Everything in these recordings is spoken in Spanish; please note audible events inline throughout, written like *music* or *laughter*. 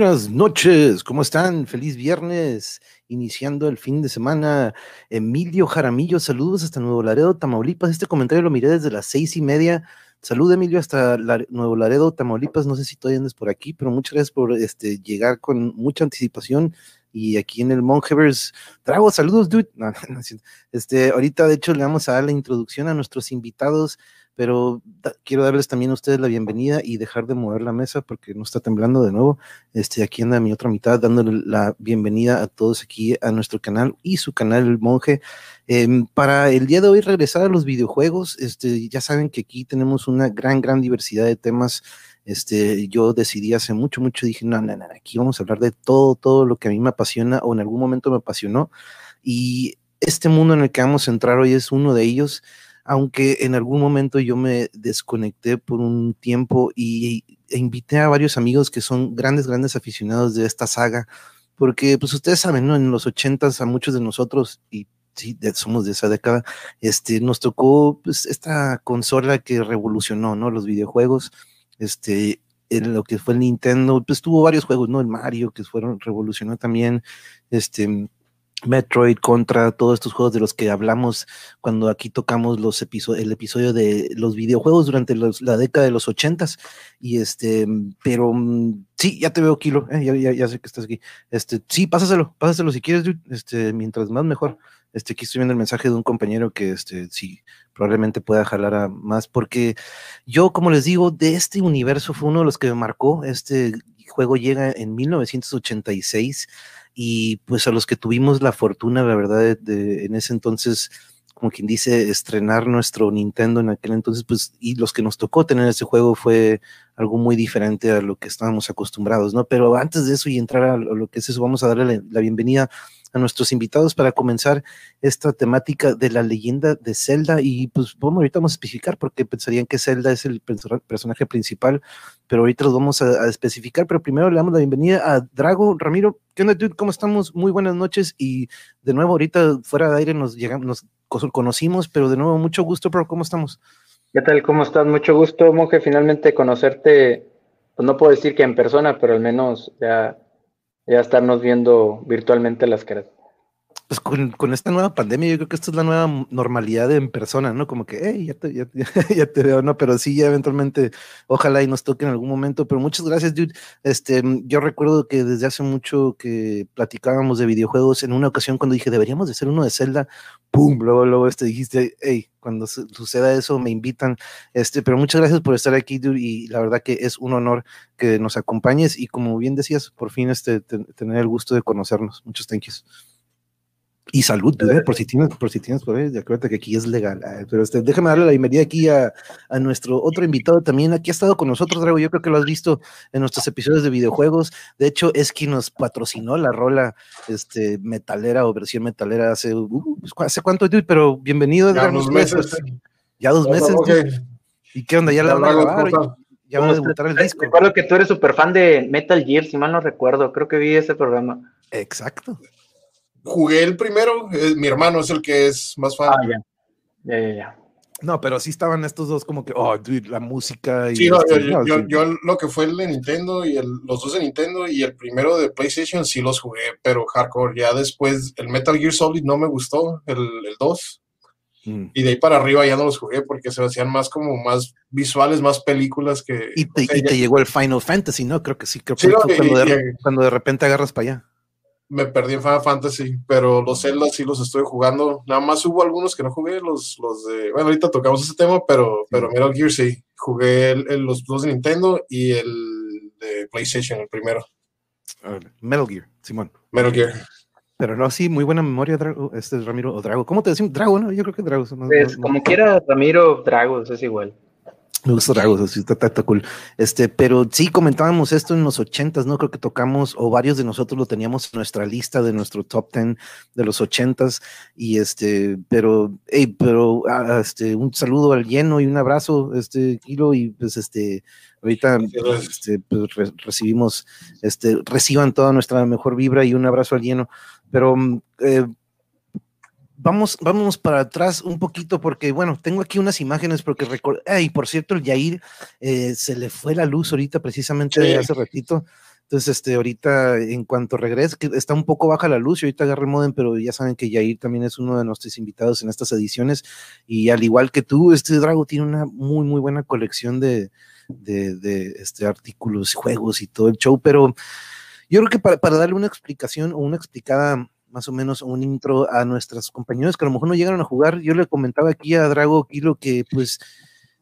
Buenas noches, ¿cómo están? Feliz viernes, iniciando el fin de semana. Emilio Jaramillo, saludos hasta Nuevo Laredo, Tamaulipas. Este comentario lo miré desde las seis y media. Salud, Emilio, hasta Nuevo Laredo, Tamaulipas. No sé si todavía andas por aquí, pero muchas gracias por este, llegar con mucha anticipación. Y aquí en el Monjevers, Drago, saludos, dude. *laughs* este, ahorita, de hecho, le vamos a dar la introducción a nuestros invitados pero quiero darles también a ustedes la bienvenida y dejar de mover la mesa porque no está temblando de nuevo. Este, aquí anda mi otra mitad dándole la bienvenida a todos aquí a nuestro canal y su canal El Monje. Em, para el día de hoy regresar a los videojuegos, este, ya saben que aquí tenemos una gran, gran diversidad de temas. Este, yo decidí hace mucho, mucho, dije, no, no, no, aquí vamos a hablar de todo, todo lo que a mí me apasiona o en algún momento me apasionó. Y este mundo en el que vamos a entrar hoy es uno de ellos aunque en algún momento yo me desconecté por un tiempo y e invité a varios amigos que son grandes, grandes aficionados de esta saga, porque pues ustedes saben, ¿no? En los ochentas a muchos de nosotros, y sí, somos de esa década, este, nos tocó pues, esta consola que revolucionó, ¿no? Los videojuegos, este, en lo que fue el Nintendo, pues tuvo varios juegos, ¿no? El Mario, que fueron, revolucionó también, este, Metroid, Contra, todos estos juegos de los que hablamos cuando aquí tocamos los el episodio de los videojuegos durante la década de los ochentas. Y este, pero mm, sí, ya te veo, Kilo, eh, ya, sé que estás aquí. Este, sí, pásaselo, pásaselo si quieres, este, mientras más mejor. Este, aquí estoy viendo el mensaje de un compañero que este, sí, probablemente pueda jalar a más, porque yo, como les digo, de este universo fue uno de los que me marcó. Este juego llega en 1986 y pues a los que tuvimos la fortuna, la verdad, de, en ese entonces, como quien dice, estrenar nuestro Nintendo en aquel entonces, pues, y los que nos tocó tener ese juego fue algo muy diferente a lo que estábamos acostumbrados, ¿no? Pero antes de eso y entrar a lo que es eso, vamos a darle la bienvenida nuestros invitados para comenzar esta temática de la leyenda de Zelda y pues vamos ahorita vamos a especificar porque pensarían que Zelda es el personaje principal, pero ahorita los vamos a, especificar, pero primero le damos la bienvenida a Drago Ramiro. ¿Qué onda, dude? ¿Cómo estamos? Muy buenas noches y de nuevo ahorita fuera de aire nos llegamos, nos conocimos, pero de nuevo mucho gusto, pero ¿cómo estamos? ¿Qué tal? ¿Cómo estás? Mucho gusto, monje, finalmente conocerte, pues no puedo decir que en persona, pero al menos ya ya estarnos viendo virtualmente las caras. Pues con, esta nueva pandemia, yo creo que esta es la nueva normalidad en persona, ¿no? Como que, hey, ya te, *laughs* ya, te veo, ¿no? Pero sí, ya eventualmente, ojalá y nos toque en algún momento. Pero muchas gracias, dude. Este, yo recuerdo que desde hace mucho que platicábamos de videojuegos, en una ocasión cuando dije, deberíamos de hacer uno de Zelda, pum, luego, luego este, dijiste, hey, cuando suceda eso me invitan. Este, pero muchas gracias por estar aquí, dude, y la verdad que es un honor que nos acompañes y como bien decías, por fin este, tener el gusto de conocernos. Muchos thank yous. Y salud, por si tienes, por si tienes, pues, acuérdate que aquí es legal. Pero este, déjame darle la bienvenida aquí a, a, nuestro otro invitado también. Aquí ha estado con nosotros, Drago. Yo creo que lo has visto en nuestros episodios de videojuegos. De hecho, es quien nos patrocinó la rola este, metalera o versión metalera hace, uh, pues, ¿hace cuánto, Pero bienvenido, Ya dos meses. Ya dos meses. ¿Y qué onda? ¿Ya la van a grabar? Ya van a debutar el disco. Recuerdo que tú eres súper fan de Metal Gear, si mal no recuerdo. Creo que vi ese programa. Exacto jugué el primero, eh, mi hermano es el que es más fan. Ah, ya. Ya, ya, ya. No, pero sí estaban estos dos como que, oh, dude, la música. Y sí, este, yo, yo, lo que fue el de Nintendo y el, los dos de Nintendo y el primero de PlayStation sí los jugué, pero hardcore. Ya después, el Metal Gear Solid no me gustó, el, el 2. Mm. Y de ahí para arriba ya no los jugué porque se hacían más como más visuales, más películas que. Y te, y te llegó el Final Fantasy, ¿no? Creo que sí, creo que sí, cuando, de, cuando de repente agarras para allá me perdí en Final Fantasy, pero los Zelda sí los estoy jugando. Nada más hubo algunos que no jugué, los, los de. Bueno, ahorita tocamos ese tema, pero, pero Metal Gear sí. Jugué los dos de Nintendo y el de PlayStation, el primero. Metal Gear, Simón. Metal Gear. Pero no, sí, muy buena memoria, Drago, este es Ramiro o Drago. ¿Cómo te decimos? Drago, ¿no? Yo creo que Drago. pues, como quiera, Ramiro, Drago, es igual. Me gusta Dragos, así está, está, cool. Este, pero sí comentábamos esto en los ochentas, ¿no? Creo que tocamos, o varios de nosotros lo teníamos en nuestra lista de nuestro top ten de los ochentas. Y este, pero, hey, pero ah, este, un saludo al lleno y un abrazo, este, Kilo, y pues este, ahorita este, pues, recibimos, este, reciban toda nuestra mejor vibra y un abrazo al lleno. Pero mm, eh, vamos, vamos para atrás un poquito porque, bueno, tengo aquí unas imágenes porque recuerdo, y por cierto, el Yair eh, se le fue la luz ahorita precisamente hace ratito. Entonces, este, ahorita en cuanto regrese, que está un poco baja la luz y ahorita agarre modem, pero ya saben que Yair también es uno de nuestros invitados en estas ediciones y al igual que tú, este Drago tiene una muy, muy buena colección de, de, este, artículos, juegos y todo el show, pero yo creo que para, para darle una explicación o una explicada más o menos un intro a nuestros compañeros que a lo mejor no llegaron a jugar. Yo le comentaba aquí a Drago Kilo que pues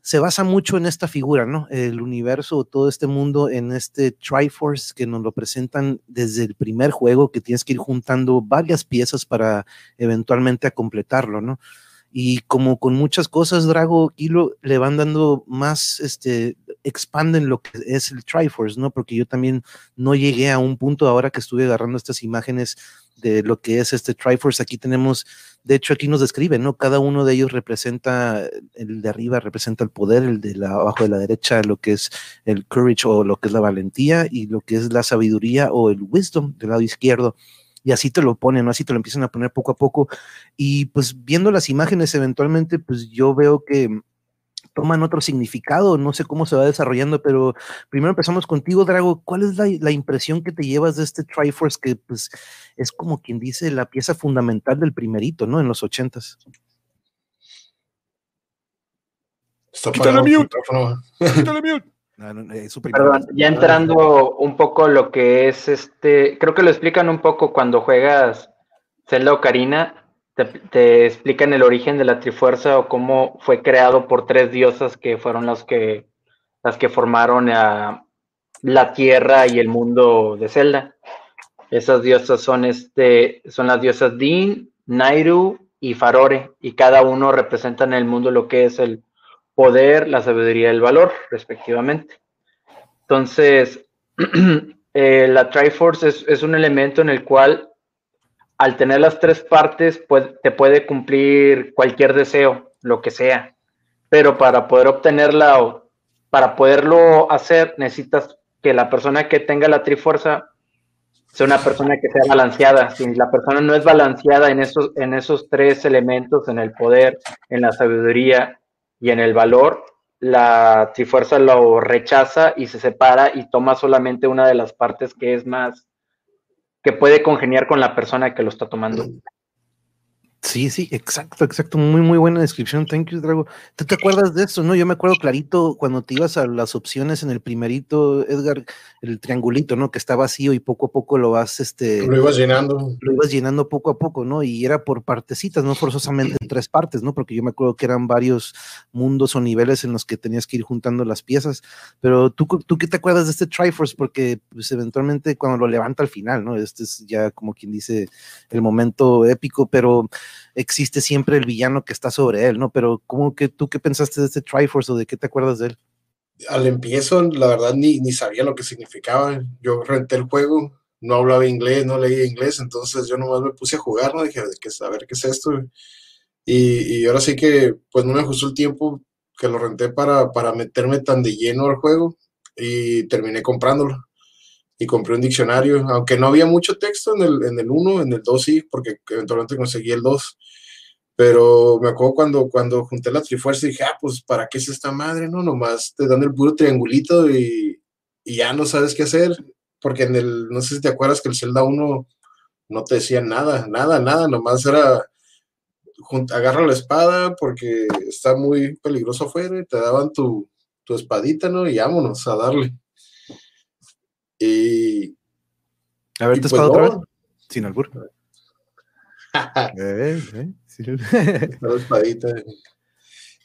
se basa mucho en esta figura, ¿no? El universo, todo este mundo en este Triforce que nos lo presentan desde el primer juego, que tienes que ir juntando varias piezas para eventualmente a completarlo, ¿no? Y como con muchas cosas, Drago Kilo le van dando más, este, expanden lo que es el Triforce, ¿no? Porque yo también no llegué a un punto ahora que estuve agarrando estas imágenes de lo que es este Triforce. Aquí tenemos, de hecho, aquí nos describen, ¿no? Cada uno de ellos representa, el de arriba representa el poder, el de la, abajo de la derecha lo que es el courage o lo que es la valentía y lo que es la sabiduría o el wisdom del lado izquierdo. Y así te lo ponen, ¿no? Así te lo empiezan a poner poco a poco. Y pues viendo las imágenes eventualmente, pues yo veo que toman otro significado, no sé cómo se va desarrollando, pero primero empezamos contigo, Drago, ¿cuál es la, impresión que te llevas de este Triforce que pues es como quien dice la pieza fundamental del primerito, ¿no? En los ochentas. Quítale mute. *laughs* Quítale mute. Perdón, ya entrando un poco lo que es este, creo que lo explican un poco cuando juegas Zelda Ocarina, te, explican el origen de la Trifuerza o cómo fue creado por tres diosas que fueron las que, las que formaron a la Tierra y el mundo de Zelda. Esas diosas son, este, son las diosas Din, Nairu y Farore, y cada uno representa en el mundo lo que es el poder, la sabiduría y el valor, respectivamente. Entonces, *clears throat* eh, la Triforce es, un elemento en el cual al tener las tres partes, te puede cumplir cualquier deseo, lo que sea. Pero para poder obtenerla o para poderlo hacer, necesitas que la persona que tenga la trifuerza sea una persona que sea balanceada. Si la persona no es balanceada en esos, en esos tres elementos, en el poder, en la sabiduría y en el valor, la trifuerza lo rechaza y se separa y toma solamente una de las partes que es más que puede congeniar con la persona que lo está tomando. Sí, sí, exacto, exacto. Muy, muy buena descripción. Thank you, Drago. ¿Tú te acuerdas de eso, no? Yo me acuerdo clarito cuando te ibas a las opciones en el primerito, Edgar, el triangulito, ¿no? Que está vacío y poco a poco lo vas, este. Lo ibas llenando. Lo ibas llenando poco a poco, ¿no? Y era por partecitas, no forzosamente en tres partes, ¿no? Porque yo me acuerdo que eran varios mundos o niveles en los que tenías que ir juntando las piezas. Pero tú, ¿tú qué te acuerdas de este Triforce? Porque, pues, eventualmente cuando lo levanta al final, ¿no? Este es ya como quien dice el momento épico, pero existe siempre el villano que está sobre él, ¿no? Pero ¿cómo que tú qué pensaste de este Triforce o de qué te acuerdas de él? Al empiezo, la verdad, ni, ni sabía lo que significaba. Yo renté el juego, no hablaba inglés, no leía inglés, entonces yo nomás me puse a jugar, ¿no? Dije, a ver qué es esto. Y, y, ahora sí que, pues no me ajustó el tiempo que lo renté para, para meterme tan de lleno al juego y terminé comprándolo y compré un diccionario, aunque no había mucho texto en el, en el 1, en el 2 sí, porque eventualmente conseguí el 2. Pero me acuerdo cuando, cuando junté la Trifuerza y dije, ah, pues, ¿para qué es esta madre? No, nomás te dan el puro triangulito y, y ya no sabes qué hacer. Porque en el, no sé si te acuerdas que el Zelda 1 no te decía nada, nada, nada, nomás era agarra la espada porque está muy peligroso afuera y te daban tu, tu espadita, ¿no? Y vámonos a darle. Y. A ver, ¿te pues otra vez? Sin albur. *laughs* eh, eh, espadita.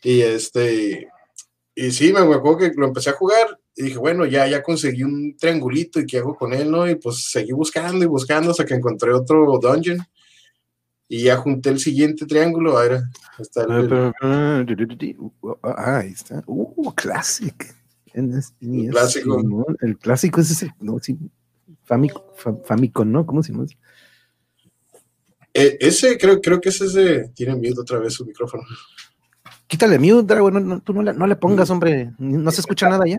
Y este. Y sí, me acuerdo que lo empecé a jugar y dije, bueno, ya, ya conseguí un triangulito y qué hago con él, ¿no? Y pues seguí buscando y buscando hasta que encontré otro dungeon y ya junté el siguiente triángulo. Ahora está el, ah, ahí está. Uh, classic. El clásico. El clásico es ese, no, sí, Famicom, ¿no? ¿Cómo se llama? Eh, ese, creo, creo que ese, ese tiene mute otra vez su micrófono. Quítale mute, Drago, no, tú no le, no le, pongas, hombre, no se escucha nada ya.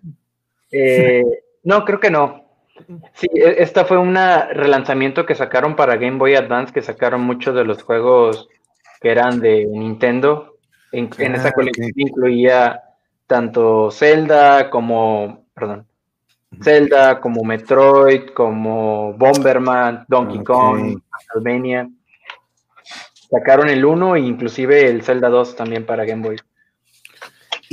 Eh, no, creo que no. Sí, e, esta fue un relanzamiento que sacaron para Game Boy Advance, que sacaron muchos de los juegos que eran de Nintendo. En, esa ah, colección incluía tanto Zelda como, perdón, Zelda, como Metroid, como Bomberman, Donkey Kong, Castlevania. Sacaron el 1 e inclusive el Zelda 2 también para Game Boy.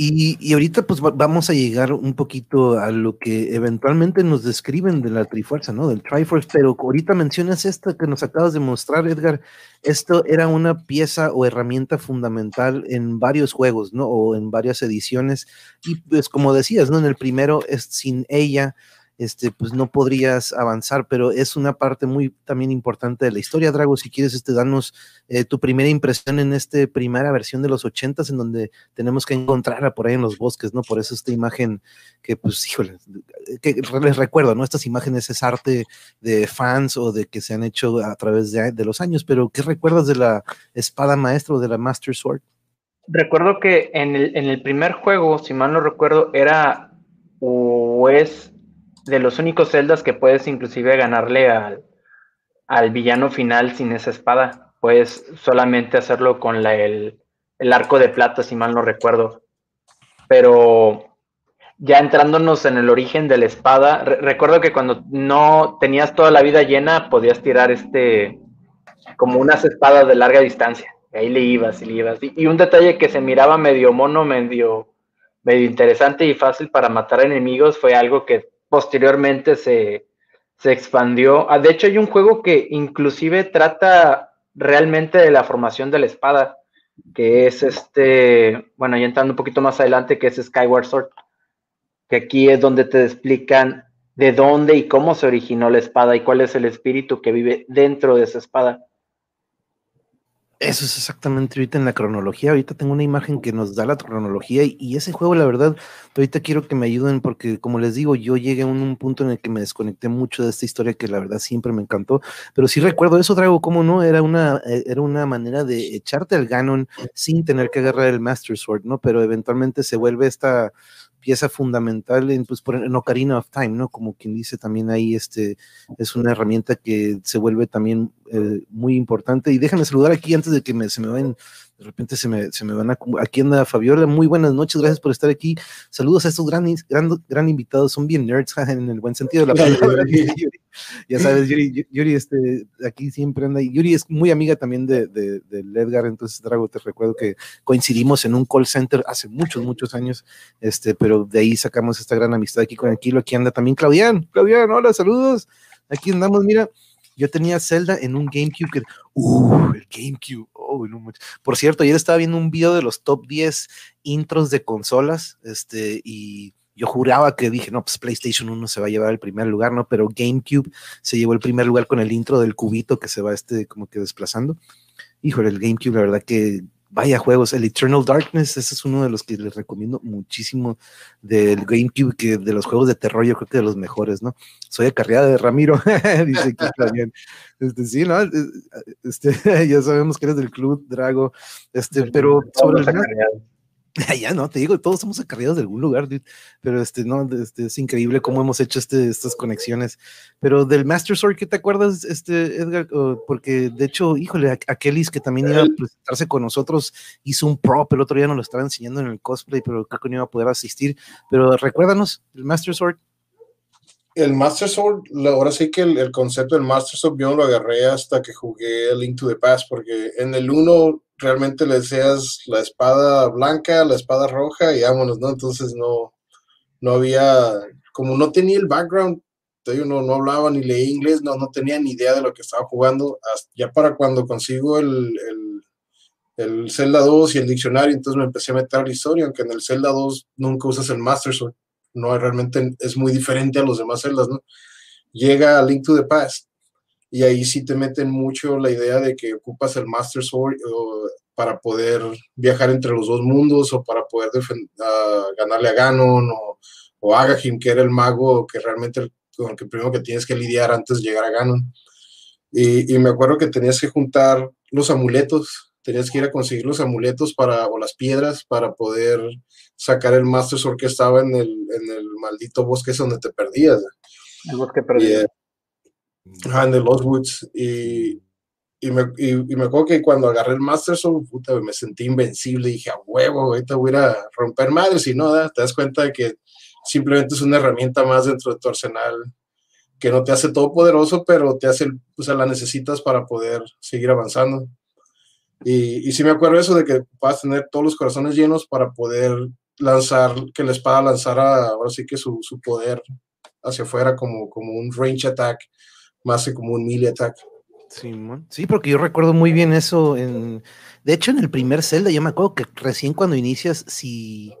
Y, ahorita pues vamos a llegar un poquito a lo que eventualmente nos describen de la Trifuerza, ¿no? Del Triforce, pero ahorita mencionas esta que nos acabas de mostrar, Edgar. Esto era una pieza o herramienta fundamental en varios juegos, ¿no? O en varias ediciones. Y pues como decías, ¿no? En el primero, es, sin ella, este, pues no podrías avanzar, pero es una parte muy también importante de la historia, Drago. Si quieres, este, danos eh, tu primera impresión en esta primera versión de los ochentas, en donde tenemos que encontrarla por ahí en los bosques, ¿no? Por eso esta imagen que, pues, híjole, que les recuerdo, ¿no? Estas imágenes es arte de fans o de que se han hecho a través de, de los años, pero ¿qué recuerdas de la espada maestra o de la Master Sword? Recuerdo que en el, en el primer juego, si mal no recuerdo, era o es de los únicos celdas que puedes inclusive ganarle al, al villano final sin esa espada. Puedes solamente hacerlo con la, el, el, arco de plata, si mal no recuerdo. Pero ya entrándonos en el origen de la espada, recuerdo que cuando no tenías toda la vida llena, podías tirar este como unas espadas de larga distancia. ahí le ibas y le ibas. Y, y, un detalle que se miraba medio mono, medio, medio interesante y fácil para matar enemigos fue algo que posteriormente se, expandió. Ah, de hecho, hay un juego que inclusive trata realmente de la formación de la espada, que es este, bueno, ya entrando un poquito más adelante, que es Skyward Sword, que aquí es donde te explican de dónde y cómo se originó la espada y cuál es el espíritu que vive dentro de esa espada. Eso es exactamente ahorita en la cronología. Ahorita tengo una imagen que nos da la cronología y, ese juego, la verdad, ahorita quiero que me ayuden porque, como les digo, yo llegué a un, punto en el que me desconecté mucho de esta historia que la verdad siempre me encantó. Pero sí recuerdo eso, Drago, ¿cómo no? Era una, eh, era una manera de echarte al Ganon sin tener que agarrar el Master Sword, ¿no? Pero eventualmente se vuelve esta pieza fundamental en, pues, por, en Ocarina of Time, ¿no? Como quien dice también ahí, este, es una herramienta que se vuelve también eh, muy importante. Y déjame saludar aquí antes de que me, se me vayan de repente se me, se me van a... Aquí anda Fabiola, muy buenas noches, gracias por estar aquí. Saludos a estos gran, gran, invitados, son bien nerds, *laughs* en el buen sentido de la palabra. *laughs* ya sabes, Yuri, Yuri, este, aquí siempre anda, Yuri es muy amiga también de, de, Edgar, entonces, Drago, te recuerdo que coincidimos en un call center hace muchos, muchos años, este, pero de ahí sacamos esta gran amistad aquí con el Kilo, aquí anda también Claudian, Claudian, hola, saludos, aquí andamos, mira, yo tenía Zelda en un GameCube que, uh, el GameCube, Por cierto, ayer estaba viendo un video de los top 10 intros de consolas, este, y yo juraba que dije, no, pues PlayStation 1 se va a llevar el primer lugar, ¿no? Pero GameCube se llevó el primer lugar con el intro del cubito que se va este como que desplazando. Híjole, el GameCube, la verdad que vaya juegos, el Eternal Darkness, ese es uno de los que les recomiendo muchísimo del GameCube, que de los juegos de terror yo creo que de los mejores, ¿no? Soy acarreada de Ramiro, *laughs* dice que está bien. Este, sí, ¿no? Este, *laughs* ya sabemos que eres del club Drago, este, pero sobre el, *laughs* Ya no, te digo, todos somos acarreados de algún lugar, pero este, no, este, es increíble cómo hemos hecho este, estas conexiones. Pero del Master Sword, ¿qué te acuerdas, este, Edgar? porque de hecho, híjole, a, que también iba a presentarse con nosotros, hizo un prop, el otro día nos lo estaba enseñando en el cosplay, pero creo que no iba a poder asistir. Pero recuérdanos, el Master Sword. El Master Sword, ahora sí que el, concepto del Master Sword yo no lo agarré hasta que jugué Link to the Past, porque en el 1 realmente le deseas la espada blanca, la espada roja y vámonos, ¿no? Entonces no, no había, como no tenía el background, no, no hablaba ni leía inglés, no, no tenía ni idea de lo que estaba jugando, ya para cuando consigo el, el, el Zelda 2 y el diccionario, entonces me empecé a meter a la historia, aunque en el Zelda 2 nunca usas el Master Sword, no, realmente es muy diferente a los demás Zeldas, ¿no? Llega a Link to the Past y ahí sí te meten mucho la idea de que ocupas el Master Sword para poder viajar entre los dos mundos o para poder ganarle a Ganon o, o Agahim, que era el mago que realmente con el que primero que tienes que lidiar antes de llegar a Ganon. Y, me acuerdo que tenías que juntar los amuletos, tenías que ir a conseguir los amuletos para, o las piedras para poder sacar el Master Sword que estaba en el, en el maldito bosque donde te perdías. El bosque perdido. Ah, en The Lost Woods. Y, y me, y, me acuerdo que cuando agarré el Master Soul, puta, me sentí invencible. Dije, a huevo, ahorita voy a romper madres. Y no, te das cuenta de que simplemente es una herramienta más dentro de tu arsenal que no te hace todo poderoso, pero te hace, o sea, la necesitas para poder seguir avanzando. Y, y sí me acuerdo eso de que vas a tener todos los corazones llenos para poder lanzar, que la espada lanzara ahora sí que su, su poder hacia afuera como, como un range attack, más que como un melee attack. Sí, sí, porque yo recuerdo muy bien eso. En, de hecho, en el primer Zelda, yo me acuerdo que recién cuando inicias, si,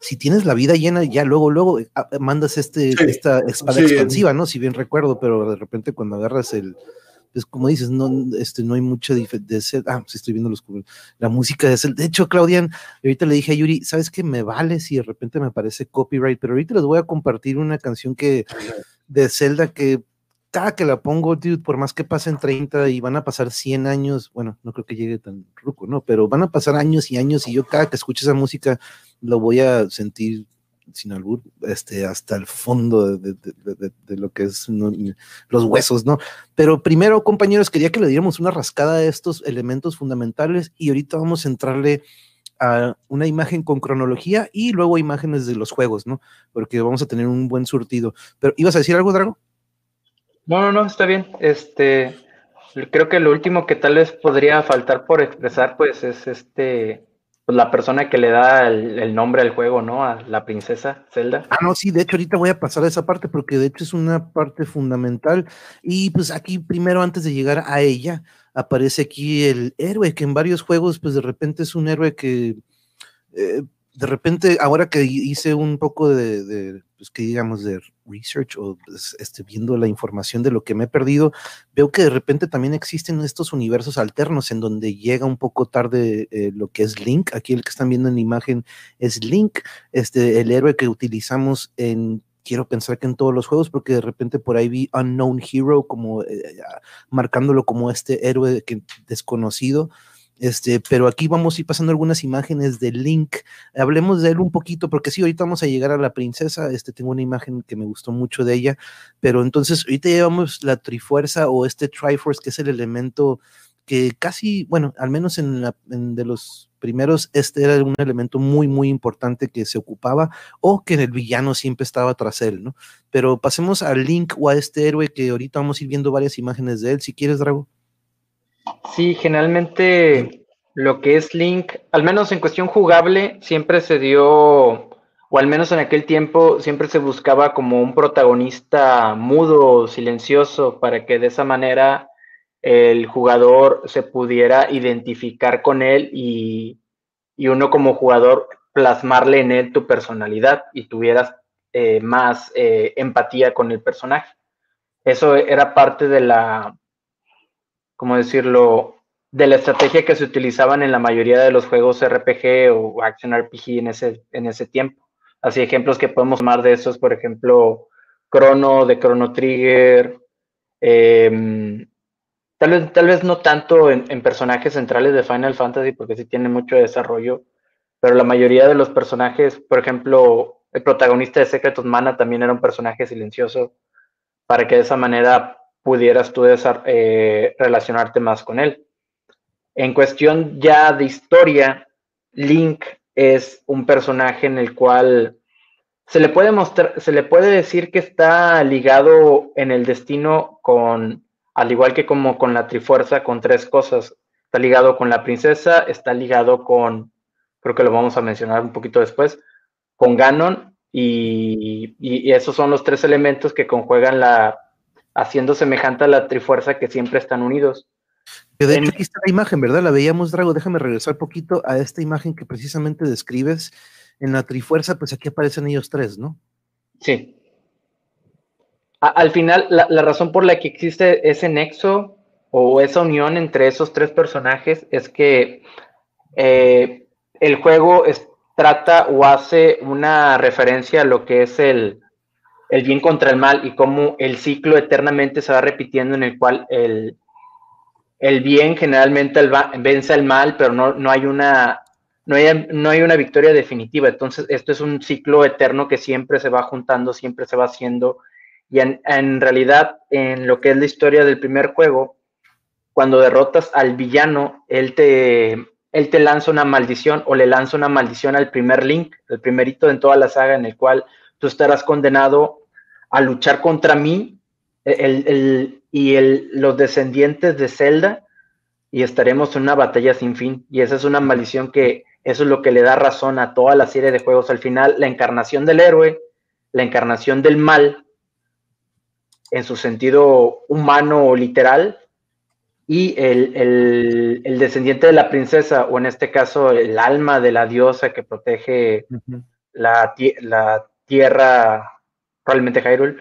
si tienes la vida llena, ya luego, luego ah, mandas este, esta espada expansiva, ¿no? Si bien recuerdo, pero de repente cuando agarras el, pues como dices, no, este, no hay mucha diferencia. Ah, sí estoy viendo los la música de Zelda. De hecho, Claudian, ahorita le dije a Yuri, ¿sabes qué? Me vale si de repente me parece copyright, pero ahorita les voy a compartir una canción que de Zelda que cada que la pongo, dude, por más que pasen 30 y van a pasar 100 años, bueno, no creo que llegue tan ruco, ¿no? Pero van a pasar años y años y yo cada que escuche esa música lo voy a sentir sin albur, este, hasta el fondo de, lo que es los huesos, ¿no? Pero primero, compañeros, quería que le diéramos una rascada a estos elementos fundamentales y ahorita vamos a entrarle a una imagen con cronología y luego imágenes de los juegos, ¿no? Porque vamos a tener un buen surtido. Pero, ¿ibas a decir algo, Drago? No, no, no, está bien. Este, creo que lo último que tal vez podría faltar por expresar, pues, es este, pues, la persona que le da el, nombre al juego, ¿no? A la princesa Zelda. Ah, no, sí, de hecho, ahorita voy a pasar a esa parte porque de hecho es una parte fundamental. Y pues aquí, primero, antes de llegar a ella, aparece aquí el héroe, que en varios juegos, pues de repente es un héroe que. Eh, de repente, ahora que hice un poco de, pues que digamos, de research o pues, este, viendo la información de lo que me he perdido, veo que de repente también existen estos universos alternos en donde llega un poco tarde eh, lo que es Link. Aquí el que están viendo en la imagen es Link, este, el héroe que utilizamos en quiero pensar que en todos los juegos, porque de repente por ahí vi Unknown Hero como eh, marcándolo como este héroe que, desconocido. Este, pero aquí vamos a ir pasando algunas imágenes de Link. Hablemos de él un poquito, porque sí, ahorita vamos a llegar a la princesa. Este, tengo una imagen que me gustó mucho de ella, pero entonces ahorita llevamos la Trifuerza o este Triforce, que es el elemento que casi, bueno, al menos en, la, de los primeros, este era un elemento muy, muy importante que se ocupaba o que el villano siempre estaba tras él, ¿no? Pero pasemos a Link o a este héroe que ahorita vamos a ir viendo varias imágenes de él. Si quieres, Drago. Sí, generalmente lo que es Link, al menos en cuestión jugable, siempre se dio, o al menos en aquel tiempo, siempre se buscaba como un protagonista mudo, silencioso, para que de esa manera el jugador se pudiera identificar con él y, uno como jugador plasmarle en él tu personalidad y tuvieras eh, más eh, empatía con el personaje. Eso era parte de la, ¿cómo decirlo?, de la estrategia que se utilizaban en la mayoría de los juegos RPG o Action RPG en ese, en ese tiempo. Así ejemplos que podemos tomar de esos, por ejemplo, Chrono, de Chrono Trigger, em, tal, vez, tal vez no tanto en, en, personajes centrales de Final Fantasy, porque sí tiene mucho desarrollo, pero la mayoría de los personajes, por ejemplo, el protagonista de Secret of Mana también era un personaje silencioso, para que de esa manera pudieras tú eh, relacionarte más con él. En cuestión ya de historia, Link es un personaje en el cual se le puede mostrar, se le puede decir que está ligado en el destino con, al igual que como con la Trifuerza, con tres cosas. Está ligado con la princesa, está ligado con, creo que lo vamos a mencionar un poquito después, con Ganon, y, y esos son los tres elementos que conjuegan la, haciendo semejante a la trifuerza que siempre están unidos. de hecho, aquí está la imagen, ¿verdad? La veíamos, Drago. Déjame regresar un poquito a esta imagen que precisamente describes. En la trifuerza, pues aquí aparecen ellos tres, ¿no? Sí. al final, la, razón por la que existe ese nexo o esa unión entre esos tres personajes es que eh, el juego trata o hace una referencia a lo que es el, el bien contra el mal y cómo el ciclo eternamente se va repitiendo en el cual el, el bien generalmente vence al mal, pero no, no hay una no hay, no hay, una victoria definitiva. Entonces, esto es un ciclo eterno que siempre se va juntando, siempre se va haciendo. Y en, realidad, en lo que es la historia del primer juego, cuando derrotas al villano, él te, él te lanza una maldición o le lanza una maldición al primer Link, el primerito en toda la saga en el cual tú estarás condenado a luchar contra mí y el, los descendientes de Zelda y estaremos en una batalla sin fin. Y esa es una maldición que eso es lo que le da razón a toda la serie de juegos. Al final, la encarnación del héroe, la encarnación del mal, en su sentido humano o literal, y el, descendiente de la princesa, o en este caso el alma de la diosa que protege la, la, tierra, probablemente Hyrule,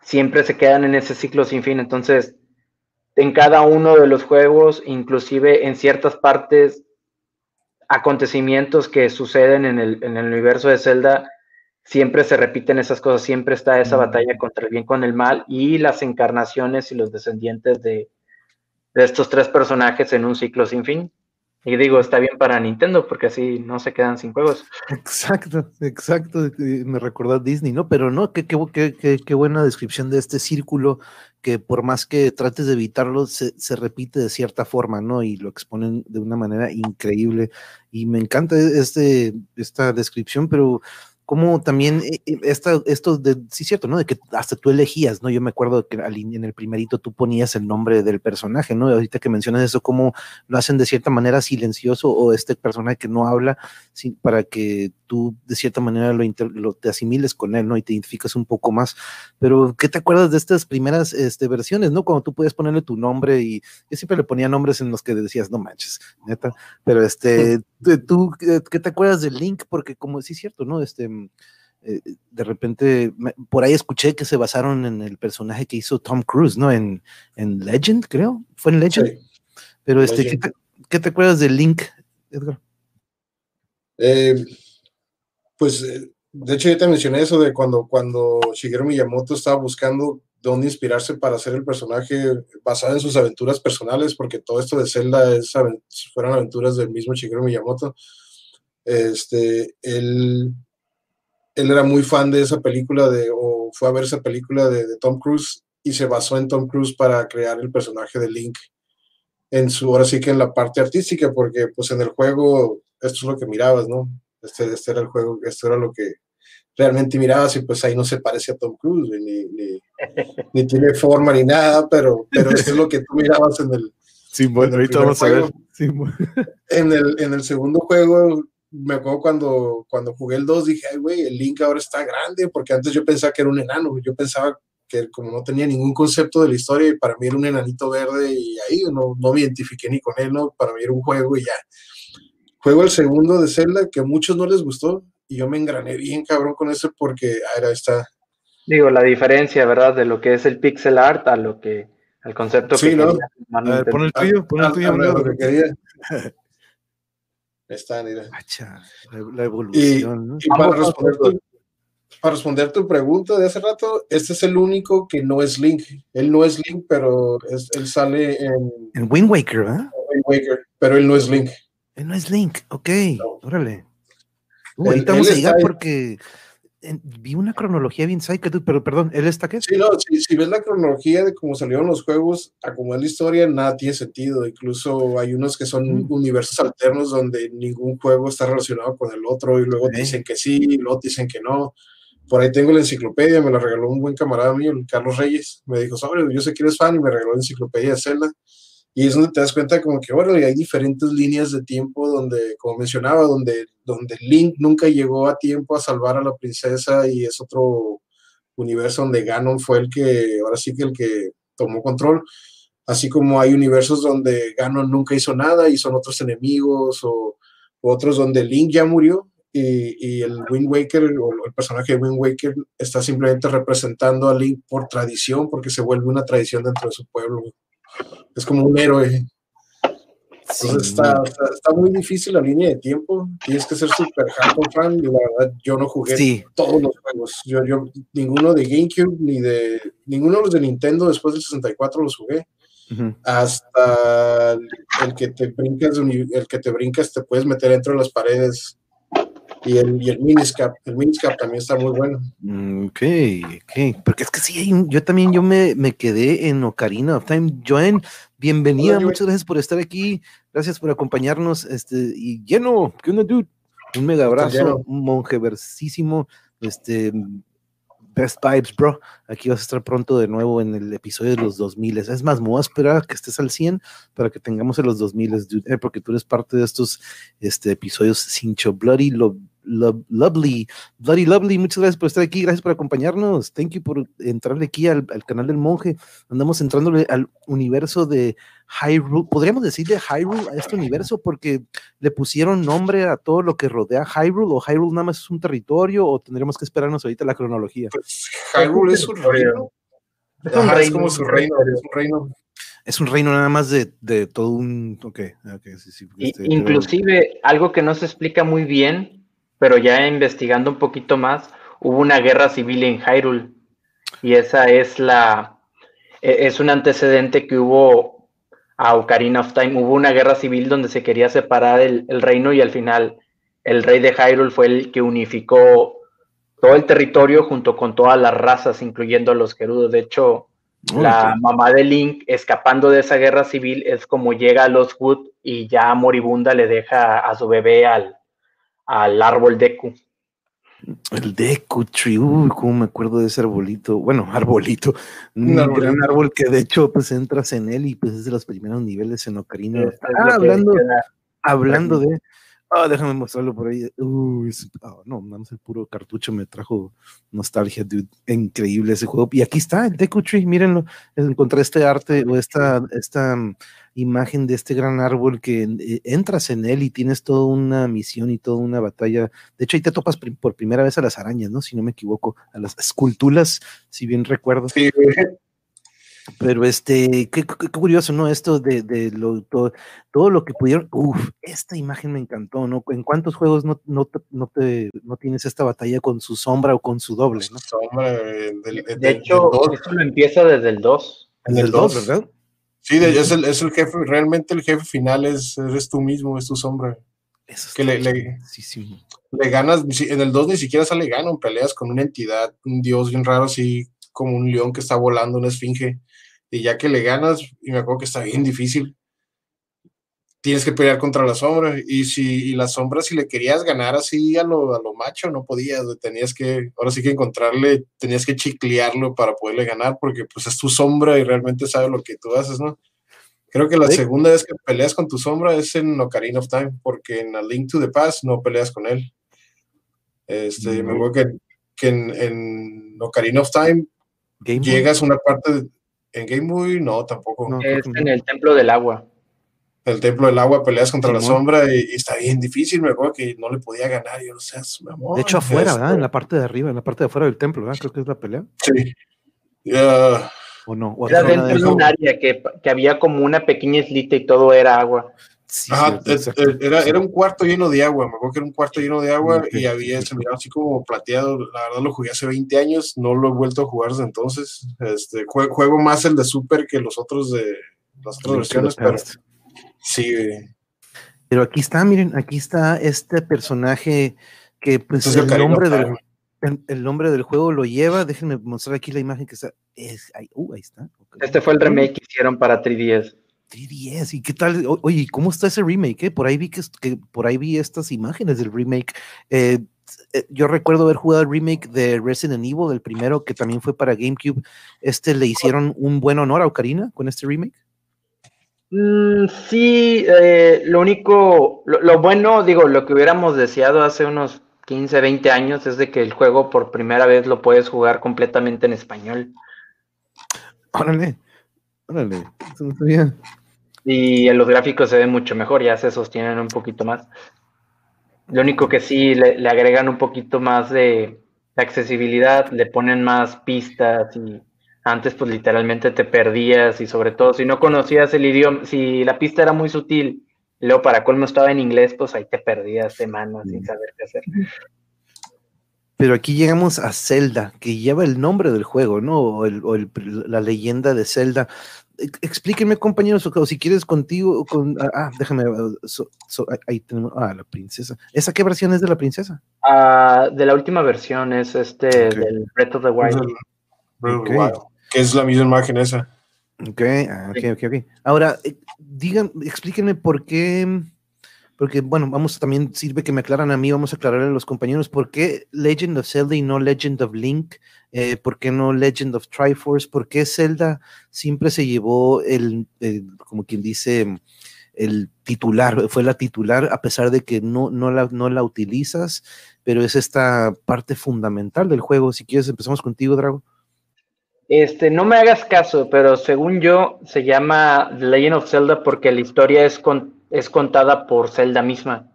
siempre se quedan en ese ciclo sin fin. Entonces, en cada uno de los juegos, inclusive en ciertas partes, acontecimientos que suceden en el, en el universo de Zelda, siempre se repiten esas cosas, siempre está esa batalla contra el bien con el mal y las encarnaciones y los descendientes de, de estos tres personajes en un ciclo sin fin. Y digo, está bien para Nintendo porque así no se quedan sin juegos. Exacto, exacto. Me recordó a Disney, ¿no? Pero no, qué, qué, qué, buena descripción de este círculo que por más que trates de evitarlo, se, se, repite de cierta forma, ¿no? Y lo exponen de una manera increíble. Y me encanta este, esta descripción, pero como también eh, eh, esta, esto de, sí, cierto, ¿no? De que hasta tú elegías, ¿no? Yo me acuerdo que en el primerito tú ponías el nombre del personaje, ¿no? Ahorita que mencionas eso, cómo lo hacen de cierta manera silencioso o este personaje que no habla para que tú de cierta manera lo, te asimiles con él, ¿no? Y te identificas un poco más. Pero, ¿qué te acuerdas de estas primeras este, versiones, ¿no? Cuando tú puedes ponerle tu nombre y yo siempre le ponía nombres en los que decías, no manches, neta. Pero, este, tú, ¿qué te acuerdas del Link? Porque como sí es cierto, ¿no? Este, eh, de repente, por ahí escuché que se basaron en el personaje que hizo Tom Cruise, ¿no? En, en Legend, creo. ¿Fue en Legend? Pero, este, ¿qué te, acuerdas del Link, Edgar? Eh, pues, eh, de hecho, ya te mencioné eso de cuando, cuando Shigeru Miyamoto estaba buscando dónde inspirarse para hacer el personaje basado en sus aventuras personales, porque todo esto de Zelda es, fueron aventuras del mismo Shigeru Miyamoto. Este, él, él era muy fan de esa película, de, o fue a ver esa película de, de Tom Cruise y se basó en Tom Cruise para crear el personaje de Link en su, ahora sí que en la parte artística, porque pues en el juego esto es lo que mirabas, ¿no? Este, este, era el juego, esto era lo que realmente mirabas y pues ahí no se parece a Tom Cruise, ni, ni, tiene forma ni nada, pero, pero esto es lo que tú mirabas en el... Sí, bueno, ahorita vamos a ver. en, el, en el segundo juego, me acuerdo cuando, cuando jugué el 2, dije, ay, güey, el Link ahora está grande, porque antes yo pensaba que era un enano, yo pensaba que como no tenía ningún concepto de la historia, y para mí era un enanito verde, y ahí no, no me identifiqué ni con él, ¿no? Para mí era un juego y ya Juego el segundo de Zelda, que a muchos no les gustó, y yo me engrané bien cabrón con eso porque ahora está. Digo, la diferencia, ¿verdad? De lo que es el pixel art a lo que, al concepto sí, ¿no? pon el tuyo, pon el tuyo. lo que quería. *laughs* Está, mira. La, evolución. Y, para, responder tu, para responder tu pregunta de hace rato, este es el único que no es Link. Él no es Link, pero él sale en. En Wind Waker, ¿eh? Wind Waker, pero él no es Link. Él no es Link, ok, órale. Uh, ahorita vamos a llegar porque vi una cronología bien psycho, pero perdón, ¿él está qué? Sí, no, si, ves la cronología de cómo salieron los juegos, a cómo es la historia, nada tiene sentido. Incluso hay unos que son mm. universos alternos donde ningún juego está relacionado con el otro y luego dicen que sí, y luego dicen que no. Por ahí tengo la enciclopedia, me la regaló un buen camarada mío, Carlos Reyes. Me dijo, sobre, yo sé que eres fan y me regaló la enciclopedia de Zelda. Y es donde te das cuenta como que, bueno, hay diferentes líneas de tiempo donde, como mencionaba, donde, donde Link nunca llegó a tiempo a salvar a la princesa y es otro universo donde Ganon fue el que, ahora sí que el que tomó control. Así como hay universos donde Ganon nunca hizo nada y son otros enemigos o, otros donde Link ya murió y, y, el Wind Waker o el personaje de Wind Waker está simplemente representando a Link por tradición porque se vuelve una tradición dentro de su pueblo es como un héroe. Entonces está, está, muy difícil la línea de tiempo. Tienes que ser súper hardcore fan. Y la verdad, yo no jugué todos los juegos. Yo, yo, ninguno de GameCube ni de ninguno de los de Nintendo después del 64 los jugué. Hasta el, que te brincas, el que te brincas, te puedes meter dentro de las paredes y el, y el Miniscap, el Miniscap también está muy bueno. Mm, ok, ok. Porque es que sí, yo también yo me, me quedé en Ocarina of Time. Yo en, bienvenida, muchas gracias por estar aquí, gracias por acompañarnos, este, y lleno, ¿qué onda, dude? Un mega abrazo, un monje versísimo, este, Best Vibes, bro. Aquí vas a estar pronto de nuevo en el episodio de los 2000. Es más, me voy a esperar que estés al 100 para que tengamos en los 2000, dude, eh, porque tú eres parte de estos este, episodios Cincho Bloody, lo, lovely, Bloody Lovely, muchas gracias por estar aquí, gracias por acompañarnos, thank you por entrarle aquí al, canal del monje, andamos entrándole al universo de Hyrule, podríamos decirle Hyrule a este universo porque le pusieron nombre a todo lo que rodea Hyrule, o Hyrule nada más es un territorio, o tendremos que esperarnos ahorita la cronología. Pues, Hyrule es un reino. Es, como su reino, es un reino. Es un reino nada más de, todo un... Okay, este, inclusive, algo que no se explica muy bien pero ya investigando un poquito más, hubo una guerra civil en Hyrule y esa es la e, es un antecedente que hubo a Ocarina of Time. Hubo una guerra civil donde se quería separar el, reino y al final el rey de Hyrule fue el que unificó todo el territorio junto con todas las razas, incluyendo a los Gerudos. De hecho, la mamá de Link, escapando de esa guerra civil, es como llega a los Wood y ya moribunda le deja a su bebé al, al árbol Deku. El Deku Tree, uy, cómo me acuerdo de ese arbolito. Bueno, *laughs* arbolito. Un, gran árbol que de hecho pues entras en él y pues es de los primeros niveles en Ocarina. Ah, hablando, hablando de. Ah, déjame mostrarlo por ahí. Uy, ah, no, nada más el puro cartucho me trajo nostalgia, dude. Increíble ese juego. Y aquí está el Deku Tree, mírenlo. Encontré este arte o esta, esta imagen de este gran árbol que eh, entras en él y tienes toda una misión y toda una batalla. De hecho, ahí te topas por primera vez a las arañas, ¿no? Si no me equivoco, a las esculturas, si bien recuerdo. Sí. Pero este, qué, curioso, ¿no? Esto de, lo, todo, lo que pudieron. Uf, esta imagen me encantó, ¿no? ¿En cuántos juegos no, no, te, no tienes esta batalla con su sombra o con su doble, ¿no? Sombra, de hecho, esto lo empieza desde el 2. En el 2, ¿verdad? Sí, es, el, es el jefe, realmente el jefe final es, eres tú mismo, es tu sombra. Eso que le, le, ganas, en el 2 ni siquiera sale gano, peleas con una entidad, un dios bien raro, así como un león que está volando, una esfinge, y ya que le ganas, y me acuerdo que está bien difícil, tienes que pelear contra la sombra. Y si y la sombra, si le querías ganar así a lo, a lo macho, no podías. Tenías que, ahora sí que encontrarle, tenías que chiclearlo para poderle ganar, porque pues es tu sombra y realmente sabe lo que tú haces, ¿no? Creo que la segunda vez que peleas con tu sombra es en Ocarina of Time, porque en A Link to the Past no peleas con él. Este, Me acuerdo que, que en, Ocarina of Time llegas a una parte en Game Boy, no, tampoco. es en el Templo del Agua el templo del agua peleas contra la sombra y, está bien difícil, me acuerdo que no le podía ganar, yo no sé, mi amor. De hecho, afuera, ¿verdad? En la parte de arriba, en la parte de afuera del templo, ¿verdad? Creo que es la pelea. Sí. o no. era dentro de un área que, que, había como una pequeña islita y todo era agua. Ajá, era, era, un cuarto lleno de agua, me acuerdo que era un cuarto lleno de agua y había, se miraba así como plateado, la verdad lo jugué hace 20 años, no lo he vuelto a jugar desde entonces, este, juego, más el de Super que los otros de las otras versiones, pero Sí, Pero aquí está, miren, aquí está este personaje que pues el nombre, del, el, nombre del juego lo lleva. Déjenme mostrar aquí la imagen que está. Es, ahí, uh, ahí está. Este fue el remake que hicieron para 3DS. 3DS, ¿y qué tal? oye, ¿cómo está ese remake? Eh? Por ahí vi que, por ahí vi estas imágenes del remake. Eh, eh, yo recuerdo haber jugado el remake de Resident Evil, el primero que también fue para GameCube. Este le hicieron un buen honor a Ocarina con este remake. Mm, sí, eh, lo único, lo, bueno, digo, lo que hubiéramos deseado hace unos 15, 20 años es de que el juego por primera vez lo puedes jugar completamente en español. Órale, órale, Y en los gráficos se ve mucho mejor, ya se sostienen un poquito más. Lo único que sí le, le agregan un poquito más de accesibilidad, le ponen más pistas y antes pues literalmente te perdías y sobre todo si no conocías el idioma, si la pista era muy sutil, luego para colmo estaba en inglés, pues ahí te perdías semanas sin saber qué hacer. Pero aquí llegamos a Zelda, que lleva el nombre del juego, ¿no? O, la leyenda de Zelda. Explíquenme, compañeros, o si quieres contigo, con, ah, ah déjame, ahí tenemos, ah, la princesa. ¿Esa qué versión es de la princesa? Ah, de la última versión, es este, del Breath of the Wild que es la misma imagen esa. Ok, ah, ok, ok, ok. Ahora, eh, digan, explíquenme por qué, porque bueno, vamos, también sirve que me aclaran a mí, vamos a aclararle a los compañeros, ¿por qué Legend of Zelda y no Legend of Link? Eh, ¿Por qué no Legend of Triforce? ¿Por qué Zelda siempre se llevó el, como quien dice, el titular, fue la titular, a pesar de que no, no, la, no la utilizas, pero es esta parte fundamental del juego. Si quieres, empezamos contigo, Drago. Este, no me hagas caso, pero según yo se llama The Legend of Zelda porque la historia es, es contada por Zelda misma.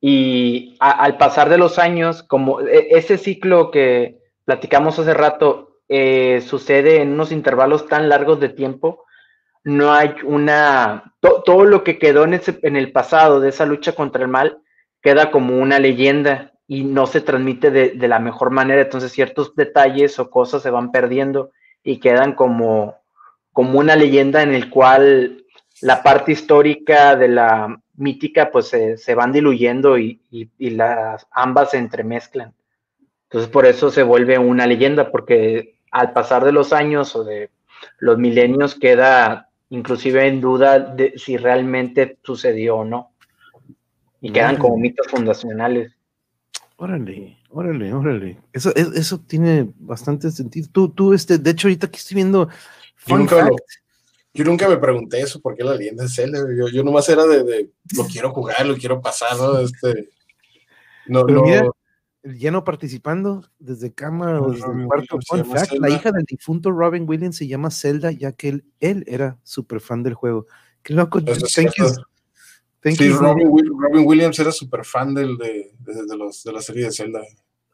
Y al pasar de los años, como e, ese ciclo que platicamos hace rato eh, sucede en unos intervalos tan largos de tiempo, no hay una, todo lo que quedó en, en el pasado de esa lucha contra el mal queda como una leyenda y no se transmite de, la mejor manera, entonces ciertos detalles o cosas se van perdiendo y quedan como, como una leyenda en el cual la parte histórica de la mítica pues se, van diluyendo y, y, las ambas se entremezclan. Entonces por eso se vuelve una leyenda, porque al pasar de los años o de los milenios queda inclusive en duda de si realmente sucedió o no. Y quedan como mitos fundacionales. Órale, órale, órale. Eso, eso tiene bastante sentido. Tú, tú, este, de hecho, ahorita aquí estoy viendo. Yo nunca, yo nunca, me pregunté eso, ¿por qué la leyenda es Zelda? Yo, yo nomás era de, lo quiero jugar, lo quiero pasar, ¿no? Este, no, no, ya no participando desde cama o desde el cuarto. Fun fact, la hija del difunto Robin Williams se llama Zelda, ya que él, él era súper fan del juego. Qué loco. Thank you. Thank sí, Robin, Williams era súper fan del, de, de, los, de la serie de Zelda.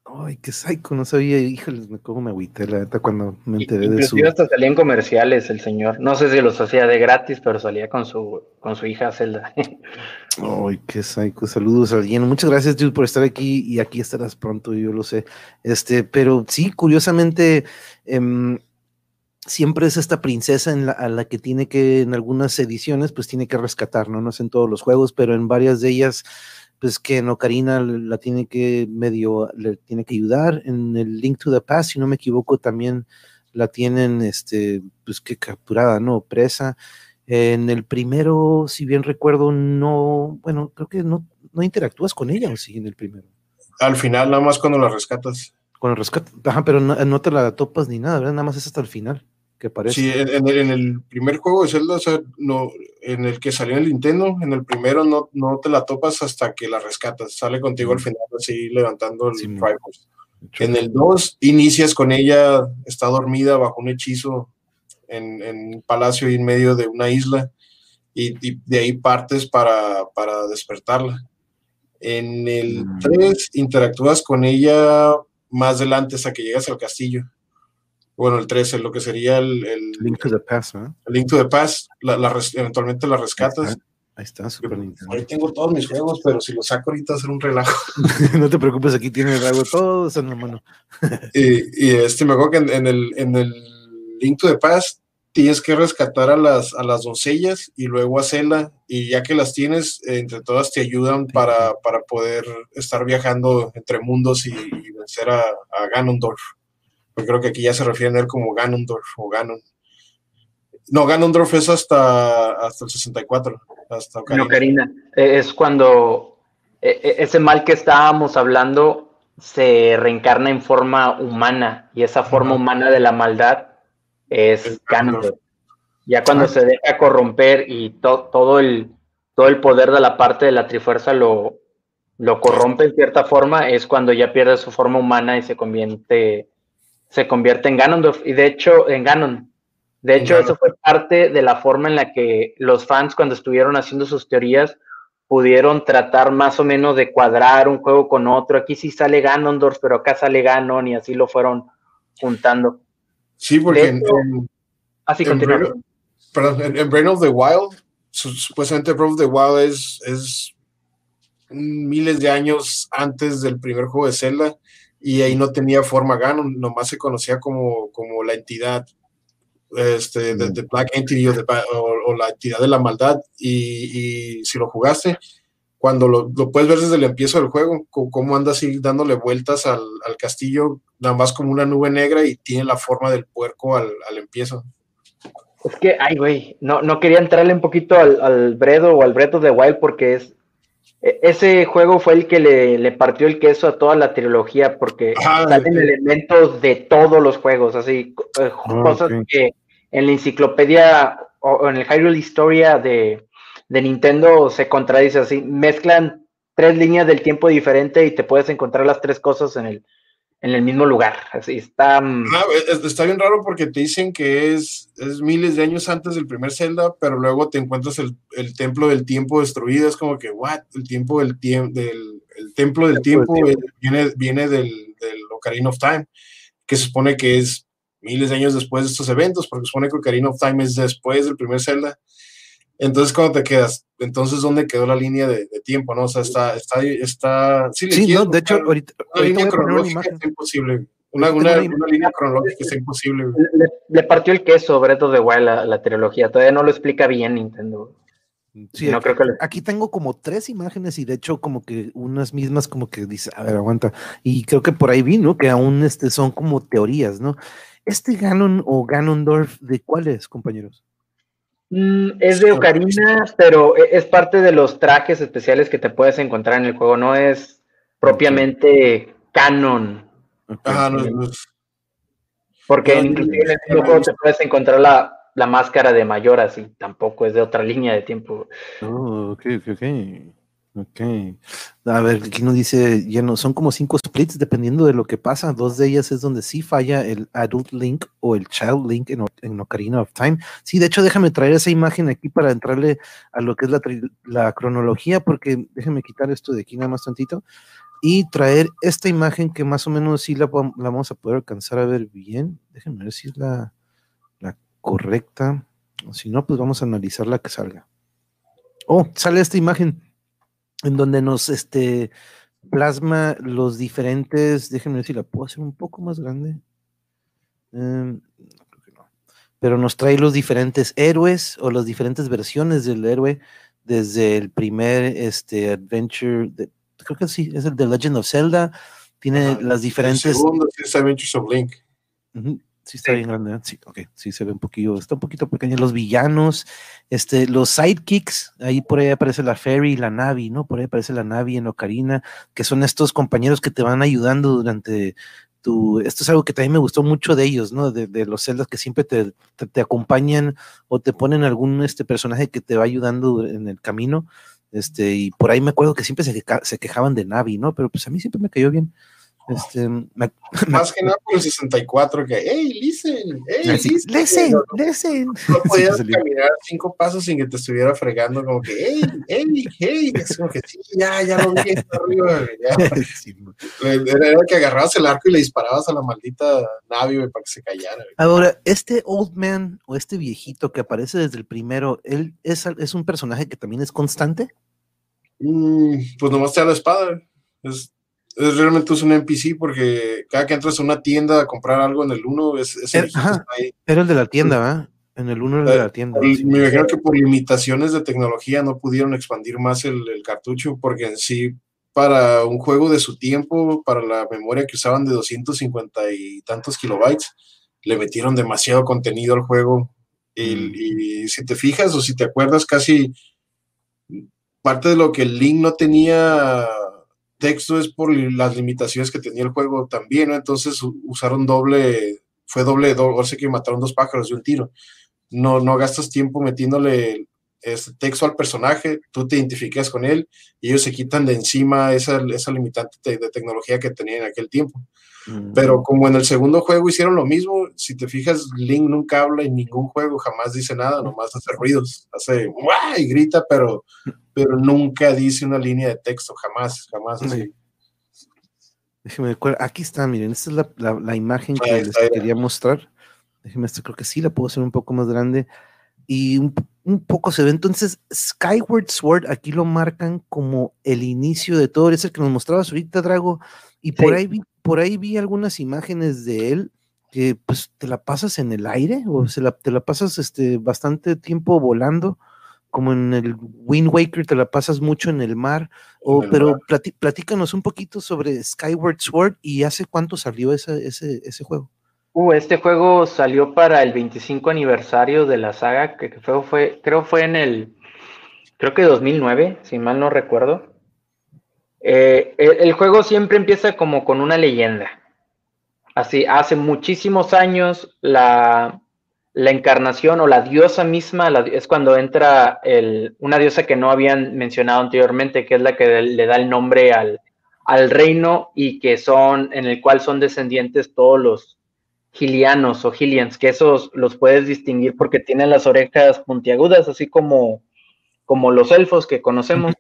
Ay, qué psycho, no sabía, híjole, cómo me agüité la neta cuando me enteré de eso. hasta salían comerciales el señor. No sé si los hacía de gratis, pero salía con su, con su hija Zelda. *laughs* Ay, qué psycho. Saludos a alguien. Muchas gracias, Jules, por estar aquí y aquí estarás pronto, yo lo sé. Este, pero sí, curiosamente, em, siempre es esta princesa en la, a la que tiene que, en algunas ediciones, pues tiene que rescatar, ¿no? No es en todos los juegos, pero en varias de ellas pues que no, Karina la tiene que medio, le tiene que ayudar. En el Link to the Past, si no me equivoco, también la tienen, este, pues que capturada, ¿no? Presa. En el primero, si bien recuerdo, no, bueno, creo que no, no interactúas con ella, ¿o sí, en el primero? Al final, nada más cuando la rescatas. Cuando rescatas, ajá, pero no, no te la topas ni nada, ¿verdad? Nada más es hasta el final que parece. Sí, en, el, primer juego de Zelda, o sea, no, en el que salió en el Nintendo, en el primero no, no te la topas hasta que la rescatas, sale contigo al final así levantando el sí, En el 2 inicias con ella, está dormida bajo un hechizo en, en un palacio y en medio de una isla y, de ahí partes para, para despertarla. En el 3 mm. interactúas con ella más adelante hasta que llegas al castillo bueno, el 13, lo que sería el, Link to the Past. El Link to the Past, la, eventualmente la rescatas. Ahí está, súper Ahí tengo todos mis juegos, pero si los saco ahorita ser un relajo. *laughs* no te preocupes, aquí tiene el todo todos en la mano. y, y, este, me acuerdo que en, el, en el Link to the Past tienes que rescatar a las, a las doncellas y luego a Zelda, y ya que las tienes, entre todas te ayudan para, para, poder estar viajando entre mundos y, vencer a, a Ganondorf creo que aquí ya se refieren a él como Ganondorf o Ganon. No, Ganondorf es hasta, hasta el 64. Hasta No, Karina, e, es cuando e, e, ese mal que estábamos hablando se reencarna en forma humana y esa forma humana de la maldad es Ganondorf. Ya cuando ah. se deja corromper y todo, el, todo el poder de la parte de la Trifuerza lo, lo corrompe en cierta forma, es cuando ya pierde su forma humana y se convierte se convierte en Ganondorf y de hecho en Ganon. De hecho, eso fue parte de la forma en la que los fans cuando estuvieron haciendo sus teorías pudieron tratar más o menos de cuadrar un juego con otro. Aquí sí sale Ganondorf, pero acá sale Ganon y así lo fueron juntando. Sí, porque en, así en, perdón, en, Brain of the Wild, supuestamente Breath of the Wild es, es miles de años antes del primer juego de Zelda y ahí no tenía forma Ganon, nomás se conocía como, como la entidad este, de, de, Black Entity o, la entidad de la maldad. Y, y, si lo jugaste, cuando lo, puedes ver desde el empiezo del juego, cómo anda así dándole vueltas al, castillo, nada más como una nube negra y tiene la forma del puerco al, al empiezo. Es que, ay, güey, no, no quería entrarle un poquito al, al Bredo o al Bredo de Wild porque es ese juego fue el que le, partió el queso a toda la trilogía porque salen elementos de todos los juegos, así, eh, ah, cosas que en la enciclopedia o en el Hyrule Historia de, de Nintendo se contradice así, mezclan tres líneas del tiempo diferente y te puedes encontrar las tres cosas en el, en el mismo lugar. Así está. Mm, ah, está bien raro porque te dicen que es, es miles de años antes del primer Zelda, pero luego te encuentras el, el templo del tiempo destruido. Es como que, what? El tiempo del tiempo, del el templo del tiempo, viene, viene del, del Ocarina of Time, que se supone que es miles de años después de estos eventos, porque se supone que Ocarina of Time es después del primer Zelda. Entonces, ¿cómo te quedas? Entonces, ¿dónde quedó la línea de, tiempo? ¿no? O sea, está, está, está, sí, no, de hecho, ahorita, una línea cronológica es imposible. Una, una, una, línea cronológica es imposible. Le, partió el queso Breto de Wild la, la, trilogía, todavía no lo explica bien Nintendo. Sí, no creo que aquí tengo como tres imágenes y de hecho como que unas mismas como que dice, a ver, aguanta. Y creo que por ahí vino que aún este son como teorías, ¿no? Este Ganon o Ganondorf, ¿de cuáles, compañeros? Mm, es de Ocarina, pero e, es parte de los trajes especiales que te puedes encontrar en el juego, no es propiamente canon. Ajá, no, Porque en, el juego te puedes encontrar la, la máscara de mayor, así tampoco es de otra *laughs* línea de tiempo. Oh, ok, ok, ok. Ok. A ver, aquí nos dice, ya no, son como cinco splits dependiendo de lo que pasa. Dos de ellas es donde sí falla el Adult Link o el Child Link en, Ocarina of Time. Sí, de hecho, déjame traer esa imagen aquí para entrarle a lo que es la, la cronología, porque déjame quitar esto de aquí nada más tantito y traer esta imagen que más o menos sí la, vamos a poder alcanzar a ver bien. Déjenme ver si es la, la correcta. Si no, pues vamos a analizar la que salga. Oh, sale esta imagen en donde nos este, plasma los diferentes, déjenme ver si la puedo hacer un poco más grande. Em, Pero nos trae los diferentes héroes o las diferentes versiones del héroe desde el primer este, adventure, creo que sí, es el de Legend of Zelda. Tiene las diferentes. El segundo es Adventures of Link. Sí, está bien grande. ¿eh? Sí, ok, sí se ve un poquillo, está un poquito pequeño. Los villanos, este, los sidekicks, ahí por ahí aparece la Fairy la Navi, ¿no? Por ahí aparece la Navi en Ocarina, que son estos compañeros que te van ayudando durante tu. Esto es algo que también me gustó mucho de ellos, ¿no? De, los celdas que siempre te, te, acompañan o te ponen algún este personaje que te va ayudando en el camino. Este, y por ahí me acuerdo que siempre se, se quejaban de Navi, ¿no? Pero pues a mí siempre me cayó bien. Este, *laughs* Más que nada por el 64, que, hey, listen, hey, listen, listen, No *laughs* podías caminar cinco pasos sin que te estuviera fregando, como que, hey, hey, hey, es como que, sí, ya, ya lo vi, está arriba, *laughs* Era, que agarrabas el arco y le disparabas a la maldita nave, para que se callara. Ahora, este old man, o este viejito que aparece desde el primero, ¿él es, es un personaje que también es constante? Mm, pues nomás te da la espada, es realmente es un NPC porque cada que entras a una tienda a comprar algo en el 1 es, es el, eh, Era el de la tienda, ¿va? En el 1 era el de la eh, tienda. Me imagino que por limitaciones de tecnología no pudieron expandir más el, cartucho porque en sí para un juego de su tiempo, para la memoria que usaban de 250 y tantos kilobytes, le metieron demasiado contenido al juego. Y, mm. y, si te fijas o si te acuerdas, casi parte de lo que el Link no tenía texto es por las limitaciones que tenía el juego también, ¿no? Entonces usaron doble, fue doble, o sea que mataron dos pájaros de un tiro. No, no gastas tiempo metiéndole este texto al personaje, tú te identificas con él y ellos se quitan de encima esa, esa limitante de, tecnología que tenían en aquel tiempo. Pero como en el segundo juego hicieron lo mismo, si te fijas, Link nunca habla en ningún juego, jamás dice nada, nomás hace ruidos, hace ¡guau! y grita, pero, pero nunca dice una línea de texto, jamás, jamás. Así. Déjeme aquí está, miren, esta es la, la, imagen que les quería mostrar. Déjeme, esto creo que sí la puedo hacer un poco más grande. Y un, un, poco se ve. Entonces, Skyward Sword aquí lo marcan como el inicio de todo. Es el que nos mostrabas ahorita, Drago. Y por ahí vi por ahí vi algunas imágenes de él que pues te la pasas en el aire o se la, te la pasas este, bastante tiempo volando como en el Wind Waker te la pasas mucho en el mar, o, pero platícanos un poquito sobre Skyward Sword y hace cuánto salió ese, ese, ese juego. Uh, este juego salió para el 25 aniversario de la saga, que fue, fue creo fue en el, creo que 2009, si mal no recuerdo. Eh, el, juego siempre empieza como con una leyenda. Así, hace muchísimos años la, la encarnación o la diosa misma es cuando entra el, una diosa que no habían mencionado anteriormente, que es la que le da el nombre al, al reino y que son, en el cual son descendientes todos los gilianos o gilians, que esos los puedes distinguir porque tienen las orejas puntiagudas, así como, como los elfos que conocemos.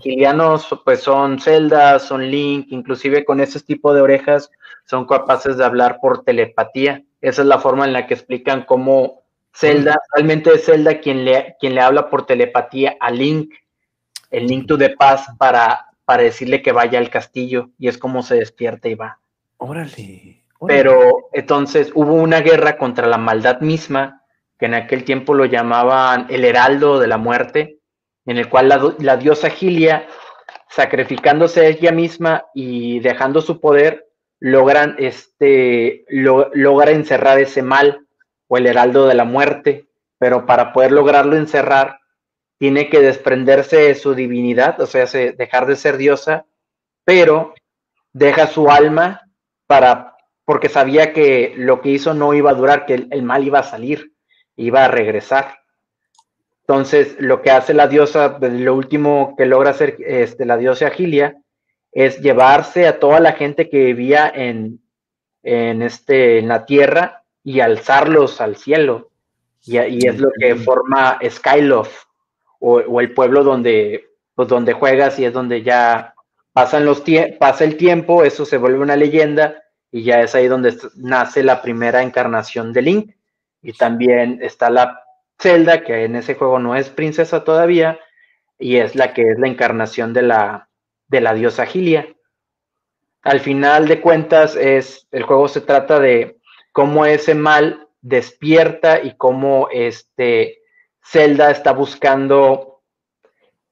Gilianos, pues son Zelda, son Link, inclusive con ese tipo de orejas son capaces de hablar por telepatía. Esa es la forma en la que explican cómo Zelda, realmente es Zelda quien le, quien le habla por telepatía a Link, el Link to the Past, para, para decirle que vaya al castillo, y es como se despierta y va. Órale. Pero entonces hubo una guerra contra la maldad misma, que en aquel tiempo lo llamaban el Heraldo de la Muerte, en el cual la, diosa Gilia, sacrificándose a ella misma y dejando su poder, logran este, logra encerrar ese mal o el heraldo de la muerte, pero para poder lograrlo encerrar, tiene que desprenderse de su divinidad, o sea, dejar de ser diosa, pero deja su alma para, porque sabía que lo que hizo no iba a durar, que el mal iba a salir, iba a regresar. Entonces, lo que hace la diosa, pues, lo último que logra hacer este, la diosa Agilia, es llevarse a toda la gente que vivía en, en, este, en la tierra y alzarlos al cielo. Y, es lo que forma Skyloft, o, el pueblo donde, pues, donde juegas y es donde ya pasan los pasa el tiempo, eso se vuelve una leyenda y ya es ahí donde nace la primera encarnación de Link. Y también está la Zelda, que en ese juego no es princesa todavía, y es la que es la encarnación de la, de la diosa Gilia. Al final de cuentas, es, el juego se trata de cómo ese mal despierta y cómo este Zelda está buscando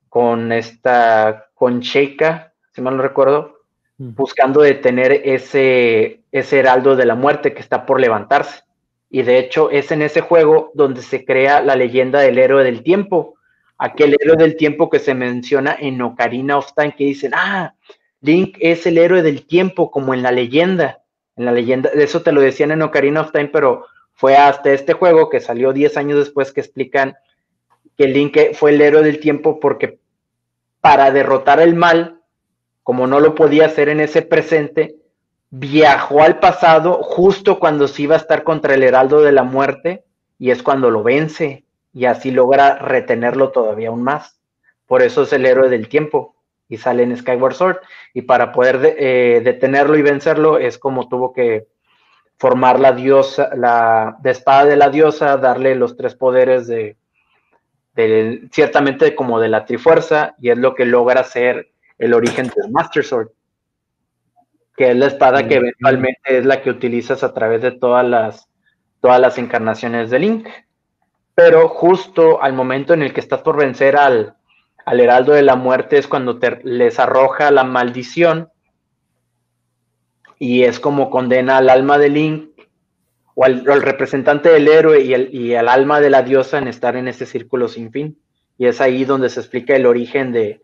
con esta, con Sheikah, si mal no recuerdo, mm. buscando detener ese, ese heraldo de la muerte que está por levantarse. Y de hecho es en ese juego donde se crea la leyenda del héroe del tiempo, aquel héroe del tiempo que se menciona en Ocarina of Time, que dicen, ah, Link es el héroe del tiempo, como en la leyenda. En la leyenda, eso te lo decían en Ocarina of Time, pero fue hasta este juego que salió 10 años después que explican que Link fue el héroe del tiempo porque para derrotar el mal, como no lo podía hacer en ese presente, viajó al pasado justo cuando se iba a estar contra el Heraldo de la Muerte y es cuando lo vence y así logra retenerlo todavía aún más. Por eso es el héroe del tiempo y sale en Skyward Sword y para poder eh, detenerlo y vencerlo es como tuvo que formar la diosa, la espada de la diosa, darle los tres poderes de, de ciertamente como de la trifuerza y es lo que logra ser el origen del Master Sword que es la espada que eventualmente es la que utilizas a través de todas las, todas las encarnaciones de Link. Pero justo al momento en el que estás por vencer al, al Heraldo de la Muerte es cuando te, les arroja la maldición y es como condena al alma de Link o al, representante del héroe y, el, y al alma de la diosa en estar en ese círculo sin fin. Y es ahí donde se explica el origen de,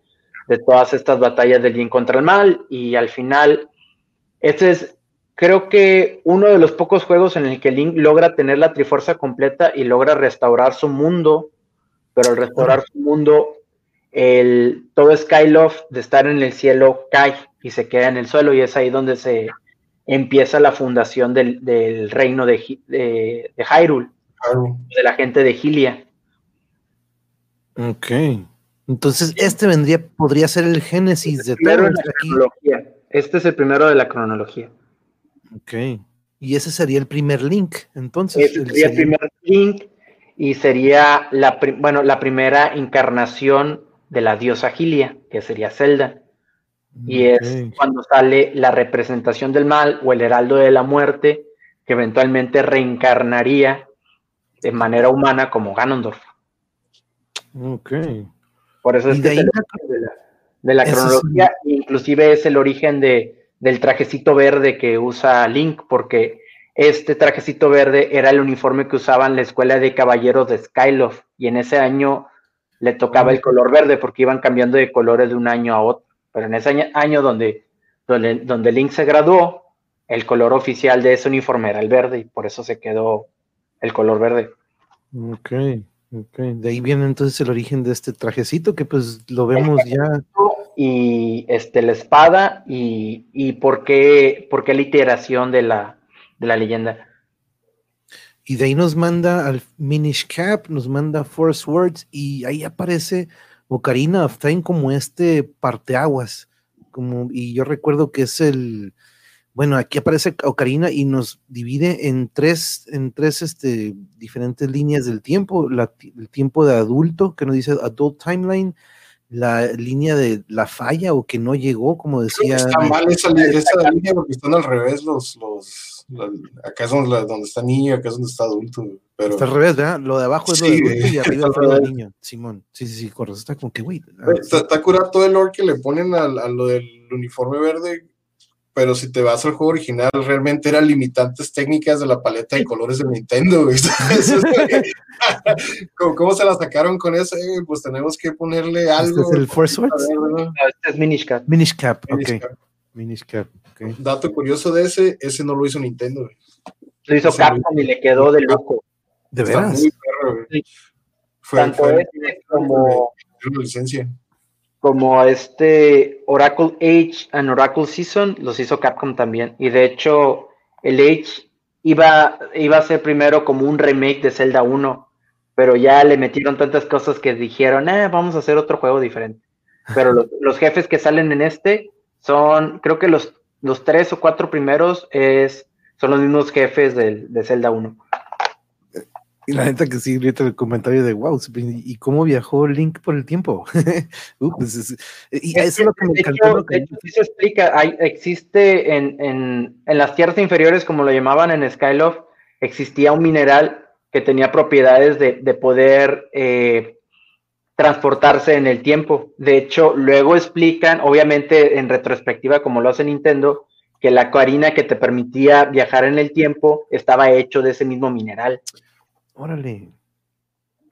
de todas estas batallas de Link contra el mal y al final este es, creo que, uno de los pocos juegos en el que Link logra tener la Trifuerza completa y logra restaurar su mundo, pero al restaurar su mundo, el, todo Skyloft de estar en el cielo cae y se queda en el suelo y es ahí donde se empieza la fundación del, reino de, de, Hyrule, de la gente de Gilia. Ok. Entonces, este vendría, podría ser el génesis de todo. Este es el primero de la cronología. Ok. Y ese sería el primer link, entonces. Ese sería el primer link y sería la, bueno, la primera encarnación de la diosa Gilia, que sería Zelda. Y es cuando sale la representación del mal o el heraldo de la muerte, que eventualmente reencarnaría de manera humana como Ganondorf. Ok. Por eso es que de la, cronología, inclusive es el origen de, del trajecito verde que usa Link, porque este trajecito verde era el uniforme que usaban la escuela de caballeros de Skyloft, y en ese año le tocaba el color verde porque iban cambiando de colores de un año a otro. Pero en ese año, donde, donde, donde Link se graduó, el color oficial de ese uniforme era el verde y por eso se quedó el color verde. Ok. De ahí viene entonces el origen de este trajecito que pues lo vemos ya. Y este, la espada y, y por, qué, por qué la iteración de la, de la leyenda. Y de ahí nos manda al Minish Cap, nos manda Force Words y ahí aparece Ocarina of Time como este parteaguas. Como, y yo recuerdo que es el, bueno, aquí aparece Ocarina y nos divide en tres, en tres este, diferentes líneas del tiempo. el tiempo de adulto, que nos dice Adult Timeline, la línea de la falla o que no llegó, como decía. Está mal esa, línea porque están al revés los, los acá es donde, está niño, acá es donde está adulto. Pero... Está al revés, ¿verdad? Lo de abajo es lo de adulto y *laughs* arriba es lo de niño. Simón, sí, sí, sí, correcto. Está como que, güey. Está, está, curado todo el lore que le ponen a, a lo del uniforme verde pero si te vas al juego original, realmente eran limitantes técnicas de la paleta de colores de Nintendo. *laughs* *laughs* ¿Cómo, se la sacaron con eso? Eh, pues tenemos que ponerle este algo. ¿Este es el Force Words? este es Minish Cap. Minish Cap, ok. Minish Cap, Dato curioso de ese, ese no lo hizo Nintendo. Lo hizo Capcom y le quedó de loco. ¿De veras? Fue, Tanto este como... licencia como este Oracle Age and Oracle Season los hizo Capcom también. Y de hecho, el Age iba, iba a ser primero como un remake de Zelda 1, pero ya le metieron tantas cosas que dijeron, eh, vamos a hacer otro juego diferente. Pero *laughs* los, jefes que salen en este son, creo que los, los tres o cuatro primeros es, son los mismos jefes de, de Zelda 1. Y la neta que sí, ahorita el comentario de wow, ¿y cómo viajó Link por el tiempo? *laughs* uh, pues y eso es lo que me encantó. De hecho, sí se explica, hay, existe en, en, en, las tierras inferiores, como lo llamaban en Skyloft, existía un mineral que tenía propiedades de, de poder eh, transportarse en el tiempo. De hecho, luego explican, obviamente en retrospectiva, como lo hace Nintendo, que la coarina que te permitía viajar en el tiempo estaba hecho de ese mismo mineral. Órale.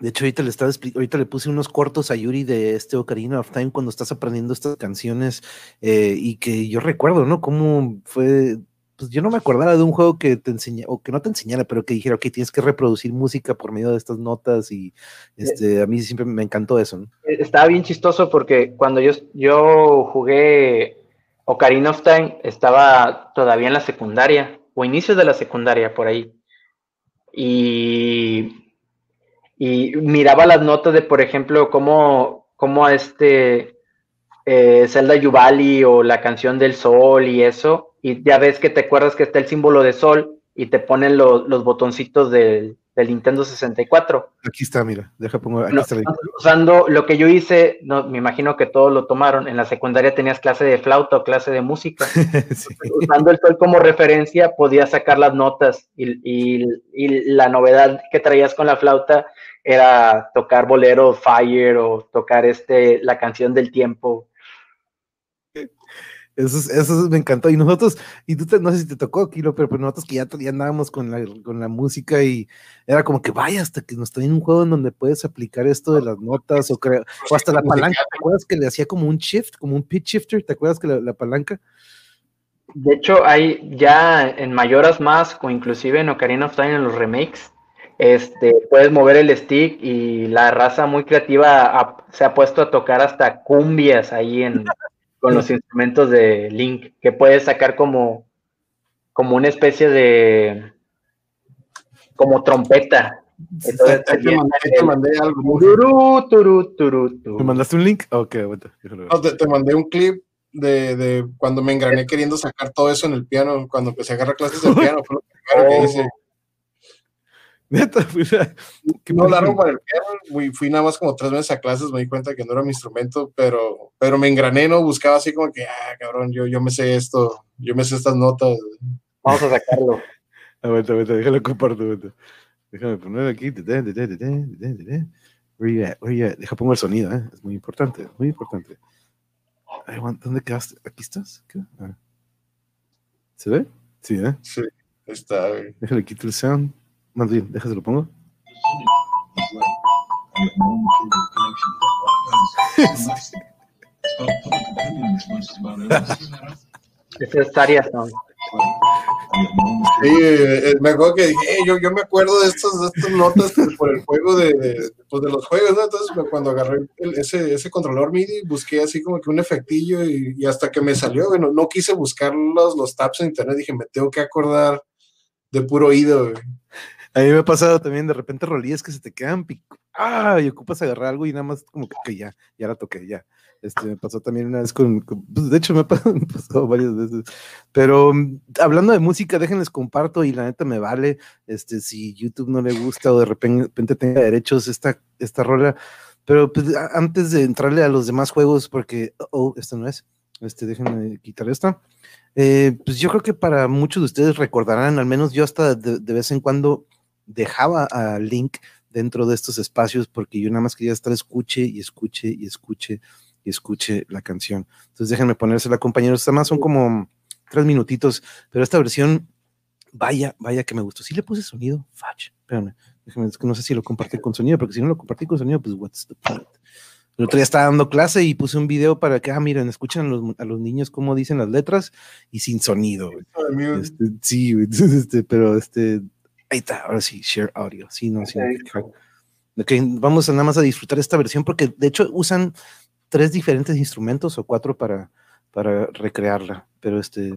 De hecho, ahorita le, estaba ahorita le puse unos cortos a Yuri de este Ocarina of Time cuando estás aprendiendo estas canciones eh, y que yo recuerdo, ¿no? Cómo fue, pues yo no me acordaba de un juego que te enseñara, o que no te enseñara, pero que dijera, ok, tienes que reproducir música por medio de estas notas y este, a mí siempre me encantó eso. ¿no? Eh, estaba bien chistoso porque cuando yo, yo jugué Ocarina of Time estaba todavía en la secundaria o inicios de la secundaria por ahí y, y miraba las notas de, por ejemplo, cómo, cómo este eh, Zelda Yuvali o la canción del sol y eso, y ya ves que te acuerdas que está el símbolo de sol y te ponen los botoncitos del, del Nintendo 64. Aquí está, mira, deja pongo aquí Usando lo que yo hice, no, me imagino que todos lo tomaron. En la secundaria tenías clase de flauta o clase de música. *laughs* Usando el sol como referencia, podías sacar las notas y, la novedad que traías con la flauta era tocar bolero Fire o tocar este la canción del tiempo eso, eso me encantó. Y nosotros, y tú no sé si te tocó, Kilo, pero, nosotros que ya, ya andábamos con la, con la música y era como que vaya, hasta que nos traen un juego en donde puedes aplicar esto de las notas o, o hasta la palanca. ¿Te acuerdas que le hacía como un shift, como un pitch shifter? ¿Te acuerdas que la, palanca? De hecho, hay ya en Mayoras más, o inclusive en Ocarina of Time en los remakes, este, puedes mover el stick y la raza muy creativa se ha puesto a tocar hasta cumbias ahí en, con los instrumentos de Link, que puedes sacar como, como una especie de como trompeta. Entonces, te, mandé, algo. ¿Me mandaste un link? Ok, no, te, mandé un clip de, de, cuando me engrané queriendo sacar todo eso en el piano, cuando empecé a agarrar clases de piano, fue lo primero que hice. Neta, *laughs* fui no largo para el piano, fui, nada más como tres meses a clases, me di cuenta que no era mi instrumento, pero, pero me engrané, ¿no? Buscaba así como que, ah, cabrón, yo, yo me sé esto, yo me sé estas notas. Vamos a sacarlo. *laughs* Aguanta, aguanta, déjalo comparto, Déjame poner aquí. Deja pongo el sonido, ¿eh? Es muy importante, muy importante. ¿Dónde quedaste? ¿Aquí estás? Ah. ¿Se ve? Sí, ¿eh? Sí, está. Déjale quitar el sound. Más bien, déjase lo pongo. *laughs* es Arias Sí, eh, eh, me acuerdo que dije, yo, yo me acuerdo de estas, de estas notas por el juego de, pues de los juegos, ¿no? Entonces cuando agarré ese, ese controlador MIDI, busqué así como que un efectillo y, hasta que me salió, bueno, no quise buscar los, los tabs en internet, dije, me tengo que acordar de puro oído, A mí me ha pasado también de repente rolías que se te quedan ah, y ocupas agarrar algo y nada más como que, ya, ya la toqué, ya. Este, me pasó también una vez con, pues, de hecho *laughs* me ha pasado, varias veces. Pero mm, hablando de música, déjenles comparto y la neta me vale, este, si YouTube no le gusta o de repente tenga derechos esta, esta rola. Pero pues, antes de entrarle a los demás juegos, porque, oh, oh esto no es, este, déjenme quitar esta. Eh, pues yo creo que para muchos de ustedes recordarán, al menos yo hasta de, de vez en cuando dejaba a Link dentro de estos espacios porque yo nada más quería estar escuche y escuche y escuche y escuche la canción. Entonces déjenme ponérsela, compañeros. Además son como tres minutitos, pero esta versión, vaya, vaya que me gustó. Sí le puse sonido, fach, espérame. Déjenme, es que no sé si lo compartí con sonido, porque si no lo compartí con sonido, pues what's the point. El otro día estaba dando clase y puse un video para que, ah, miren, escuchen a los, a los niños cómo dicen las letras y sin sonido. Este, sí, *laughs* este, pero este, Ahí está, ahora sí, share audio. Sí, no, sí. Vamos a nada más a disfrutar esta versión porque de hecho usan tres diferentes instrumentos o cuatro para, para recrearla, pero este,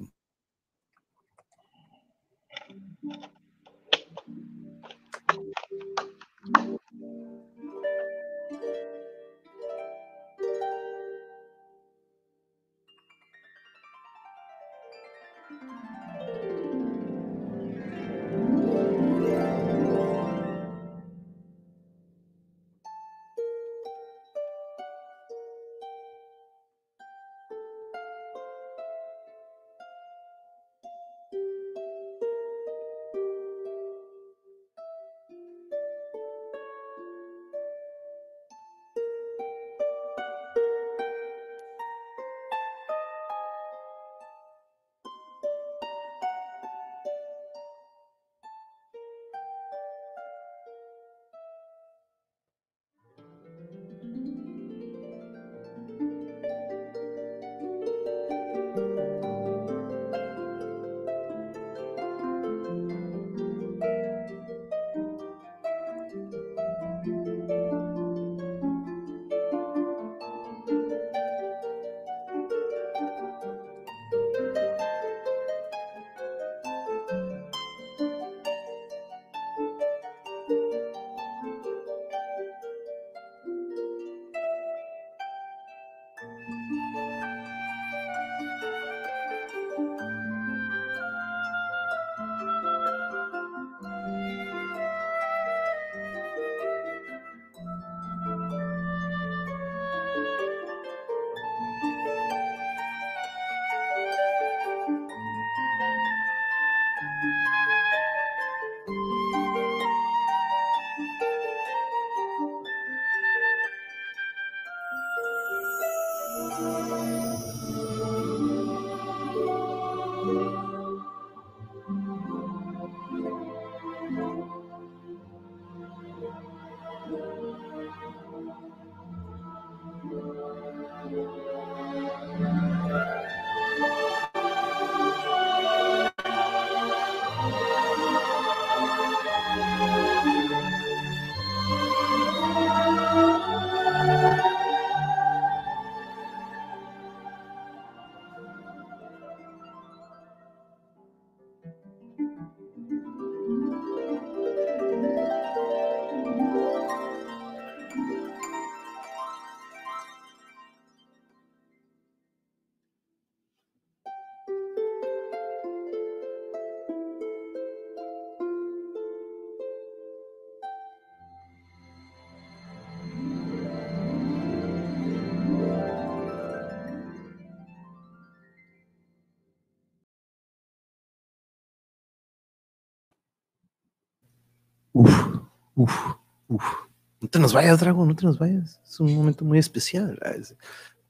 nos vayas, Drago, no te nos vayas. Es un momento muy especial.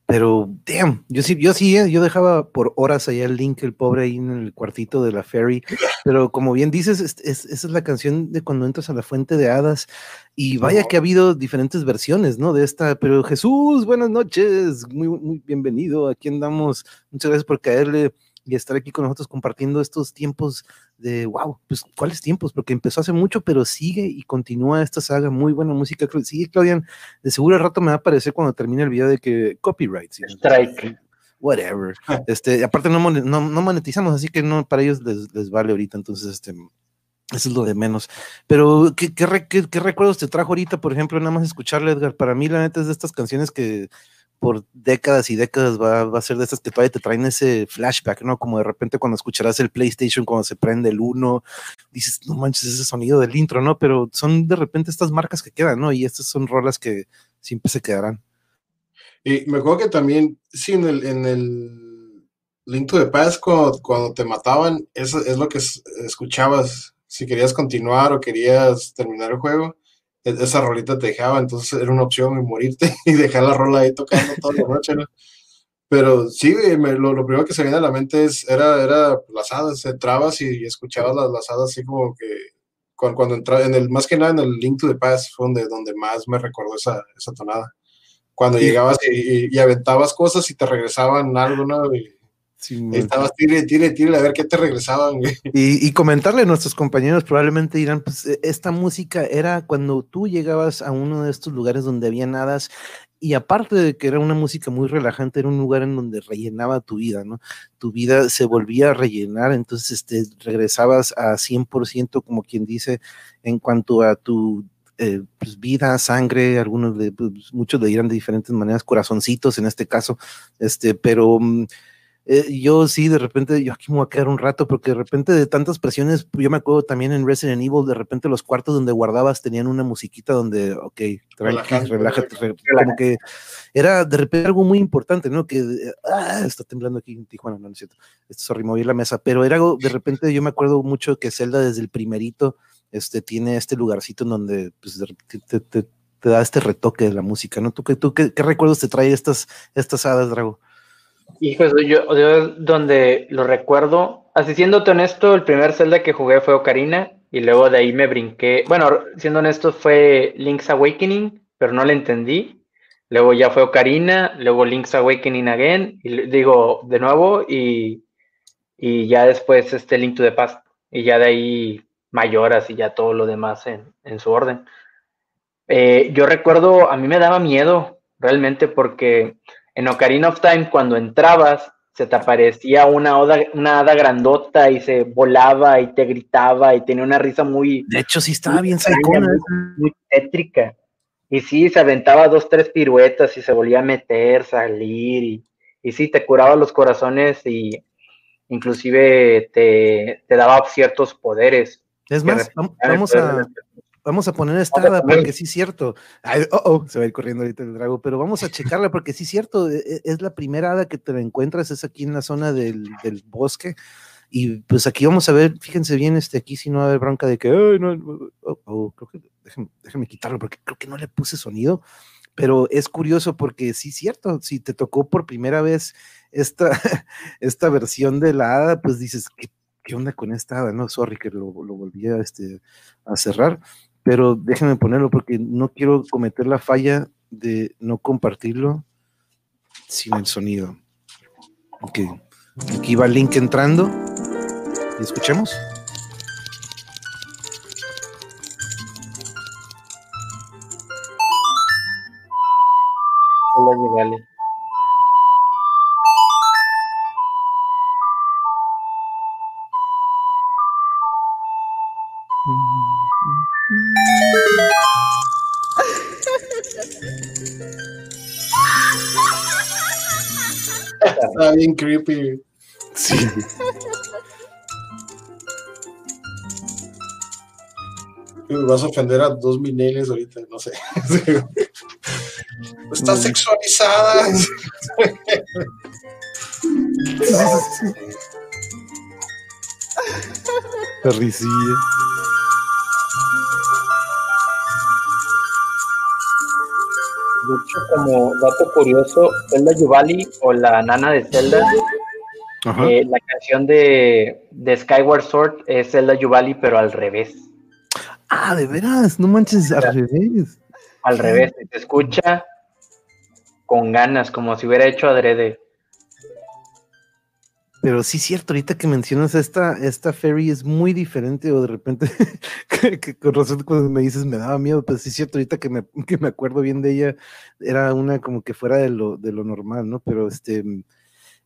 Pero, damn, yo sí, yo sí, eh, yo dejaba por horas allá el link, el pobre ahí en el cuartito de la ferry. Pero como bien dices, esa es la canción de cuando entras a la fuente de hadas. Y vaya que ha habido diferentes versiones, ¿no? De esta. Pero Jesús, buenas noches, muy, muy bienvenido. Aquí andamos. Muchas gracias por caerle y estar aquí con nosotros compartiendo estos tiempos de, wow, pues cuáles tiempos, porque empezó hace mucho, pero sigue y continúa esta saga, muy buena música. Sigue, Claudian, de seguro al rato me va a aparecer cuando termine el video de que copyright. Strike. Whatever. *laughs* Este, aparte no, no, monetizamos, así que no, para ellos les, les vale ahorita, entonces este, eso es lo de menos. Pero, ¿qué, qué, qué, recuerdos te trajo ahorita, por ejemplo, nada más escucharle, Edgar? Para mí, la neta, es de estas canciones que por décadas y décadas va, va, a ser de estas que todavía te traen ese flashback, ¿no? Como de repente cuando escucharás el PlayStation, cuando se prende el 1, dices, no manches, ese sonido del intro, ¿no? Pero son de repente estas marcas que quedan, ¿no? Y estas son rolas que siempre se quedarán. Y me acuerdo que también, sí, en el, en el Link to the Past, cuando, cuando te mataban, eso es lo que escuchabas. Si querías continuar o querías terminar el juego, esa rolita te dejaba, entonces era una opción morirte *laughs* y dejar la rola ahí tocando toda la noche, ¿no? Pero sí, lo, lo, primero que se viene a la mente es, era, era las hadas, entrabas y, escuchabas las, las, hadas así como que cuando, cuando entraba, en el, más que nada en el Link to the Past fue donde, donde más me recordó esa, esa tonada. Cuando llegabas y, y, aventabas cosas y te regresaban algo, ¿no? Estabas tire, tire, tire, a ver qué te regresaban. *laughs* Y, comentarle a nuestros compañeros, probablemente dirán, pues e, esta música era cuando tú llegabas a uno de estos lugares donde había nadas y aparte de que era una música muy relajante, era un lugar en donde rellenaba tu vida, ¿no? Tu vida se volvía a rellenar, entonces este, regresabas a 100% como quien dice en cuanto a tu eh, pues, vida, sangre, algunos de, pues, muchos le dirán de diferentes maneras, corazoncitos en este caso, este, pero... Mm, eh, yo sí, de repente, yo aquí me voy a quedar un rato, porque de repente de tantas presiones, yo me acuerdo también en Resident Evil, de repente los cuartos donde guardabas tenían una musiquita donde, ok, relájate, relájate, como que era de repente algo muy importante, ¿no? Que, ah, está temblando aquí en Tijuana, no, no es cierto, esto sorry, moví la mesa, pero era algo, de repente yo me acuerdo mucho que Zelda desde el primerito, este, tiene este lugarcito en donde, pues, te, te, da este retoque de la música, ¿no? ¿Tú, qué, tú qué, qué recuerdos te trae estas, estas hadas, Drago? Hijo, yo, yo donde lo recuerdo, así siéndote honesto, el primer Zelda que jugué fue Ocarina y luego de ahí me brinqué. Bueno, siendo honesto, fue Link's Awakening, pero no le entendí. Luego ya fue Ocarina, luego Link's Awakening again, y digo de nuevo, y, y ya después este Link to the Past, y ya de ahí mayoras y ya todo lo demás en, en su orden. Eh, yo recuerdo, a mí me daba miedo realmente porque en Ocarina of Time, cuando entrabas, se te aparecía una, una hada grandota y se volaba y te gritaba y tenía una risa muy... De hecho, sí estaba bien sacona. Muy, tétrica. Y sí, se aventaba dos, tres piruetas y se volvía a meter, salir y, y sí, te curaba los corazones y inclusive te, te daba ciertos poderes. Es más, vamos a, Vamos a poner esta porque sí es cierto. oh, oh, se va a ir corriendo ahorita el drago, pero vamos a checarla porque sí es cierto. E, e, es la primera hada que te la encuentras, es aquí en la zona del, del bosque. Y pues aquí vamos a ver, fíjense bien, este, aquí si no va a haber bronca de que, Ay, no, oh, oh, creo que déjenme, déjenme, quitarlo porque creo que no le puse sonido, pero es curioso porque sí es cierto, si te tocó por primera vez esta, *laughs* esta versión de la hada, pues dices, ¿qué, qué onda con esta hada? No, sorry que lo, lo volví a, este, a cerrar, pero déjenme ponerlo porque no quiero cometer la falla de no compartirlo sin el sonido. Ok, aquí va el link entrando y escuchemos. Hola, Está bien creepy. Sí. Vas a ofender a dos mineles ahorita, no sé. *laughs* Está mm. sexualizada. Perricilla. Como dato curioso, Zelda Yuvali o la nana de Zelda, eh, la canción de, de, Skyward Sword es Zelda Yuvali, pero al revés. Ah, de veras, no manches, al revés. Al revés, se escucha con ganas, como si hubiera hecho adrede. Pero sí cierto, ahorita que mencionas esta, esta Fairy es muy diferente, o de repente, *laughs* que, con razón cuando me dices me daba miedo, pero sí cierto, ahorita que me, *laughs* que me acuerdo bien de ella, era una como que fuera de lo, de lo normal, ¿no? Pero este,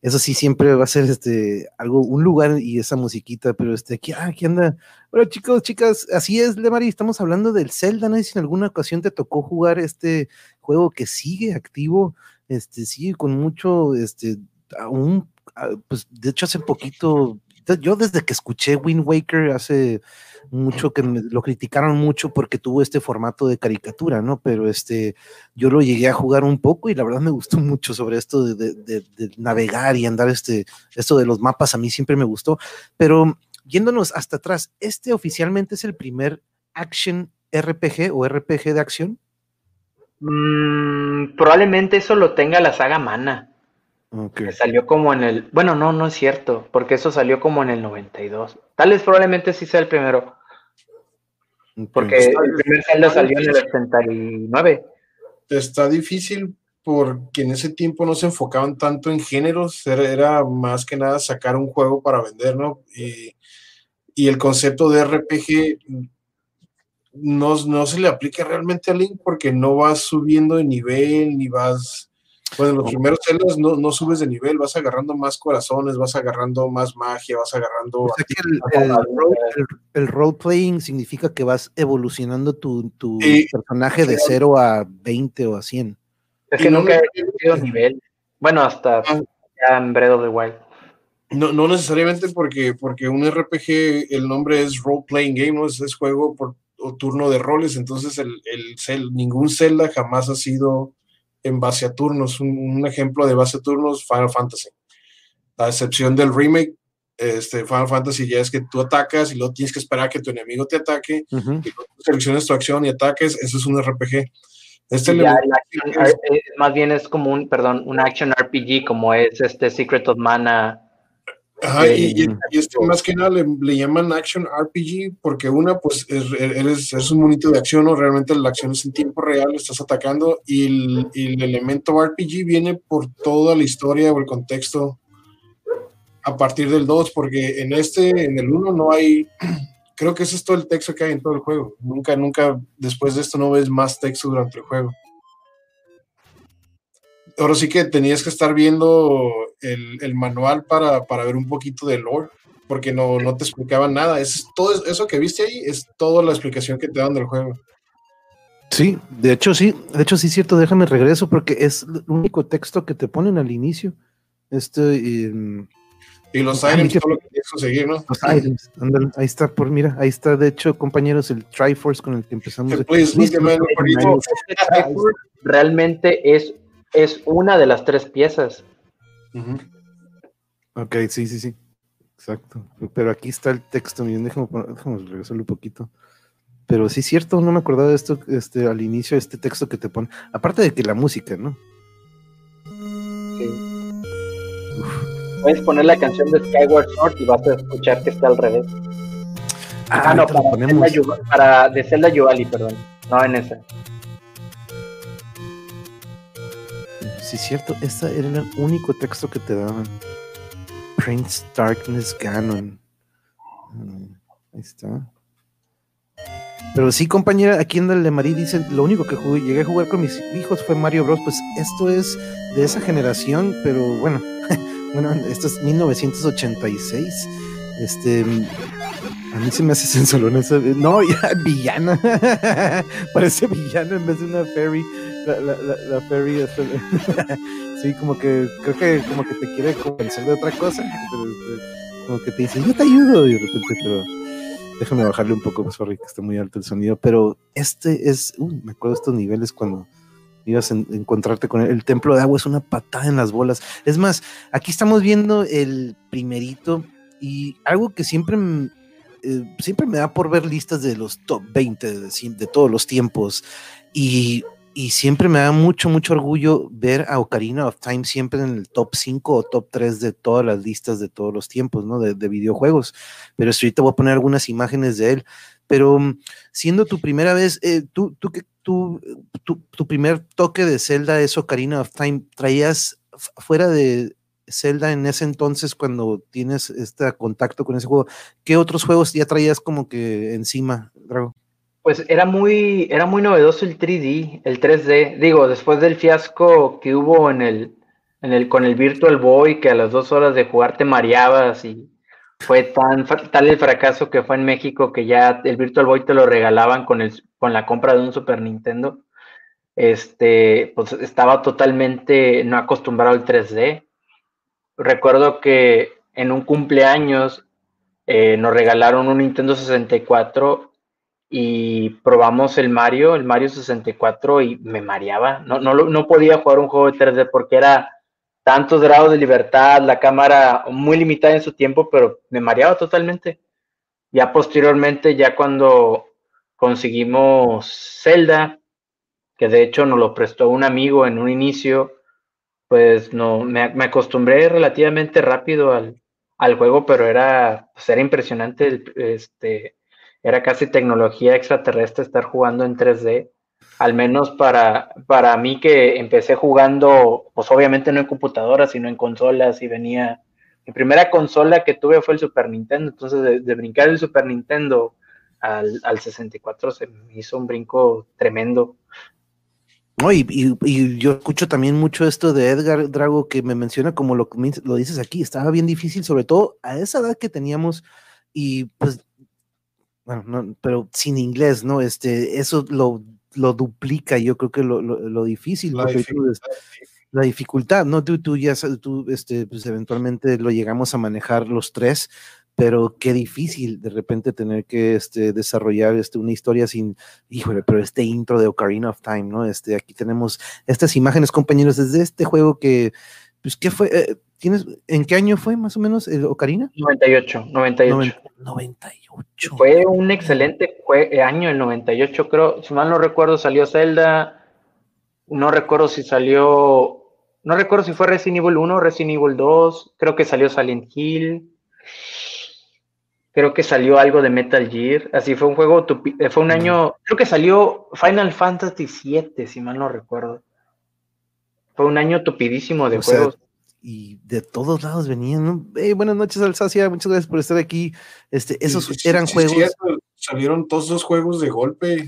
eso sí siempre va a ser este algo, un lugar y esa musiquita, pero este, aquí, ah, aquí anda. Bueno, chicos, chicas, así es, Lemari, estamos hablando del Zelda, ¿no? Y si en alguna ocasión te tocó jugar este juego que sigue activo, este, sigue con mucho, este, aún pues de hecho hace poquito, yo desde que escuché Wind Waker hace mucho que lo criticaron mucho porque tuvo este formato de caricatura, ¿no? Pero este, yo lo llegué a jugar un poco y la verdad me gustó *laughs* mucho sobre esto de, navegar y andar este, esto de los mapas a mí siempre me gustó, pero yéndonos hasta atrás, ¿este oficialmente es el primer action RPG o RPG de acción? Mm, probablemente eso lo tenga la saga Mana. Que salió como en el. Bueno, no, no es cierto, porque eso salió como en el 92. Tal vez probablemente sí sea el primero. Porque el primer Zelda salió en el 89. Está difícil porque en ese tiempo no se enfocaban tanto en géneros, era, más que nada sacar un juego para vender, ¿no? Y, el concepto de RPG no, no se le aplica realmente a Link porque no vas subiendo de nivel ni vas bueno, los primeros celdas no, no, subes de nivel, vas agarrando más corazones, vas agarrando más magia, vas agarrando... el, role, playing significa que vas evolucionando tu, tu personaje de 0 a 20 o a 100. Es que nunca he subido nivel. Bueno, hasta ah. ya en Breath of the Wild. No, no necesariamente porque, porque un RPG, el nombre es role playing game, ¿no? es, juego por turno de roles, entonces el, el, ningún Zelda jamás ha sido en base a turnos. Un, ejemplo de base a turnos, Final Fantasy. A excepción del remake, este, Final Fantasy ya es que tú atacas y luego tienes que esperar a que tu enemigo te ataque, y luego selecciones tu acción y ataques, eso es un RPG. Este ya, eh, más bien es como un, perdón, un action RPG como es este Secret of Mana Ajá, y, este más que nada le, llaman Action RPG porque una, pues es, es, un monito de acción, o realmente la acción es en tiempo real, estás atacando y el, el, elemento RPG viene por toda la historia o el contexto a partir del 2, porque en este, en el 1 no hay, *clears throat* creo que ese es todo el texto que hay en todo el juego. Nunca, nunca después de esto no ves más texto durante el juego ahora sí que tenías que estar viendo el, manual para, ver un poquito de lore, porque no, no te explicaban nada. Es, todo eso que viste ahí es toda la explicación que te dan del juego. Sí, de hecho sí, de hecho sí es cierto, déjame regreso porque es el único texto que te ponen al inicio. Este, y los items, todo lo que tienes que conseguir, ¿no? Los items, ahí está, por mira, ahí está, de hecho, compañeros, el Triforce con el que empezamos. realmente es es una de las tres piezas. Ok, sí, sí, sí. Exacto. Pero aquí está el texto, miren, déjame, regresarlo un poquito. Pero sí es cierto, no me acordaba de esto este, al inicio, este texto que te pone. Aparte de que la música, ¿no? Puedes poner la canción de Skyward Sword y vas a escuchar que está al revés. Ah, no, para, Zelda, para de Zelda Yuvali, perdón. No en esa. Sí cierto, ese era el único texto que te daban. Prince Darkness Ganon. Mm, ahí está. Pero sí, compañera, aquí en el de Marí dice, lo único que llegué a jugar con mis hijos fue Mario Bros. Pues esto es de esa generación, pero bueno, *laughs* bueno, esto es 1986. Este, a mí se me hace sensualón No, *laughs* ya, villana. *laughs* Parece villana en vez de una fairy la, la, la, Ferry *laughs* sí, como que creo que como que te quiere convencer de otra cosa, este, como que te dice, yo te ayudo, y de repente, pero déjame bajarle un poco, sorry, que está muy alto el sonido, pero este es, uh, me acuerdo de estos niveles cuando ibas a encontrarte con el, templo de agua, es una patada en las bolas. Es más, aquí estamos viendo el primerito y algo que siempre eh, siempre me da por ver listas de los top 20 de, de, todos los tiempos. Y y siempre me da mucho, mucho orgullo ver a Ocarina of Time siempre en el top 5 o top 3 de todas las listas de todos los tiempos, ¿no? De, videojuegos. Pero ahorita voy a poner algunas imágenes de él. Pero mm, siendo tu primera vez, eh, tú, tú, tú, tu primer toque de Zelda es Ocarina of Time, ¿traías fuera de Zelda en ese entonces cuando tienes este contacto con ese juego? ¿Qué otros juegos ya traías como que encima, Drago? Pues era muy, era muy novedoso el 3D, el 3D. Digo, después del fiasco que hubo en el, en el, con el Virtual Boy, que a las dos horas de jugar te mareabas y fue tan tal el fracaso que fue en México que ya el Virtual Boy te lo regalaban con, el, con la compra de un Super Nintendo. Este, pues estaba totalmente no acostumbrado al 3D. Recuerdo que en un cumpleaños eh, nos regalaron un Nintendo 64 y probamos el Mario, el Mario 64 y me mareaba. No, no, no podía jugar un juego de 3D porque era tantos grados de libertad, la cámara muy limitada en su tiempo, pero me mareaba totalmente. Ya posteriormente, ya cuando conseguimos Zelda, que de hecho nos lo prestó un amigo en un inicio, pues no, me, acostumbré relativamente rápido al, al juego, pero era, pues era impresionante este, era casi tecnología extraterrestre estar jugando en 3D. Al menos para, para mí que empecé jugando, pues obviamente no en computadoras, sino en consolas y venía... Mi primera consola que tuve fue el Super Nintendo, entonces de, brincar el Super Nintendo al, al, 64 se me hizo un brinco tremendo. No, y, y, yo escucho también mucho esto de Edgar Drago que me menciona como lo, lo dices aquí, estaba bien difícil, sobre todo a esa edad que teníamos y pues bueno, no, pero sin inglés, ¿no? Este, eso lo, lo duplica, yo creo que lo, lo, difícil, la dificultad, la dificultad, ¿no? Tú, tú ya, tú, este, pues eventualmente lo llegamos a manejar los tres, pero qué difícil de repente tener que este, desarrollar este, una historia sin, híjole, pero este intro de Ocarina of Time, ¿no? Este, aquí tenemos estas imágenes, compañeros, desde este juego que, pues, ¿qué fue? Eh, ¿Tienes, ¿En qué año fue más o menos el Ocarina? 98, 98. 98. Fue un excelente eh, año el 98, creo. Si mal no recuerdo, salió Zelda. No recuerdo si salió. No recuerdo si fue Resident Evil 1 o Resident Evil 2. Creo que salió Silent Hill. Creo que salió algo de Metal Gear. Así fue un juego. Eh, fue un año. Creo que salió Final Fantasy VII, si mal no recuerdo. Fue un año tupidísimo de juegos y de todos lados venían. buenas noches, Alsacia, muchas gracias por estar aquí. Este, esos eran juegos. salieron todos esos juegos de golpe.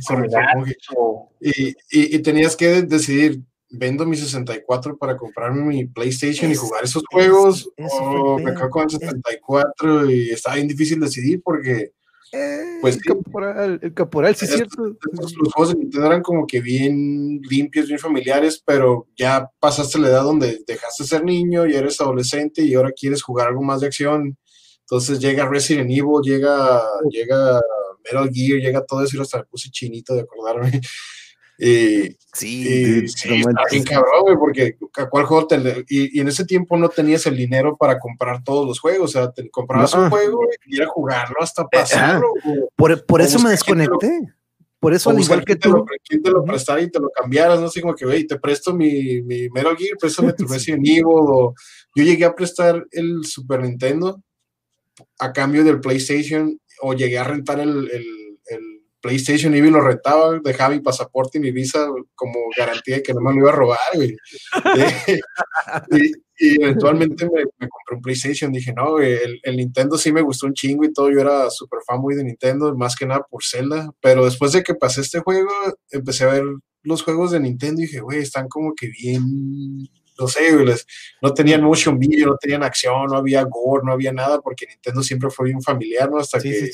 Y, y, tenías que decidir, vendo mi 64 para comprarme mi PlayStation y jugar esos juegos, o me quedo con el 64 y estaba bien difícil decidir porque eh, pues el caporal, el caporal, sí es cierto. los juegos de Nintendo eran como que bien limpios, bien familiares, pero ya pasaste la edad donde dejaste de ser niño y eres adolescente y ahora quieres jugar algo más de acción. Entonces llega Resident Evil, llega, llega Metal Gear, llega todo eso y hasta me puse chinito de acordarme. Y, sí, sí bien cabrón, güey, porque a cuál juego te, y, en ese tiempo no tenías el dinero para comprar todos los juegos, o sea, te comprabas un juego y ir a jugarlo hasta eh, pasarlo. por, por eso me desconecté. por eso, al igual que tú. Te lo, te lo prestara y te lo cambiaras, no sé, como que, güey, te presto mi, mi Metal Gear, préstame tu *laughs* Resident Evil. O, yo llegué a prestar el Super Nintendo a cambio del PlayStation, o llegué a rentar el PlayStation y lo rentaba, dejaba mi pasaporte y mi visa como garantía de que no me lo iba a robar, *laughs* y, eventualmente me, compré un PlayStation. Dije, no, el, Nintendo sí me gustó un chingo y todo. Yo era súper fan muy de Nintendo, más que nada por Zelda. Pero después de que pasé este juego, empecé a ver los juegos de Nintendo y dije, güey, están como que bien no sé, no tenían motion video, no tenían acción, no había gore, no había nada, porque Nintendo siempre fue bien familiar, ¿no? Hasta que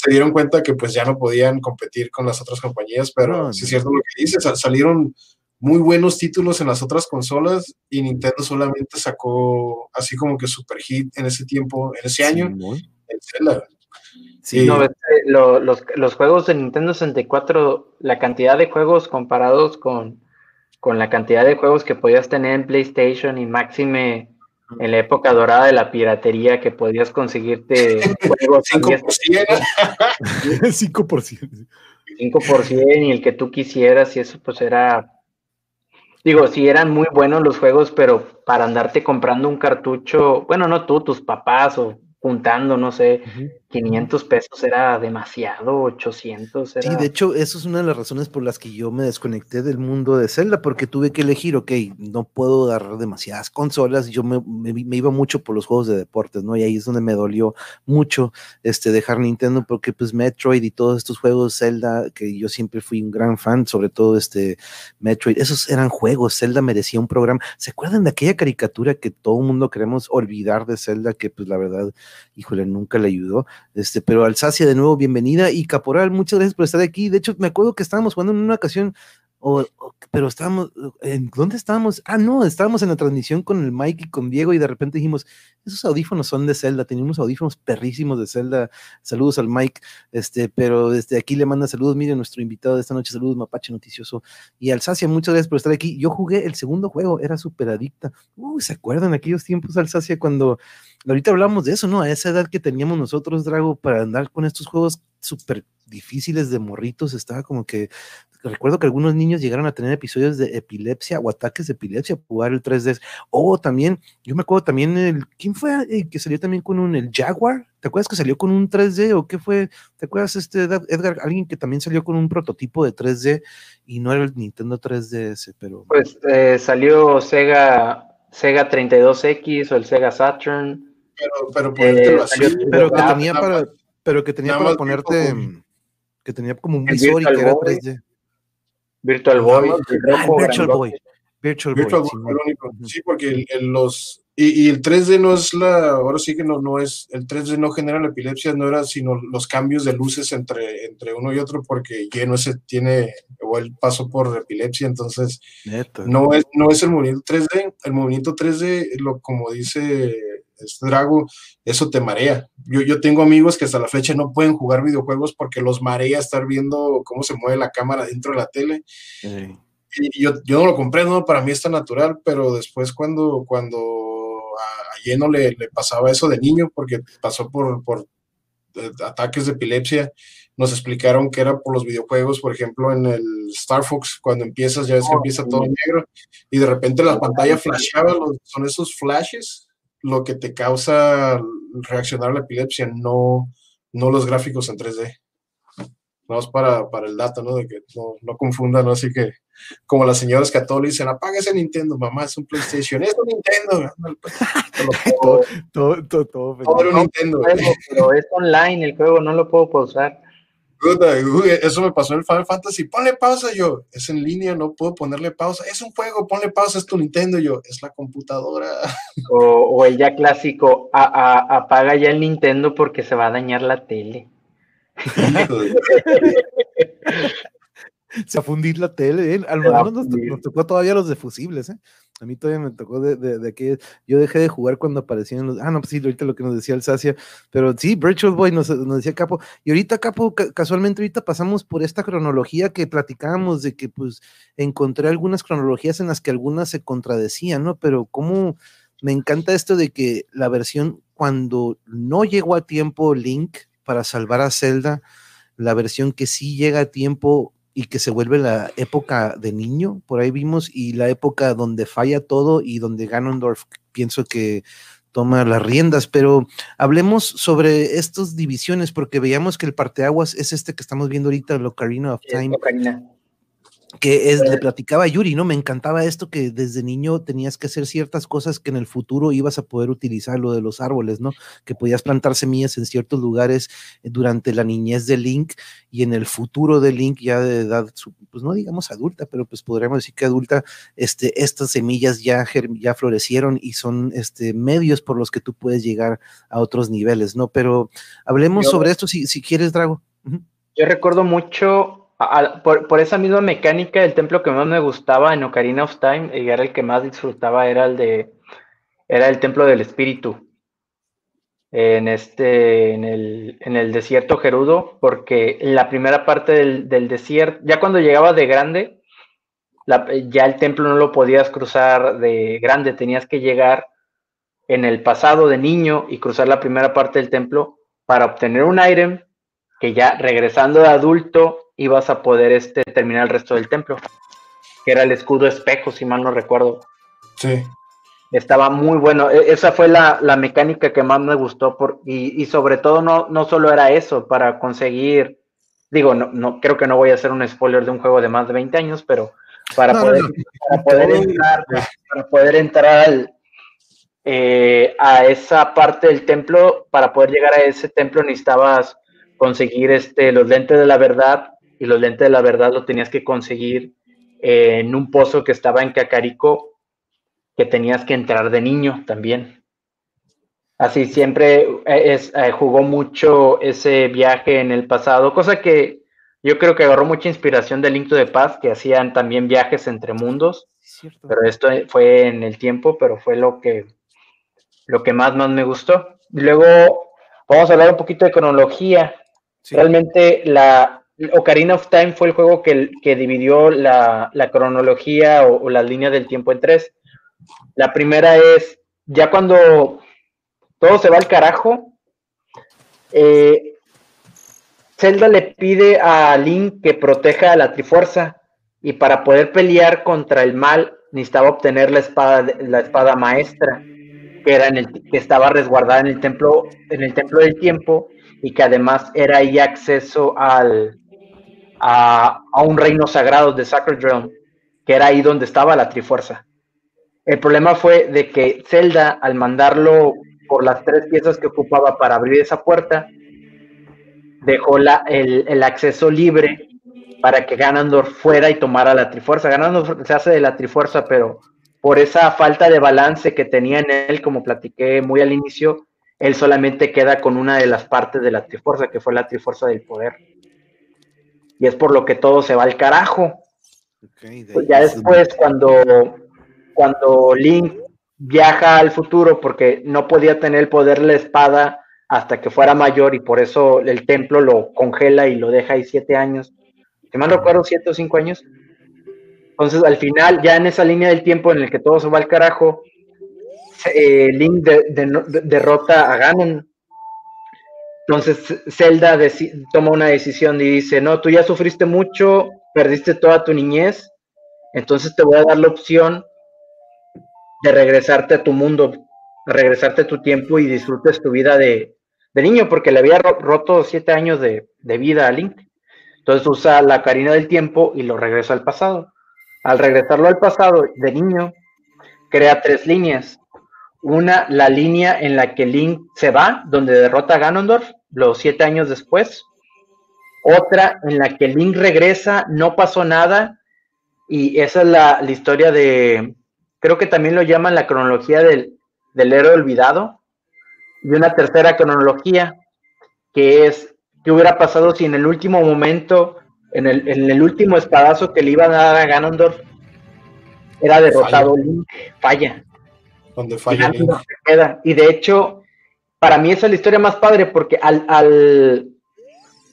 se dieron cuenta que pues ya no podían competir con las otras compañías, pero si es cierto lo que dices, salieron muy buenos títulos en las otras consolas y Nintendo solamente sacó así como que super hit en ese tiempo, en ese año, en Zelda. Sí, no, los, los, juegos de Nintendo 64, la cantidad de juegos comparados con, con la cantidad de juegos que podías tener en PlayStation y máxime en la época dorada de la piratería que podías conseguirte juegos 5%. 5%. 5% y el que tú quisieras y eso pues era Digo, si eran muy buenos los juegos, pero para andarte comprando un cartucho, bueno, no tú, tus papás o juntando, no sé, 500 pesos era demasiado, 800 era... Sí, de hecho, eso es una de las razones por las que yo me desconecté del mundo de Zelda, porque tuve que elegir, ok, no puedo dar demasiadas consolas, yo me, me, iba mucho por los juegos de deportes, ¿no? Y ahí es donde me dolió mucho este, dejar Nintendo, porque pues Metroid y todos estos juegos Zelda, que yo siempre fui un gran fan, sobre todo este Metroid, esos eran juegos, Zelda merecía un programa. ¿Se acuerdan de aquella caricatura que todo el mundo queremos olvidar de Zelda, que pues la verdad, híjole, nunca le ayudó? Este, pero Alsacia, de nuevo, bienvenida. Y Caporal, muchas gracias por estar aquí. De hecho, me acuerdo que estábamos jugando en una ocasión, o, pero estábamos, ¿en dónde estábamos? Ah, no, estábamos en la transmisión con el Mike y con Diego y de repente dijimos, esos audífonos son de Zelda, teníamos audífonos perrísimos de Zelda. Saludos al Mike, este, pero desde aquí le manda saludos, mire, nuestro invitado de esta noche, saludos, Mapache Noticioso. Y Alsacia, muchas gracias por estar aquí. Yo jugué el segundo juego, era súper adicta. Uy, ¿se acuerdan aquellos tiempos, Alsacia, cuando ahorita hablamos de eso, ¿no? A esa edad que teníamos nosotros, Drago, para andar con estos juegos súper difíciles de morritos, estaba como que, recuerdo que algunos niños llegaron a tener episodios de epilepsia o ataques de epilepsia jugar el 3D. O también, yo me acuerdo también el, ¿quién fue el que salió también con un, el Jaguar? ¿Te acuerdas que salió con un 3D o qué fue? ¿Te acuerdas este Edgar, alguien que también salió con un prototipo de 3D y no era el Nintendo 3DS, pero... Pues eh, salió Sega, Sega 32X o el Sega Saturn pero, pero eh, pero que tenía para, pero que tenía para ponerte, que tenía como un visor y que era 3D. Virtual Boy. Ah, Virtual Boy. Virtual, Boy. sí, porque los y, el 3D no es la, ahora sí que no, no es, el 3D no genera la epilepsia, no era sino los cambios de luces entre, entre uno y otro, porque lleno ese tiene, o el paso por epilepsia, entonces no es, no es el movimiento 3D, el movimiento 3D, lo, como dice es Drago, eso te marea. Yo, yo tengo amigos que hasta la fecha no pueden jugar videojuegos porque los marea estar viendo cómo se mueve la cámara dentro de la tele. Y yo, yo, no lo comprendo, para mí está natural, pero después cuando, cuando a, Lleno le, le, pasaba eso de niño, porque pasó por, por eh, ataques de epilepsia, nos explicaron que era por los videojuegos, por ejemplo, en el Star Fox, cuando empiezas, ya ves que oh, empieza todo negro, y de repente la pantalla flasheaba, son esos flashes, lo que te causa reaccionar a la epilepsia, no, no los gráficos en 3D. Vamos para, para el dato, ¿no? De que no, no confundan, ¿no? Así que, como las señoras católicas dicen, apaga ese Nintendo, mamá, es un PlayStation, es un Nintendo. *laughs* todo, todo, todo, todo, todo, Nintendo. Pero es online el juego, no lo puedo pausar eso me pasó en el Final Fantasy. Ponle pausa yo. Es en línea, no puedo ponerle pausa. Es un juego, ponle pausa, es tu Nintendo yo. Es la computadora. *laughs* O, el ya clásico, apaga ya el Nintendo porque se va a dañar la tele. *laughs* se a fundir la tele. ¿eh? Al menos nos, tocó todavía los defusibles. ¿eh? A mí todavía me tocó de, de, que yo dejé de jugar cuando aparecían los. Ah, no, pues sí, ahorita lo que nos decía el Sacia. Pero sí, Virtual Boy nos, nos decía Capo. Y ahorita, Capo, casualmente, ahorita pasamos por esta cronología que platicábamos de que, pues, encontré algunas cronologías en las que algunas se contradecían, ¿no? Pero, ¿cómo me encanta esto de que la versión, cuando no llegó a tiempo Link para salvar a Zelda, la versión que sí llega a tiempo y que se vuelve la época de niño, por ahí vimos, y la época donde falla todo y donde Ganondorf pienso que toma las riendas, pero hablemos sobre estas divisiones, porque veíamos que el parteaguas es este que estamos viendo ahorita, el Ocarina of Time que es, le platicaba a Yuri, ¿no? Me encantaba esto que desde niño tenías que hacer ciertas cosas que en el futuro ibas a poder utilizar, lo de los árboles, ¿no? Que podías plantar semillas en ciertos lugares eh, durante la niñez de Link y en el futuro de Link ya de edad, pues no digamos adulta, pero pues podríamos decir que adulta, este, estas semillas ya, ya florecieron y son este, medios por los que tú puedes llegar a otros niveles, ¿no? Pero hablemos sobre esto si, si quieres, Drago. Yo recuerdo mucho por, esa misma mecánica, el templo que más me gustaba en Ocarina of Time y era el que más disfrutaba era el de era el templo del espíritu. En este en el, en el desierto Gerudo porque la primera parte del, desierto ya cuando llegabas de grande ya el templo no lo podías cruzar de grande tenías que llegar en el pasado de niño y cruzar la primera parte del templo para obtener un item que ya regresando de adulto ibas a poder este, terminar el resto del templo, que era el escudo espejo, si mal no recuerdo. Sí. Estaba muy bueno. E, esa fue la, mecánica que más me gustó por, y, sobre todo no, no solo era eso, para conseguir, digo, no, no creo que no voy a hacer un spoiler de un juego de más de 20 años, pero para, poder, para poder, entrar, para poder entrar eh, a esa parte del templo, para poder llegar a ese templo necesitabas conseguir este, los lentes de la verdad y los lentes de la verdad lo tenías que conseguir en un pozo que estaba en Cacarico que tenías que entrar de niño también. Así siempre eh, es, eh, jugó mucho ese viaje en el pasado, cosa que yo creo que agarró mucha inspiración de Link to the Past, que hacían también viajes entre mundos, pero esto fue en el tiempo, pero fue lo que, lo que más, más me gustó. Luego vamos a hablar un poquito de cronología. Realmente la Ocarina of Time fue el juego que, que dividió la, cronología o, o, las líneas del tiempo en tres. La primera es, ya cuando todo se va al carajo, eh, Zelda le pide a Link que proteja a la Trifuerza y para poder pelear contra el mal necesitaba obtener la espada, la espada maestra que era en el que estaba resguardada en el templo, en el templo del tiempo y que además era ahí acceso al a, a un reino sagrado de Sacred Realm, que era ahí donde estaba la Trifuerza. El problema fue de que Zelda, al mandarlo por las tres piezas que ocupaba para abrir esa puerta, dejó la, el, acceso libre para que Ganondorf fuera y tomara la Trifuerza. Ganondorf se hace de la Trifuerza, pero por esa falta de balance que tenía en él, como platiqué muy al inicio, él solamente queda con una de las partes de la Trifuerza, que fue la Trifuerza del Poder. Y es por lo que todo se va al carajo. Pues ya después, cuando cuando Link viaja al futuro porque no podía tener el poder de la espada hasta que fuera mayor y por eso el templo lo congela y lo deja ahí siete años. Si mal recuerdo, siete o cinco años. Entonces, al final, ya en esa línea del tiempo en el que todo se va al carajo, eh, Link derrota a Ganon. Entonces, Zelda toma una decisión y dice, no, tú ya sufriste mucho, perdiste toda tu niñez, entonces te voy a dar la opción de regresarte a tu mundo, de regresarte a tu tiempo y disfrutes tu vida de, niño, porque le había roto siete años de, vida a Link. Entonces usa la carina del tiempo y lo regresa al pasado. Al regresarlo al pasado de niño, crea tres líneas. Una, la línea en la que Link se va, donde derrota a Ganondorf, los siete años después. Otra, en la que Link regresa, no pasó nada, y esa es la historia de, creo que también lo llaman la cronología del, héroe olvidado, y una tercera cronología, que es qué hubiera pasado si en el último momento, en el, último espadazo que le iban a dar a Ganondorf, era derrotado Link, falla. Donde falla y, queda. y de hecho, para mí esa es la historia más padre, porque al, al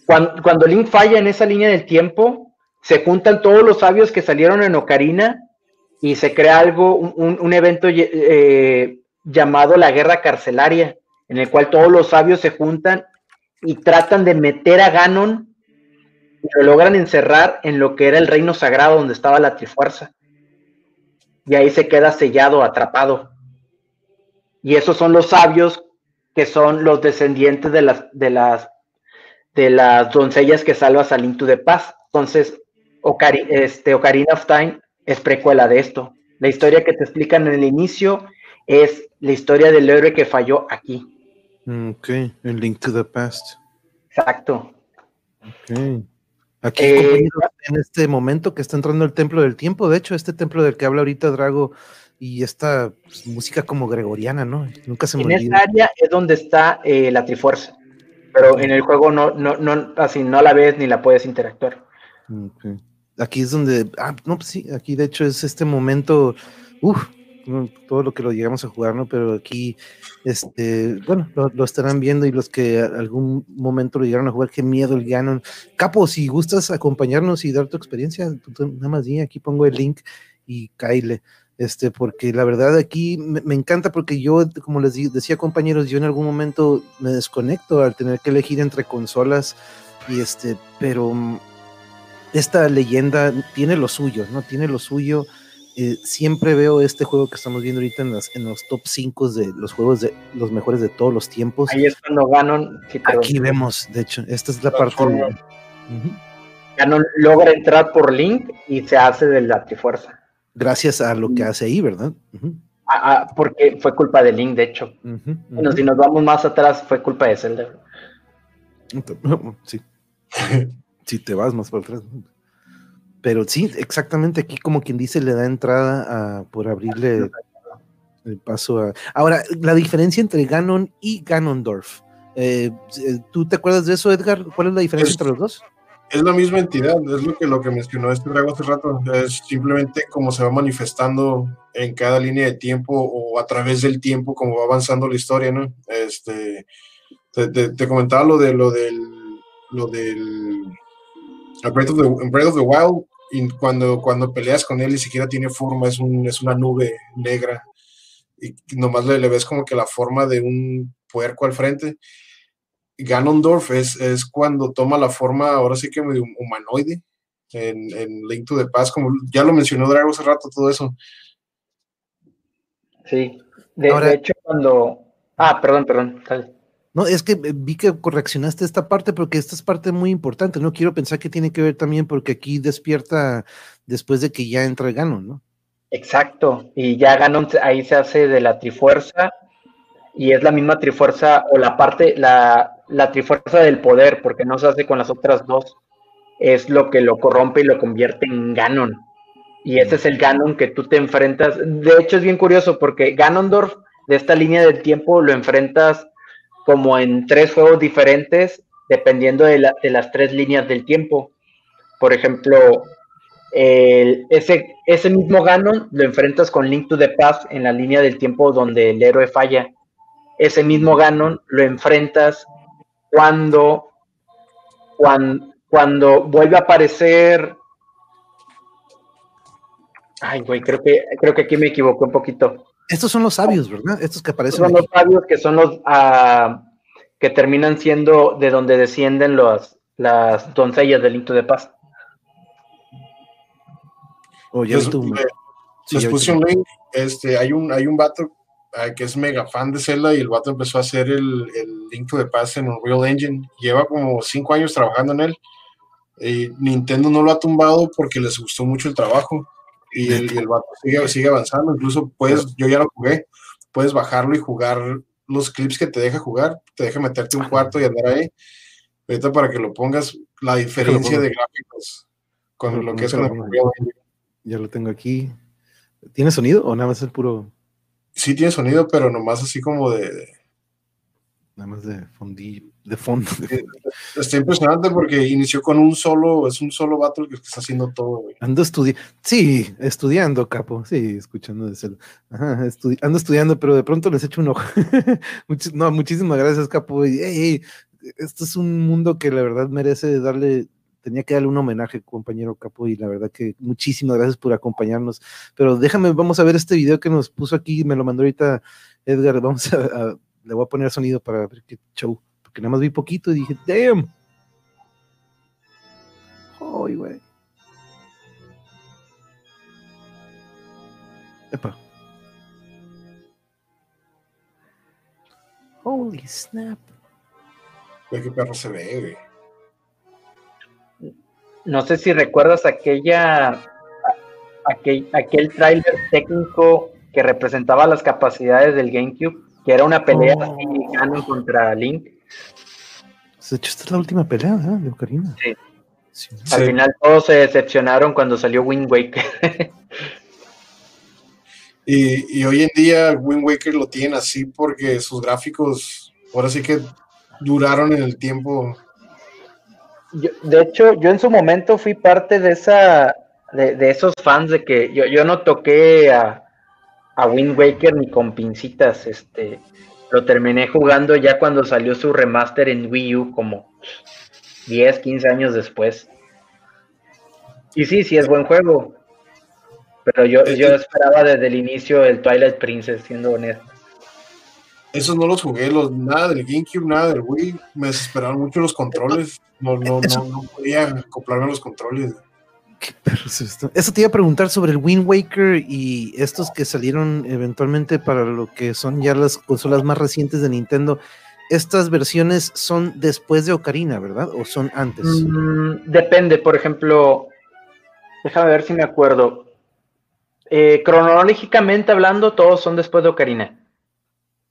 cuando, cuando Link falla en esa línea del tiempo, se juntan todos los sabios que salieron en Ocarina y se crea algo, un, evento eh, llamado la guerra carcelaria, en el cual todos los sabios se juntan y tratan de meter a Ganon y lo logran encerrar en lo que era el reino sagrado donde estaba la Trifuerza. Y ahí se queda sellado, atrapado. Y esos son los sabios que son los descendientes de las, de las, de las doncellas que salva a Link de Paz. Entonces, este, Ocarina of Time es precuela de esto. La historia que te explican en el inicio es la historia del héroe que falló aquí. Mm, ok, en Link to the Past. Exacto. Ok. Aquí, eh, en este momento que está entrando el templo del tiempo, de hecho, este templo del que habla ahorita Drago y esta pues, música como gregoriana, ¿no? Nunca se me En esta área es donde está eh, la Trifuerza, pero en el juego no, no, no, así no la ves ni la puedes interactuar. Okay aquí es donde, ah, no, pues sí, aquí de hecho es este momento, uff, todo lo que lo llegamos a jugar, ¿no? Pero aquí, este, bueno, lo, estarán viendo y los que algún momento lo llegaron a jugar, qué miedo el Ganon. Capo, si gustas acompañarnos y dar tu experiencia, nada más di, aquí pongo el link y caile. Este, porque la verdad aquí me, me encanta porque yo, como les decía compañeros, yo en algún momento me desconecto al tener que elegir entre consolas Y este, pero mm, esta leyenda tiene lo suyo, ¿no? Tiene lo suyo. Eh, siempre veo este juego que estamos viendo ahorita en, en los top 5 de los juegos de los mejores de todos los tiempos. Ahí es cuando Ganon. Aquí vemos, de hecho, esta es la parte. Ganon logra entrar por Link y se hace de la Trifuerza. Gracias a lo que hace ahí, ¿verdad? porque fue culpa de Link, de hecho. Bueno, si nos vamos más atrás, fue culpa de Zelda. Sí. si te vas más para atrás. Pero sí, exactamente aquí como quien dice le da entrada a, por abrirle el paso a... Ahora, la diferencia entre Ganon y Ganondorf. Eh, ¿Tú te acuerdas de eso, Edgar? ¿Cuál es la diferencia entre los dos? Es la misma entidad, es lo que, lo que mencionó este drago hace rato. Es simplemente como se va manifestando en cada línea de tiempo o a través del tiempo, como va avanzando la historia, ¿no? Este, te, comentaba lo de lo del lo del Breath of the, Breath of the Wild y cuando, cuando peleas con él ni siquiera tiene forma, es, un, es una nube negra y nomás le, le, ves como que la forma de un puerco al frente. Ganondorf es, es cuando toma la forma, ahora sí que medio humanoide, en, en Link to the Past, como ya lo mencionó Drago hace rato, todo eso. Sí, de, hecho cuando... Ah, perdón, perdón. No, es que vi que correccionaste esta parte porque esta es parte muy importante. No quiero pensar que tiene que ver también porque aquí despierta después de que ya entra Ganon, ¿no? Exacto. Y ya Ganon ahí se hace de la Trifuerza y es la misma Trifuerza o la parte, la, la Trifuerza del poder, porque no se hace con las otras dos. Es lo que lo corrompe y lo convierte en Ganon. Y ese es el Ganon que tú te enfrentas. De hecho, es bien curioso porque Ganondorf de esta línea del tiempo lo enfrentas como en tres juegos diferentes, dependiendo de, las tres líneas del tiempo. Por ejemplo, ese, ese mismo Ganon lo enfrentas con Link to the Past en la línea del tiempo donde el héroe falla. Ese mismo Ganon lo enfrentas cuando, cuando, cuando vuelve a aparecer. Ay, güey, creo que, creo que aquí me equivoqué un poquito. Estos son los sabios, ¿verdad? Estos que aparecen. Son los sabios que son los ah, que terminan siendo de donde descienden los, las doncellas del Into de Paz. Oye, oh, tú. Les, puse un link. Este, hay un, hay un vato que es mega fan de Zelda y el vato empezó a hacer el, el Link to the Past en Unreal Engine. Lleva como cinco años trabajando en él. Y Nintendo no lo ha tumbado porque les gustó mucho el trabajo y el, y sigue, avanzando. Incluso puedes, yo ya lo jugué, puedes bajarlo y jugar los clips que te deja jugar, te deja meterte un cuarto y andar ahí. Ahorita para que lo pongas, la diferencia de gráficos con lo, que es el Ya lo tengo aquí. ¿Tiene sonido o nada más es puro? Sí tiene sonido, pero nomás así como de nada más de fondillo, de fondo. Está impresionante porque inició con un solo, es un solo battle que está haciendo todo, Ando estudiando, sí, estudiando, capo, sí, escuchando de ando estudiando, pero de pronto les echo un ojo. *laughs* no, muchísimas gracias, capo. Y, esto es un mundo que la verdad merece darle, tenía que darle un homenaje, compañero Capo, y la verdad que muchísimas gracias por acompañarnos. Pero déjame, vamos a ver este video que nos puso aquí, me lo mandó ahorita Edgar, vamos a le voy a poner sonido para ver qué show. Porque nada más vi poquito y dije, damn. Ay, güey. Epa. Holy snap. Güey, qué perro se ve, güey. No sé si recuerdas aquella aquel, aquel tráiler técnico que representaba las capacidades del GameCube que era una pelea oh. contra Link. De hecho, esta es la última pelea de Ocarina. Sí. Al final todos se decepcionaron cuando salió Wind Waker. *laughs* y, hoy en día Wind Waker lo tiene así porque sus gráficos ahora sí que duraron en el tiempo. De hecho, yo en su momento fui parte de esa de, esos fans de que yo, yo no toqué a, a Wind Waker ni con pincitas. Este, lo terminé jugando ya cuando salió su remaster en Wii U, como 10, 15 años después. Y sí, sí es buen juego. Pero yo, yo esperaba desde el inicio el Twilight Princess, siendo honesto. Esos no los jugué, los, nada del GameCube, nada del Wii. Me desesperaron mucho los controles. No, no, no, no podía acoplarme a los controles. ¿Qué esto? Eso te iba a preguntar sobre el Wind Waker y estos que salieron eventualmente para lo que son ya las consolas más recientes de Nintendo. Estas versiones son después de Ocarina, ¿verdad? ¿O son antes? Mm, depende, por ejemplo, déjame ver si me acuerdo. Eh, cronológicamente hablando, todos son después de Ocarina.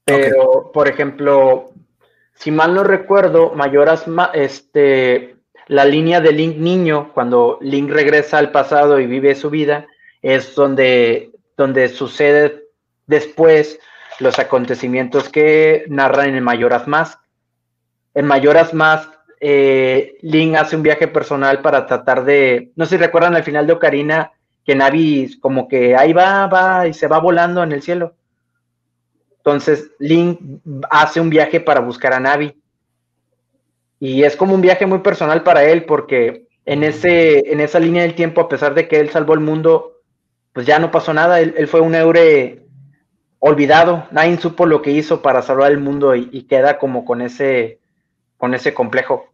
Pero, por ejemplo, si mal no recuerdo, Mayoras, este, la línea de Link niño, cuando Link regresa al pasado y vive su vida, es donde, donde sucede después los acontecimientos que narran en Mayoras Mask. En Mayoras Mask, eh, Link hace un viaje personal para tratar de, no sé si recuerdan al final de Ocarina, que Navi como que ahí va, va y se va volando en el cielo. Entonces, Link hace un viaje para buscar a Navi. Y es como un viaje muy personal para él, porque en, ese, en esa línea del tiempo, a pesar de que él salvó el mundo, pues ya no pasó nada. Él, fue un Eure olvidado. Nadie supo lo que hizo para salvar el mundo y, queda como con ese, con ese complejo.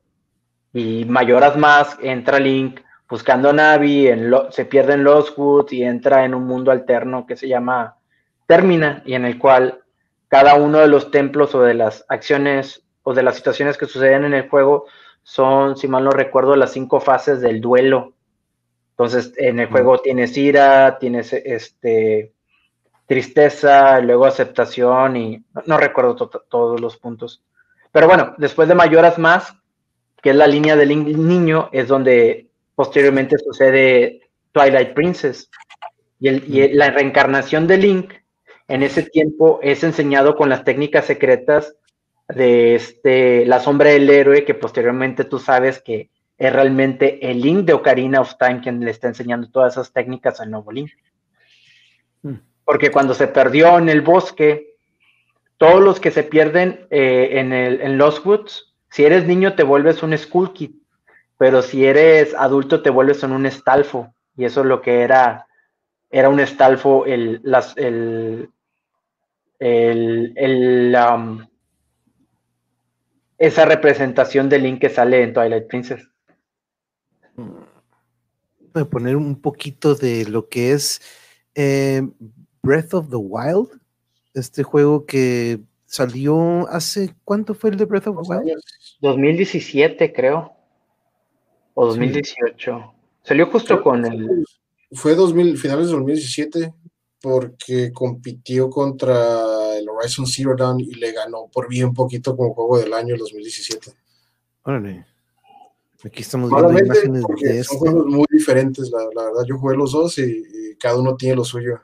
Y mayoras más, entra Link buscando a Navi, se pierde en Lost y entra en un mundo alterno que se llama Termina y en el cual cada uno de los templos o de las acciones o de las situaciones que suceden en el juego son, si mal no recuerdo, las cinco fases del duelo. Entonces, en el juego tienes ira, tienes este tristeza, luego aceptación y no, recuerdo todos los puntos. Pero bueno, después de Mayoras Más, que es la línea del niño, es donde posteriormente sucede Twilight Princess. Y, y la reencarnación de Link en ese tiempo es enseñado con las técnicas secretas de este, la sombra del héroe, que posteriormente tú sabes que es realmente el Link de Ocarina of Time quien le está enseñando todas esas técnicas al nuevo Link. Hmm. Porque cuando se perdió en el bosque, todos los que se pierden eh, en, el, en Lost Woods, si eres niño te vuelves un Skull Kid, pero si eres adulto te vuelves en un Estalfo. Y eso es lo que era, era un Estalfo, el, las, el, el, um, esa representación de Link que sale en Twilight Princess. Voy a poner un poquito de lo que es eh, Breath of the Wild, este juego que salió hace, ¿cuánto fue el de Breath of the Wild? 2017 creo, o 2018. Salió justo con el... Fue 2000, finales de 2017 porque compitió contra el Horizon Zero Dawn y le ganó por bien poquito como juego del año el 2017. Órale. Aquí estamos viendo imágenes de Son este. juegos muy diferentes, la, verdad. Yo jugué los dos y, cada uno tiene lo suyo.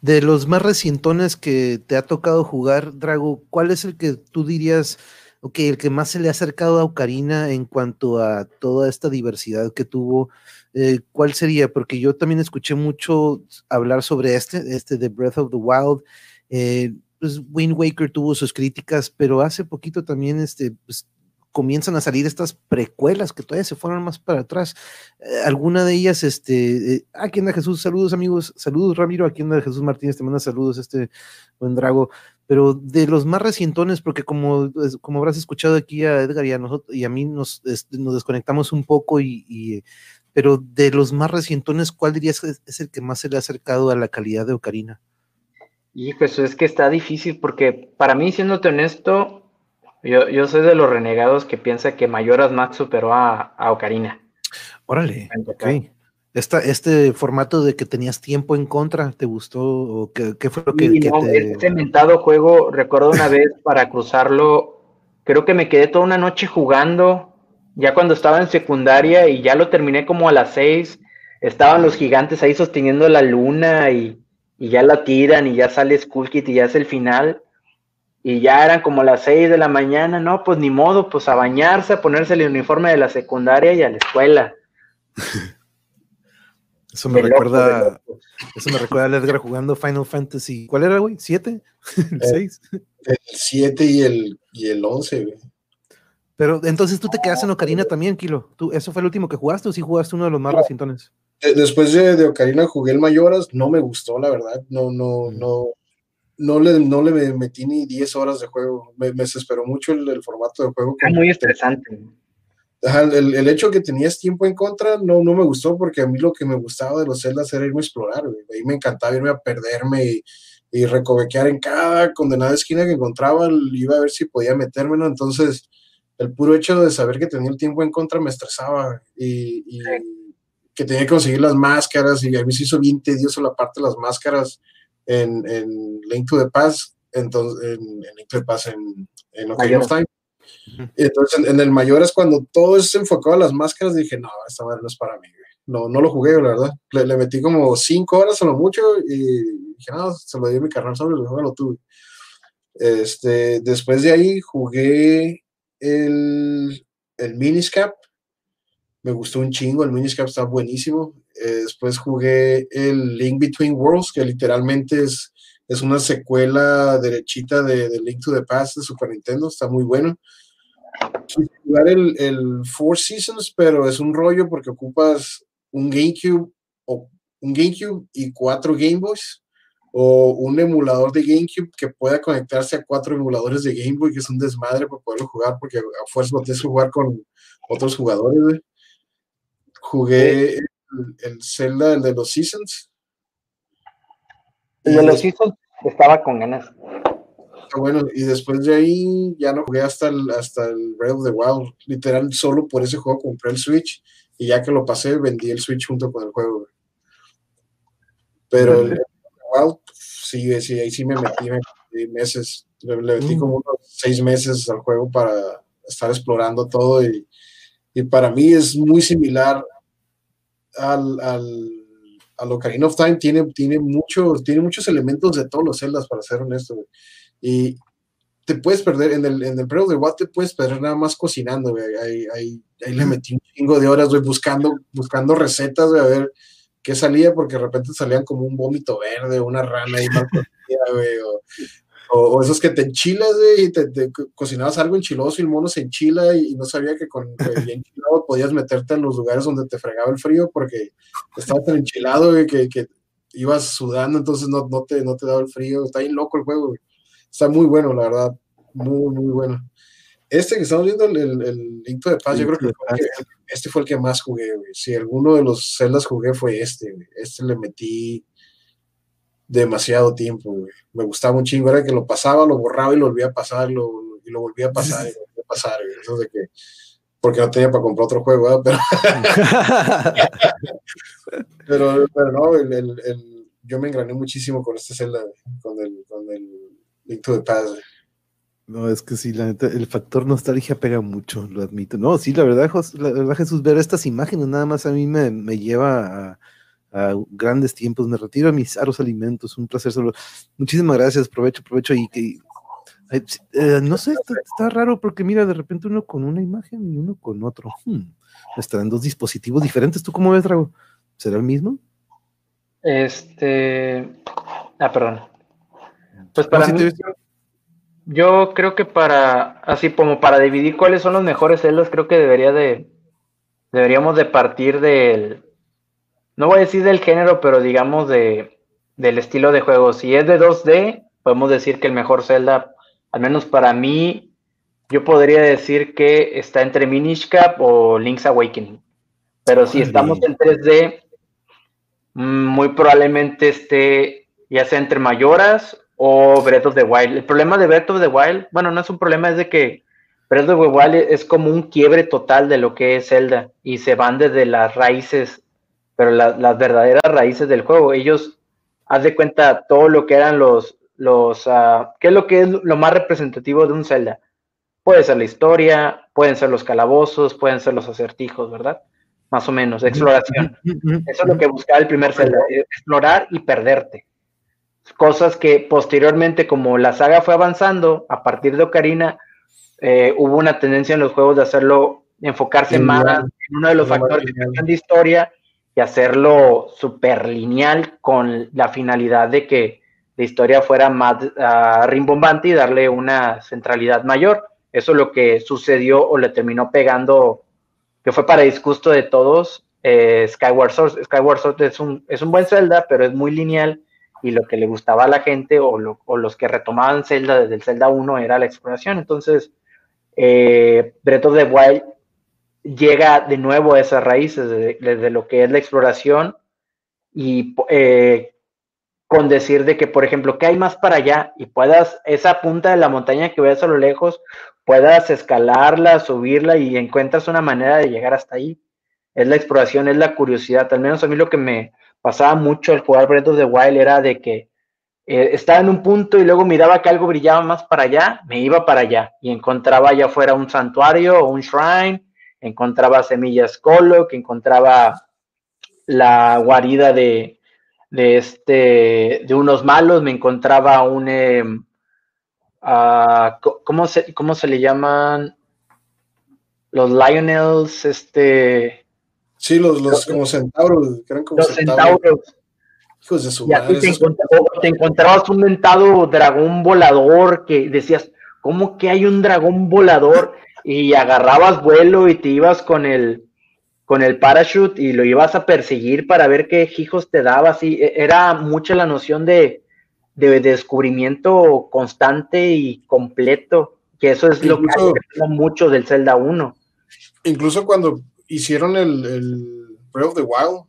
De los más recientones que te ha tocado jugar, Drago, ¿cuál es el que tú dirías, ok, el que más se le ha acercado a Ocarina en cuanto a toda esta diversidad que tuvo? Eh, ¿cuál sería? Porque yo también escuché mucho hablar sobre este, este de Breath of the Wild. Eh, pues Wind Waker tuvo sus críticas, pero hace poquito también este, pues, comienzan a salir estas precuelas que todavía se fueron más para atrás. Eh, alguna de ellas, este, aquí anda Jesús, saludos amigos, saludos Ramiro, aquí anda Jesús Martínez, te manda saludos, este buen Drago, pero de los más recientones, porque como, como habrás escuchado aquí a Edgar y a nosotros y a mí nos, este, nos desconectamos un poco y pero de los más recientones, ¿cuál dirías que es el que más se le ha acercado a la calidad de Ocarina? Y pues es que está difícil porque para mí, siéndote honesto, yo, soy de los renegados que piensa que Mayoras Max superó a, Ocarina. Órale, ok. este formato de que tenías tiempo en contra, ¿te gustó? ¿O qué, fue lo que, te... Este inventado juego, recuerdo una *laughs* vez para cruzarlo, creo que me quedé toda una noche jugando ya cuando estaba en secundaria y ya lo terminé como a las seis, estaban los gigantes ahí sosteniendo la luna y, ya la tiran y ya sale Skull Kid y ya es el final. Y ya eran como las seis de la mañana, no, pues ni modo, pues a bañarse, a ponerse el uniforme de la secundaria y a la escuela. *laughs* Eso me recuerda, eso me recuerda a Edgar jugando Final Fantasy. ¿Cuál era, güey? ¿Siete? *laughs* ¿El eh, seis? El siete y el, y el once, güey. Pero entonces tú te quedaste en Ocarina también, Kilo. ¿Tú, ¿Eso fue el último que jugaste o sí jugaste uno de los más recientones? Después de, Ocarina jugué el Mayoras, no me gustó, la verdad. No, no, mm. no. no le, no le metí ni 10 horas de juego. Me, me desesperó mucho el, formato de juego. Es muy estresante. El, el, hecho que tenías tiempo en contra no, no me gustó porque a mí lo que me gustaba de los celdas era irme a explorar. Ahí me encantaba irme a perderme y, y recovequear en cada condenada esquina que encontraba. Iba a ver si podía metérmelo. Entonces, el puro hecho de saber que tenía el tiempo en contra me estresaba y, y que tenía que conseguir las máscaras y a mí se hizo bien tedioso la parte de las máscaras en, en Link to the Past, entonces, en, en Link to the Past, en, en Ocarina of Time. Entonces, en, el mayor es cuando todo es enfocado a las máscaras, dije, no, esta madre no es para mí, No, no lo jugué, la verdad. Le, metí como cinco horas a lo mucho y dije, no, se lo di a mi carnal sobre, luego lo tuve. Este, después de ahí jugué el, el Miniscap. Me gustó un chingo, el Miniscap está buenísimo. Eh, después jugué el Link Between Worlds, que literalmente es, es una secuela derechita de, de, Link to the Past de Super Nintendo, está muy bueno. Quise jugar el, el, Four Seasons, pero es un rollo porque ocupas un GameCube o un GameCube y cuatro Game Boys o un emulador de GameCube que pueda conectarse a cuatro emuladores de Game Boy, que es un desmadre para poderlo jugar, porque a fuerza lo tienes que jugar con otros jugadores. Jugué el, Zelda, el de los Seasons. El de los Seasons estaba con ganas. Bueno, y después de ahí ya no jugué hasta el, hasta el Breath of the Wild. Literal, solo por ese juego compré el Switch y ya que lo pasé, vendí el Switch junto con el juego. Pero el Wild, sí, sí, ahí sí me metí, meses. Le, metí mm. como unos seis meses al juego para estar explorando todo y, y para mí es muy similar al, al, al Ocarina of Time tiene, tiene, muchos, tiene muchos elementos de todos los celdas, para ser honesto, Y te puedes perder, en el, en el de Watt te puedes perder nada más cocinando, Ahí, ahí, ahí, le metí un chingo de horas, buscando, buscando recetas, a ver qué salía, porque de repente salían como un vómito verde, una rana ahí mal *laughs* o, o, esos que te enchilas, y te, cocinabas algo enchiloso y el mono se enchila y, no sabía que con el *laughs* enchilado podías meterte en los lugares donde te fregaba el frío porque estaba tan enchilado, que, que, ibas sudando, entonces no, no, te, no te daba el frío. Está bien loco el juego, Está muy bueno, la verdad. Muy, muy bueno. Este que estamos viendo, el, el, el Link de Paz, yo creo que, este fue el que más jugué, Si alguno de los celdas jugué fue este, Este le metí demasiado tiempo, Me gustaba un chingo, era que lo pasaba, lo borraba y lo volvía a pasar, lo, y lo volvía a pasar y lo volvía a pasar, Eso de que, porque no tenía para comprar otro juego, *laughs* Pero, pero, no, el, el, yo me engrané muchísimo con este Zelda, con el, con el Link to the Past, No, es que sí, la neta, el factor nostalgia pega mucho, lo admito. No, sí, la verdad, la verdad Jesús, ver estas imágenes nada más a mí me, me lleva a, a grandes tiempos. Me retiro a mis aros alimentos. Un placer solo. Muchísimas gracias. Provecho, provecho. Y que eh, no sé, está, raro porque mira, de repente uno con una imagen y uno con otro. Hmm, estarán dos dispositivos diferentes. ¿Tú cómo ves, Drago? ¿Será el mismo? Este. Ah, perdón. Pues para mí, yo creo que para, así como para dividir cuáles son los mejores celdas, creo que debería de, deberíamos de partir del, no voy a decir del género, pero digamos de, del estilo de juego. Si es de 2D, podemos decir que el mejor Zelda, al menos para mí, yo podría decir que está entre Minish Cap o Link's Awakening. Pero si estamos en 3D, mm, muy probablemente esté ya sea entre Mayoras o Breath of the Wild. El problema de Breath of the Wild, bueno, no es un problema, es de que Breath of the Wild es como un quiebre total de lo que es Zelda y se van desde las raíces pero las verdaderas raíces del juego. Ellos, haz de cuenta todo lo que eran los, los, uh, ¿qué es lo que es lo más representativo de un Zelda? Puede ser la historia, pueden ser los calabozos, pueden ser los acertijos, ¿verdad? Más o menos, exploración. Eso es lo que buscaba el primer Zelda, explorar y perderte. Cosas que posteriormente, como la saga fue avanzando, a partir de Ocarina, eh, hubo una tendencia en los juegos de hacerlo, enfocarse más en uno de los factores de historia y hacerlo súper lineal con la finalidad de que la historia fuera más uh, rimbombante y darle una centralidad mayor. Eso es lo que sucedió o le terminó pegando, que fue para disgusto de todos, eh, Skyward Sword. Skyward Sword es un, es un buen Zelda, pero es muy lineal y lo que le gustaba a la gente o, los que retomaban Zelda desde el Zelda 1 era la exploración. Entonces, eh, Breath of the Wild llega de nuevo a esas raíces de, lo que es la exploración y eh, con decir de que, por ejemplo, que hay más para allá y puedas, esa punta de la montaña que ves a lo lejos, puedas escalarla, subirla y encuentras una manera de llegar hasta ahí. Es la exploración, es la curiosidad. Al menos a mí lo que me pasaba mucho al jugar Breath of the Wild era de que eh, estaba en un punto y luego miraba que algo brillaba más para allá, me iba para allá y encontraba allá fuera un santuario o un shrine, encontraba semillas colo, que encontraba la guarida de, de, este, de unos malos, me encontraba un... Em, ah, ¿cómo, se, ¿Cómo se le llaman? Los Lionels, este... Sí, los, los como centauros, que eran como los centauros te, encontrabas un mentado dragón volador que decías, ¿cómo que hay un dragón volador? Y agarrabas vuelo y te ibas con el, con el parachute y lo ibas a perseguir para ver qué hijos te daba. Así, e, era mucha la noción de, descubrimiento constante y completo, que eso es lo que mucho del Zelda 1. Incluso cuando hicieron el, el Breath of the Wild,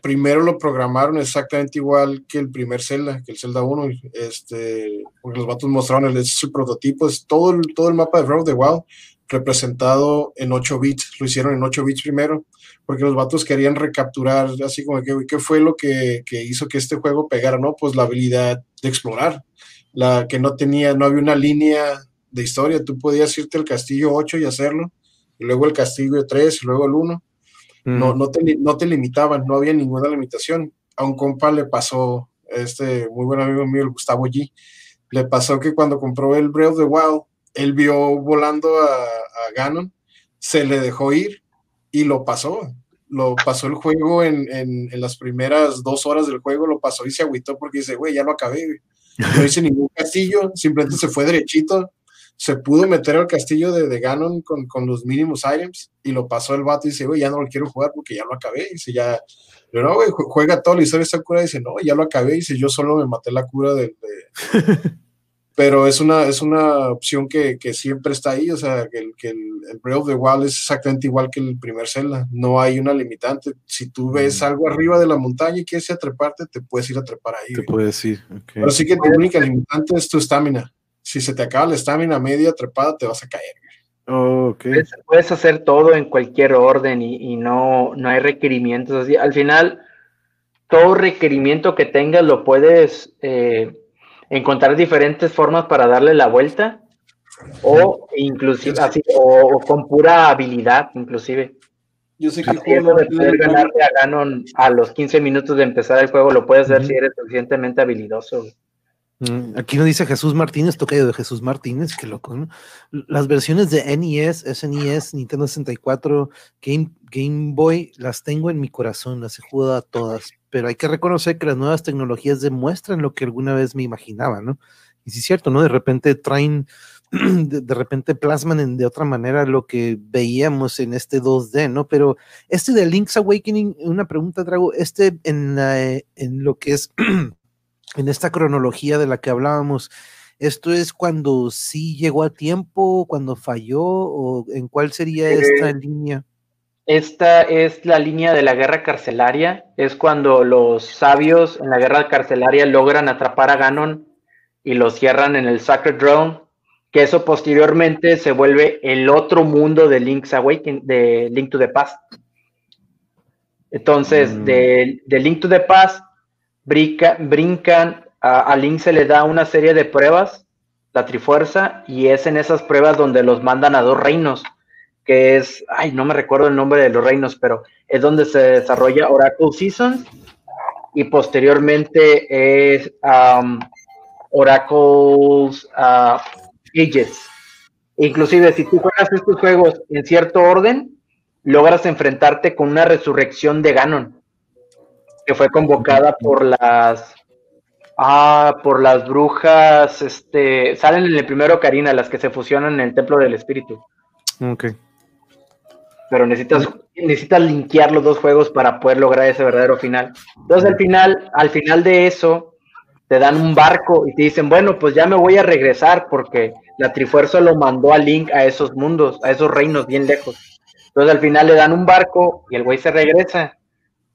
primero lo programaron exactamente igual que el primer Zelda, que el Zelda 1, este, porque los vatos mostraron el, ese prototipo, es todo el, todo el mapa de Breath of the Wild representado en 8 bits, lo hicieron en 8 bits primero, porque los vatos querían recapturar, así como que, ¿qué fue lo que, que hizo que este juego pegara? No, pues la habilidad de explorar, la que no tenía, no había una línea de historia, tú podías irte al castillo 8 y hacerlo, luego el castillo 3, y luego el 1, no, no, te, no te limitaban, no había ninguna limitación. A un compa le pasó, este muy buen amigo mío, el Gustavo G, le pasó que cuando compró el Breath of the Wild, él vio volando a, Ganon, se le dejó ir y lo pasó. Lo pasó el juego en, en, las primeras dos horas del juego, lo pasó y se agüitó porque dice, güey, ya lo acabé. No hice ningún castillo, simplemente se fue derechito se pudo meter al castillo de, de Ganon con, con, los mínimos items y lo pasó el vato y dice, güey, ya no lo quiero jugar porque ya lo acabé. Y dice, ya, pero no, güey, juega todo la historia esta cura. Y dice, no, ya lo acabé. Y dice, yo solo me maté la cura de. *laughs* pero es una, es una opción que, que, siempre está ahí. O sea, que, el, que el, el, Breath of the Wild es exactamente igual que el primer Zelda. No hay una limitante. Si tú ves mm. algo arriba de la montaña y quieres ir a treparte, te puedes ir a trepar ahí. Te puedes ir. Okay. Pero sí que tu única limitante es tu estamina si se te acaba la estamina media trepada, te vas a caer. puedes, hacer todo en cualquier orden y, no, no hay requerimientos así. Al final, todo requerimiento que tengas lo puedes eh, encontrar diferentes formas para darle la vuelta o inclusive así, o, con pura habilidad inclusive. Yo sé que de ganarte a Ganon a los 15 minutos de empezar el juego lo puedes hacer si eres suficientemente habilidoso. Aquí nos dice Jesús Martínez, tocayo de Jesús Martínez, qué loco, ¿no? Las versiones de NES, SNES, Nintendo 64, Game, Game Boy, las tengo en mi corazón, las he jugado a todas, pero hay que reconocer que las nuevas tecnologías demuestran lo que alguna vez me imaginaba, ¿no? Y sí es cierto, ¿no? De repente traen, *clears throat* de, repente plasman de otra manera lo que veíamos en este 2D, ¿no? Pero este de Link's Awakening, una pregunta, Drago, este en, en lo que es... *clears throat* en esta cronología de la que hablábamos, ¿esto es cuando sí llegó a tiempo, cuando falló, o en cuál sería eh, esta línea? Esta es la línea de la guerra carcelaria, es cuando los sabios en la guerra carcelaria logran atrapar a Ganon y lo cierran en el Sacred Drone, que eso posteriormente se vuelve el otro mundo de Link's Awakening, de Link to the Past. Entonces, mm. de, de Link to the Past brincan, a, Link se le da una serie de pruebas, la Trifuerza, y es en esas pruebas donde los mandan a dos reinos, que es, ay, no me recuerdo el nombre de los reinos, pero es donde se desarrolla Oracle Seasons y posteriormente es um, Oracle's uh, Ages. Inclusive si tú juegas estos juegos en cierto orden, logras enfrentarte con una resurrección de Ganon que fue convocada por las ah, por las brujas, este, salen en el primero Karina, las que se fusionan en el templo del espíritu. Ok. Pero necesitas, necesitas linkear los dos juegos para poder lograr ese verdadero final. Entonces al final, al final de eso, te dan un barco y te dicen, bueno, pues ya me voy a regresar porque la Trifuerza lo mandó a Link a esos mundos, a esos reinos bien lejos. Entonces al final le dan un barco y el güey se regresa,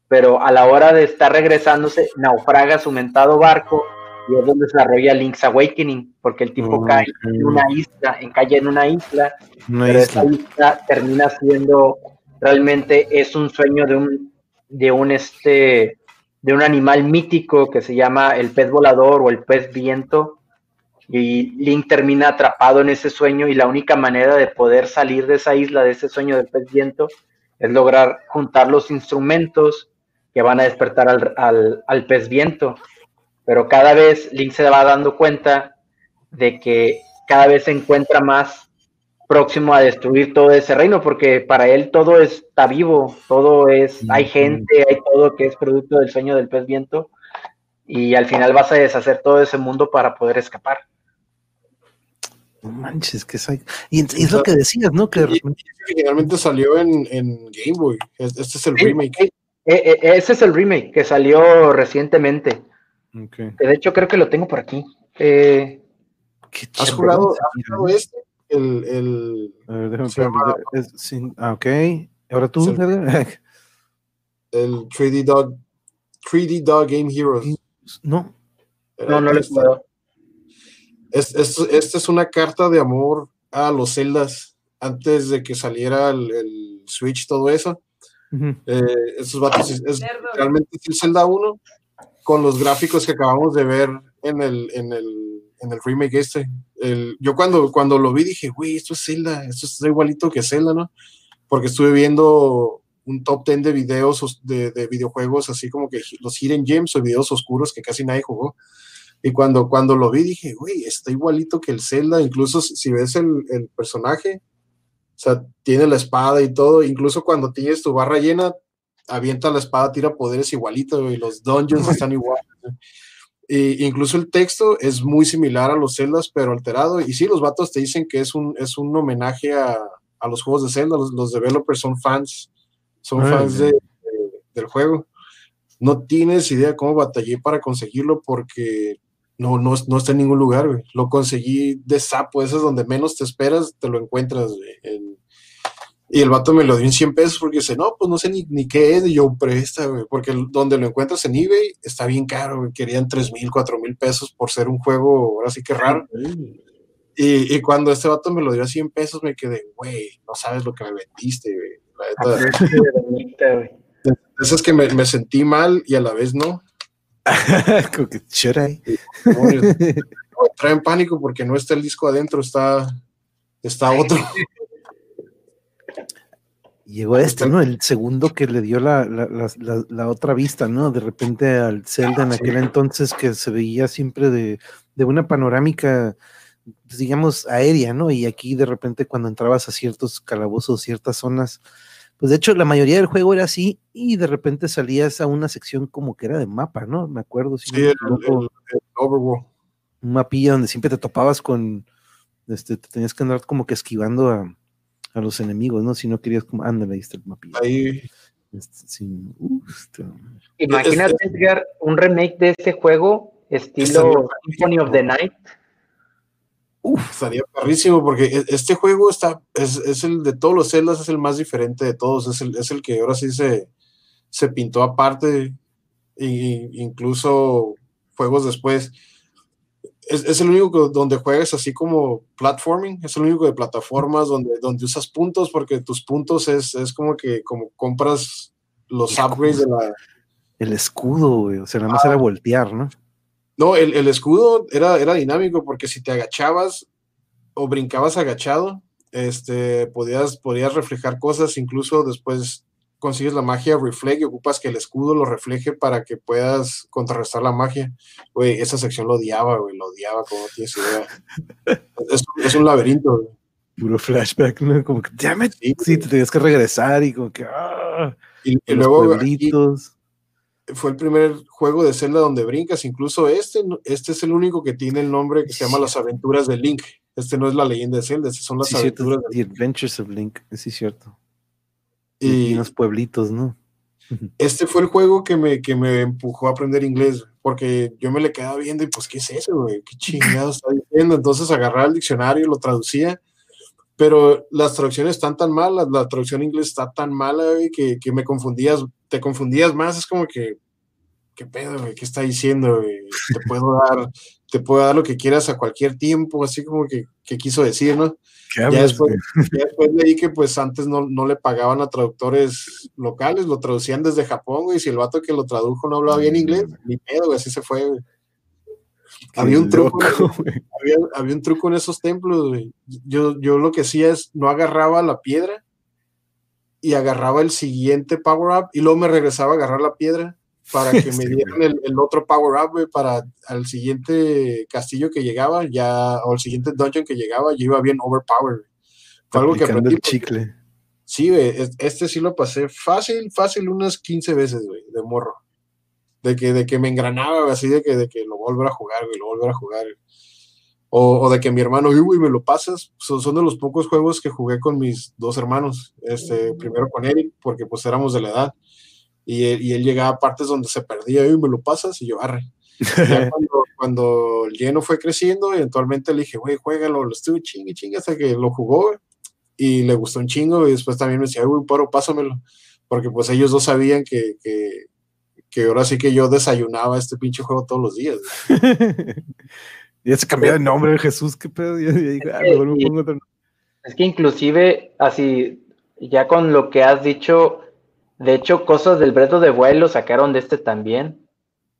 pero a la hora de estar regresándose, naufraga su mentado barco y es donde se desarrolla Link's Awakening, porque el tipo cae en una isla, en cae en una isla, pero esa isla termina siendo realmente es un sueño de un de un este de un animal mítico que se llama el pez volador o el pez viento y Link termina atrapado en ese sueño y la única manera de poder salir de esa isla, de ese sueño del pez viento, es lograr juntar los instrumentos que van a despertar al, al, al pez viento. Pero cada vez Link se va dando cuenta de que cada vez se encuentra más próximo a destruir todo ese reino, porque para él todo está vivo, todo es, hay gente, hay todo que es producto del sueño del pez viento, y al final vas a deshacer todo ese mundo para poder escapar. No manches, que es, y, es lo que decías, ¿no? Que finalmente salió en, Game Boy. Este es el remake. E, e, ese es el remake que salió recientemente. de hecho, creo que lo tengo por aquí. Eh, ¿Has jugado, ¿Has jugado este? el, el a ver, déjame ah, ok. Ahora tú, el, 3D *laughs* Dog 3D Dog Game Heroes. No. No, no les puedo. Esta es, es una carta de amor a los celdas antes de que saliera el, Switch, todo eso. Eh, esos vatos es, realmente es el Zelda 1 con los gráficos que acabamos de ver en el, en el, en el remake este yo cuando, cuando lo vi dije, güey, esto es Zelda, esto es igualito que Zelda, ¿no? Porque estuve viendo un top 10 de videos de, de, videojuegos, así como que los Hidden Gems o videos oscuros que casi nadie jugó. Y cuando, cuando lo vi dije, güey, está igualito que el Zelda, incluso si ves el, el personaje, sea, tiene la espada y todo, incluso cuando tienes tu barra llena, avienta la espada, tira poderes igualito, y los dungeons están iguales incluso el texto es muy similar a los Zeldas, pero alterado. Y sí, los vatos te dicen que es un, es un homenaje a, a los juegos de Zelda. Los, developers son fans, son fans de, del juego. No tienes idea cómo batallé para conseguirlo porque no, no, no está en ningún lugar, Lo conseguí de sapo, eso es donde menos te esperas, te lo encuentras, En, y el vato me lo dio en 100 pesos porque dice, no, pues no sé ni, ni qué es. Y yo, presta, güey, porque donde lo encuentras en eBay está bien caro, güey. Querían 3 mil, 4 mil pesos por ser un juego, ahora sí que raro. Y, y, cuando este vato me lo dio a 100 pesos, me quedé, güey, no sabes lo que me vendiste, güey. Eso es que me, me, sentí mal y a la vez no. *laughs* Como que trae en pánico porque no está el disco adentro, está, está otro llegó este, ¿no? El segundo que le dio la, la, la, otra vista, ¿no? De repente al Zelda en aquel entonces que se veía siempre de, de una panorámica, pues, digamos, aérea, ¿no? Y aquí de repente cuando entrabas a ciertos calabozos, ciertas zonas, pues de hecho la mayoría del juego era así y de repente salías a una sección como que era de mapa, ¿no? Me acuerdo. sí, el, Overworld. Un mapilla donde siempre te topabas con, este, te tenías que andar como que esquivando a a los enemigos, ¿no? Si no querías como, ándale, ahí está el mapilla. Ahí. Este, Imagínate, Edgar, un remake de ese juego, estilo Symphony of the Night. Uf, estaría perrísimo porque e, este juego está, es, el de todos los celdas, es el más diferente de todos, es el, es el que ahora sí se, se pintó aparte, e, incluso juegos después es, el único donde juegas así como platforming, es el único de plataformas donde, donde usas puntos, porque tus puntos es, como que como compras los upgrades de la... El escudo, güey, o sea, nada más era ah. voltear, ¿no? No, el, escudo era, era dinámico, porque si te agachabas o brincabas agachado, este, podías, podías reflejar cosas, incluso después consigues la magia reflect y ocupas que el escudo lo refleje para que puedas contrarrestar la magia. Güey, esa sección lo odiaba, güey, lo odiaba, como tienes idea. *laughs* es, un laberinto, Puro flashback, ¿no? Como que, ya me... Sí, te tenías que regresar y como que, ah, Y, luego, fue el primer juego de Zelda donde brincas, incluso este, este es el único que tiene el nombre que se llama Las Aventuras de Link. Este no es la leyenda de Zelda, estas son las aventuras. de The Adventures of Link, sí, es cierto. Y, los pueblitos, ¿no? Este fue el juego que me, que me empujó a aprender inglés, porque yo me le quedaba viendo y pues, ¿qué es eso, güey? ¿Qué chingados está diciendo? Entonces agarraba el diccionario, lo traducía, pero las traducciones están tan malas, la traducción inglés está tan mala, güey, que, que me confundías, te confundías más, es como que, ¿qué pedo, güey? ¿Qué está diciendo, güey? Te puedo dar, te puedo dar lo que quieras a cualquier tiempo, así como que, que quiso decir, ¿no? Ya después, ya después, leí que pues antes no, no, le pagaban a traductores locales, lo traducían desde Japón, güey, si el vato que lo tradujo no hablaba bien inglés, ni pedo, güey, así se fue, güey. Había un, truco, había, había, un truco en esos templos, güey. Yo, yo lo que hacía es, no agarraba la piedra y agarraba el siguiente power-up y luego me regresaba a agarrar la piedra para que *laughs* me dieran el, el, otro power-up, güey, para al siguiente castillo que llegaba, ya, o el siguiente dungeon que llegaba, yo iba bien overpowered. Fue algo que aprendí. El chicle. Sí, güey, este sí lo pasé fácil, fácil unas 15 veces, güey, de morro. De que, de que me engranaba, así de que, de que lo volver a jugar, güey, lo volver a jugar. O, o, de que mi hermano, güey, me lo pasas. Son, son, de los pocos juegos que jugué con mis dos hermanos. Este, primero con Eric, porque pues éramos de la edad y él, y él, llegaba a partes donde se perdía y me lo pasas y yo arre. *laughs* cuando, cuando, el lleno fue creciendo, eventualmente le dije, güey, juégalo, lo estuve chingue, chingue, hasta que lo jugó y le gustó un chingo y después también me decía, güey, paro, pásamelo, porque pues ellos dos sabían que, que, que, ahora sí que yo desayunaba este pinche juego todos los días. *laughs* ya se cambió de nombre, Jesús, qué pedo. *laughs* Ah, es que inclusive así, ya con lo que has dicho, de hecho, cosas del Breto de vuelo sacaron de este también.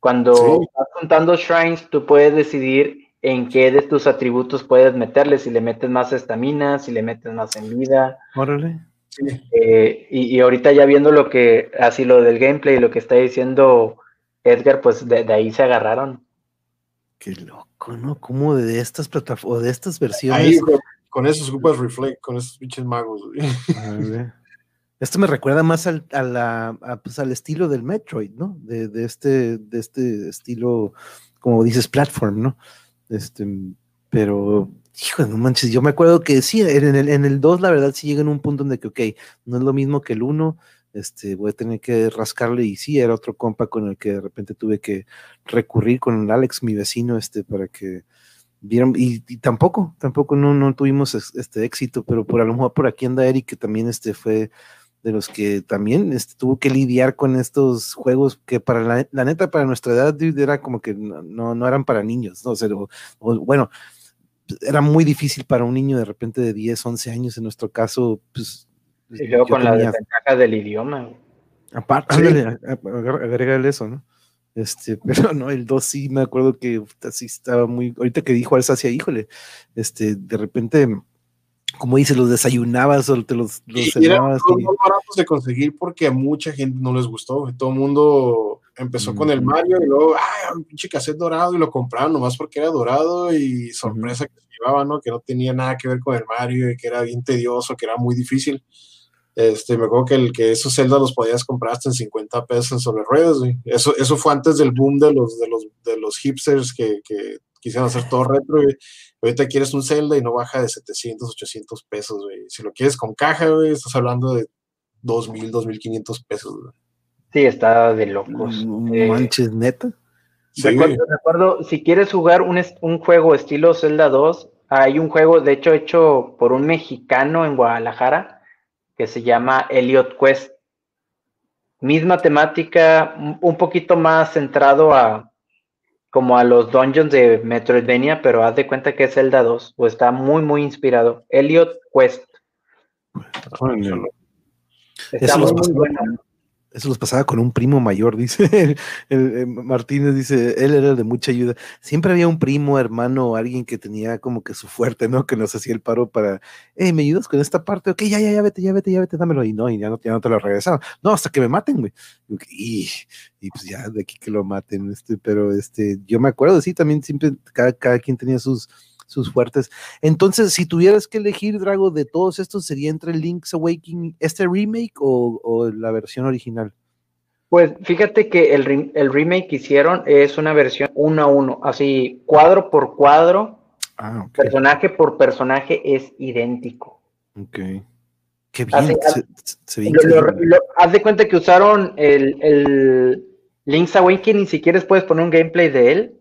Cuando estás contando shrines, tú puedes decidir en qué de tus atributos puedes meterle, si le metes más estamina, si le metes más en vida. Órale. Eh, y, ahorita ya viendo lo que, así lo del gameplay, lo que está diciendo Edgar, pues de, ahí se agarraron. Qué loco, ¿no? Como de estas plataformas, de estas versiones. Ahí, con, esos grupos reflect, con esos pinches magos. Esto me recuerda más al, a la, pues al estilo del Metroid, ¿no? De, de, este, de este estilo, como dices, platform, ¿no? Este, pero, hijo, no manches, yo me acuerdo que sí, en el, en el 2 la verdad sí llega en un punto donde que, ok, no es lo mismo que el 1, este, voy a tener que rascarle y sí, era otro compa con el que de repente tuve que recurrir con el Alex, mi vecino, este, para que vieron, y, y tampoco, tampoco no, no tuvimos este éxito, pero por a lo mejor por aquí anda Eric, que también este fue de los que también este, tuvo que lidiar con estos juegos que para la, neta, para nuestra edad, era como que no, no eran para niños, ¿no? O, bueno, era muy difícil para un niño de repente de 10, 11 años, en nuestro caso, pues... Y luego con la desventaja del idioma. Aparte, agrégale eso, ¿no? Este, *laughs* pero no, el 2 sí me acuerdo que así estaba muy, ahorita que dijo Alsacia, híjole, este, de repente como dice, los desayunabas o te los, los y eran muy baratos de conseguir porque a mucha gente no les gustó. Todo el mundo empezó con el Mario y luego, ah, un pinche cassette dorado y lo compraron nomás porque era dorado y sorpresa que se llevaba, ¿no? Que no tenía nada que ver con el Mario y que era bien tedioso, que era muy difícil. Este, me acuerdo que, el, que esos Zelda los podías comprar hasta en 50 pesos sobre ruedas. Eso, eso fue antes del boom de los, de los, de los hipsters que, que quisieron hacer todo retro. Y ahorita quieres un Zelda y no baja de 700, 800 pesos. Güey. Si lo quieres con caja, güey, estás hablando de 2000, 2500 pesos. Güey. Sí, está de locos. Eh, manches, neta. Sí, recuerdo, recuerdo, si quieres jugar un, un juego estilo Zelda 2, hay un juego, de hecho, hecho por un mexicano en Guadalajara que se llama Elliot Quest. Misma temática, un poquito más centrado a como a los dungeons de Metroidvania, pero haz de cuenta que es Zelda 2, o está muy, muy inspirado. Elliot Quest. Está muy, muy bueno. Eso los pasaba con un primo mayor, *laughs* dice el, Martínez, dice, él era de mucha ayuda. Siempre había un primo, hermano, alguien que tenía como que su fuerte, ¿no? Que nos hacía el paro para, hey, ¿me ayudas con esta parte? Ok, ya, ya, ya, vete, ya, vete, ya, vete, dámelo. Y no, y ya no, ya no te lo regresaron. No, hasta que me maten, güey. Y, y, pues ya, de aquí que lo maten, este, pero este, yo me acuerdo, sí, también siempre, cada, cada quien tenía sus, sus fuertes. Entonces, si tuvieras que elegir, Drago, de todos estos, ¿sería entre Link's Awakening, este remake o, la versión original? Pues fíjate que el, el, remake que hicieron es una versión uno a uno, así cuadro por cuadro, ah, personaje por personaje es idéntico. Ok. Qué bien, haz de cuenta que usaron el, el Link's Awakening, si quieres puedes poner un gameplay de él.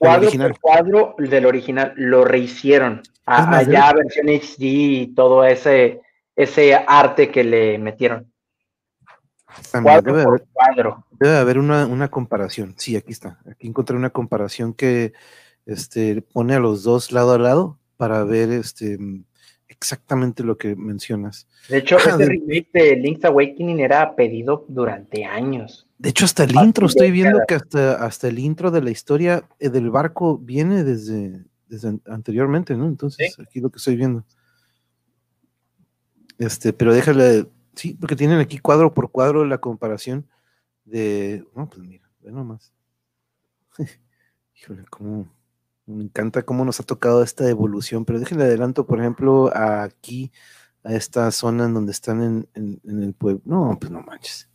Cuadro por cuadro del original, lo rehicieron. allá versión HD y todo ese, ese arte que le metieron. cuadro debe, haber, cuadro. debe haber una, una, comparación. Sí, aquí está. Aquí encontré una comparación que este, pone a los dos lado a lado para ver este, exactamente lo que mencionas. De hecho, *clears throat* ese remake de Link's Awakening era pedido durante años. De hecho, hasta el intro, estoy viendo que hasta, hasta el intro de la historia eh, del barco viene desde, desde anteriormente, ¿no? Entonces, aquí lo que estoy viendo. Este, pero déjale, sí, porque tienen aquí cuadro por cuadro la comparación de, no, pues mira, ve nomás. *laughs* Híjole, cómo me encanta cómo nos ha tocado esta evolución, pero déjenle adelanto, por ejemplo, aquí, a esta zona en donde están en, el pueblo. No, pues no manches.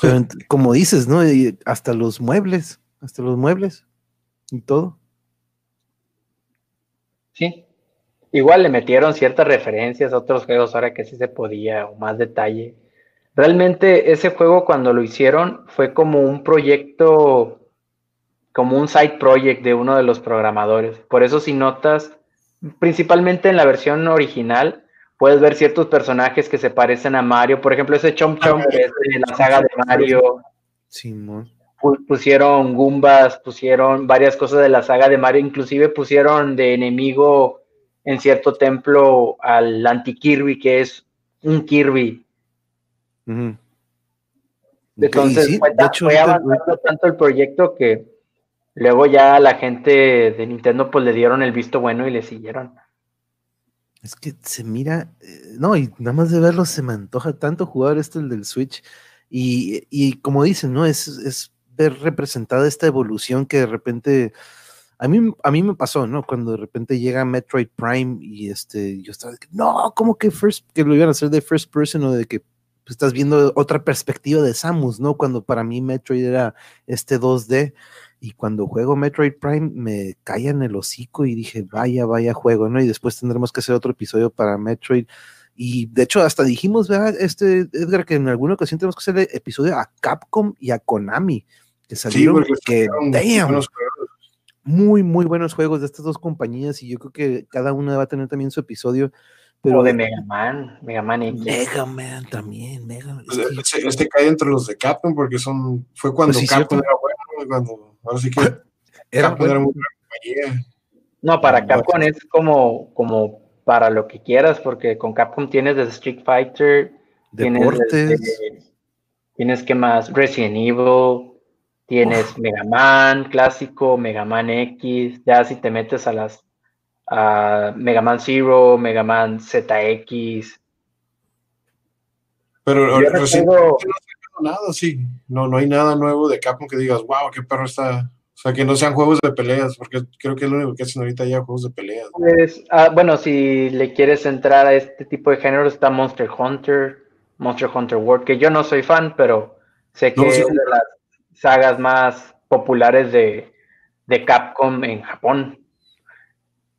Pero *laughs* como dices, ¿no? hasta los muebles, hasta los muebles y todo. Sí. Igual le metieron ciertas referencias a otros juegos ahora que sí se podía, o más detalle. Realmente ese juego cuando lo hicieron fue como un proyecto como un side project de uno de los programadores. Por eso si notas, principalmente en la versión original, puedes ver ciertos personajes que se parecen a Mario. Por ejemplo, ese Chomp Chomp que es de la saga de Mario. Pusieron Goombas, pusieron varias cosas de la saga de Mario, inclusive pusieron de enemigo en cierto templo al anti-Kirby, que es un Kirby. Entonces, fue, avanzando tanto el proyecto que Luego ya la gente de Nintendo pues le dieron el visto bueno y le siguieron. Es que se mira, eh, no, y nada más de verlo se me antoja tanto jugar esto, el del Switch. Y, como dicen, ¿no? Es, es, ver representada esta evolución que de repente, a mí, a mí me pasó, ¿no? Cuando de repente llega Metroid Prime y este, yo estaba, no, como que first, que lo iban a hacer de first person o de que pues, estás viendo otra perspectiva de Samus, ¿no? Cuando para mí Metroid era este 2D y cuando juego Metroid Prime me en el hocico y dije, vaya, vaya juego, ¿no? Y después tendremos que hacer otro episodio para Metroid. Y de hecho, hasta dijimos, ¿verdad, este, Edgar, que en alguna ocasión tenemos que hacer episodio a Capcom y a Konami, que salieron que, damn, muy, muy buenos juegos de estas dos compañías y yo creo que cada una va a tener también su episodio. Pero o de Mega Man, Mega Man X. Mega Man también, Mega Man. Este, este, cae entre los de Capcom porque son, fue cuando pues Capcom era bueno, cuando Ahora sí que *laughs* era, No, para Capcom es como, como para lo que quieras, porque con Capcom tienes desde Street Fighter, tienes, tienes que más Resident Evil, tienes Mega Man clásico, Mega Man X, ya si te metes a las a Mega Man Zero, Mega Man ZX. Pero no nada, sí. No, no hay nada nuevo de Capcom que digas, wow, qué perro está. O sea, que no sean juegos de peleas, porque creo que es lo único que hacen ahorita ya, juegos de peleas. Pues, ah, bueno, si le quieres entrar a este tipo de género, está Monster Hunter, Monster Hunter World, que yo no soy fan, pero sé que es de las sagas más populares de, de Capcom en Japón.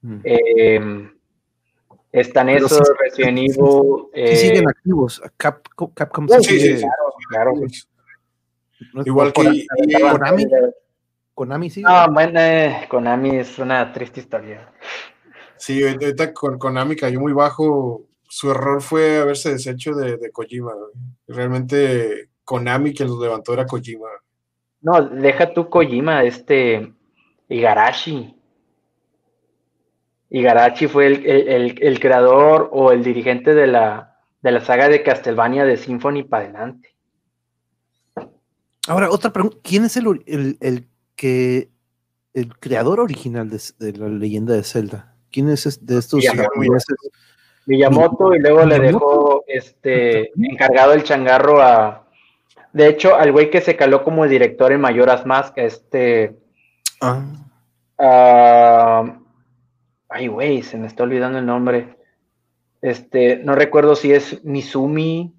Mm. Em, están esos, Resident Evil. Sí, siguen eh, activos. Capcom, sí, sí, claro, Igual que Konami. Konami sí. No, bueno, eh, Konami es una triste historia. Sí, ahorita con Konami cayó muy bajo. Su error fue haberse deshecho de, de Kojima. Realmente Konami quien los levantó era Kojima. No, deja tú Kojima, este Igarashi. Igarashi fue el, creador o el dirigente de la, de la saga de Castlevania de Symphony para adelante. Ahora, otra pregunta. ¿Quién es el, que el creador original de, la leyenda de Zelda? ¿Quién es de estos? Miyamoto, y luego le dejó este encargado el changarro a. De hecho, al güey que se caló como el director en Mayoras Mask, este. Ah. ah Ay, güey, se me está olvidando el nombre. Este, no recuerdo si es Mizumi.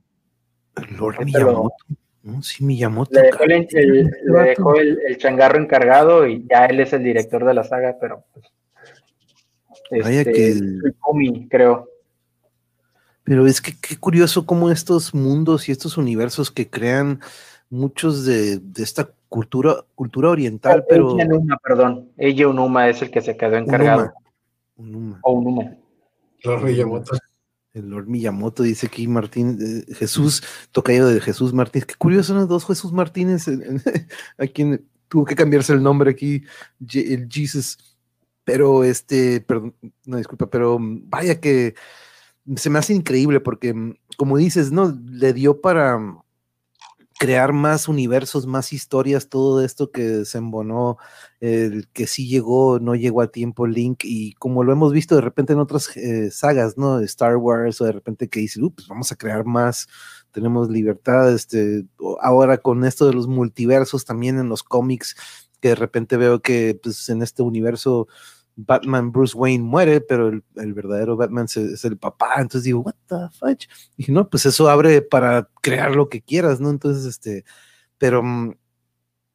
Lord Miyamoto. Sí, Miyamoto. Le dejó, el, changarro encargado y ya él es el director de la saga, pero pues. Vaya este, que. Creo. Pero es que qué curioso cómo estos mundos y estos universos que crean muchos de, esta cultura, cultura oriental, oh, pero... Ella Numa, perdón. Ella Unuma es el que se quedó encargado. Unuma. O Unuma. Lord Miyamoto. El Lord Miyamoto dice aquí Martín, eh, Jesús, tocayo de Jesús Martínez. Qué curioso, son los dos Jesús Martínez, *laughs* a quien tuvo que cambiarse el nombre aquí, el Jesus. Pero este, perdón, no disculpa, pero mm, vaya que se me hace increíble porque, mm, como dices, ¿no? Le dio para mm, crear más universos, más historias, todo esto que se embonó, el que sí llegó, no llegó a tiempo Link, y como lo hemos visto de repente en otras eh, sagas, ¿no? Star Wars, o de repente que dice, pues vamos a crear más, tenemos libertad, este, ahora con esto de los multiversos también en los cómics, que de repente veo que pues en este universo Batman Bruce Wayne muere, pero el, verdadero Batman es, el papá. Entonces digo, what the fudge? Y no, pues eso abre para crear lo que quieras, ¿no? Entonces, este, pero mm,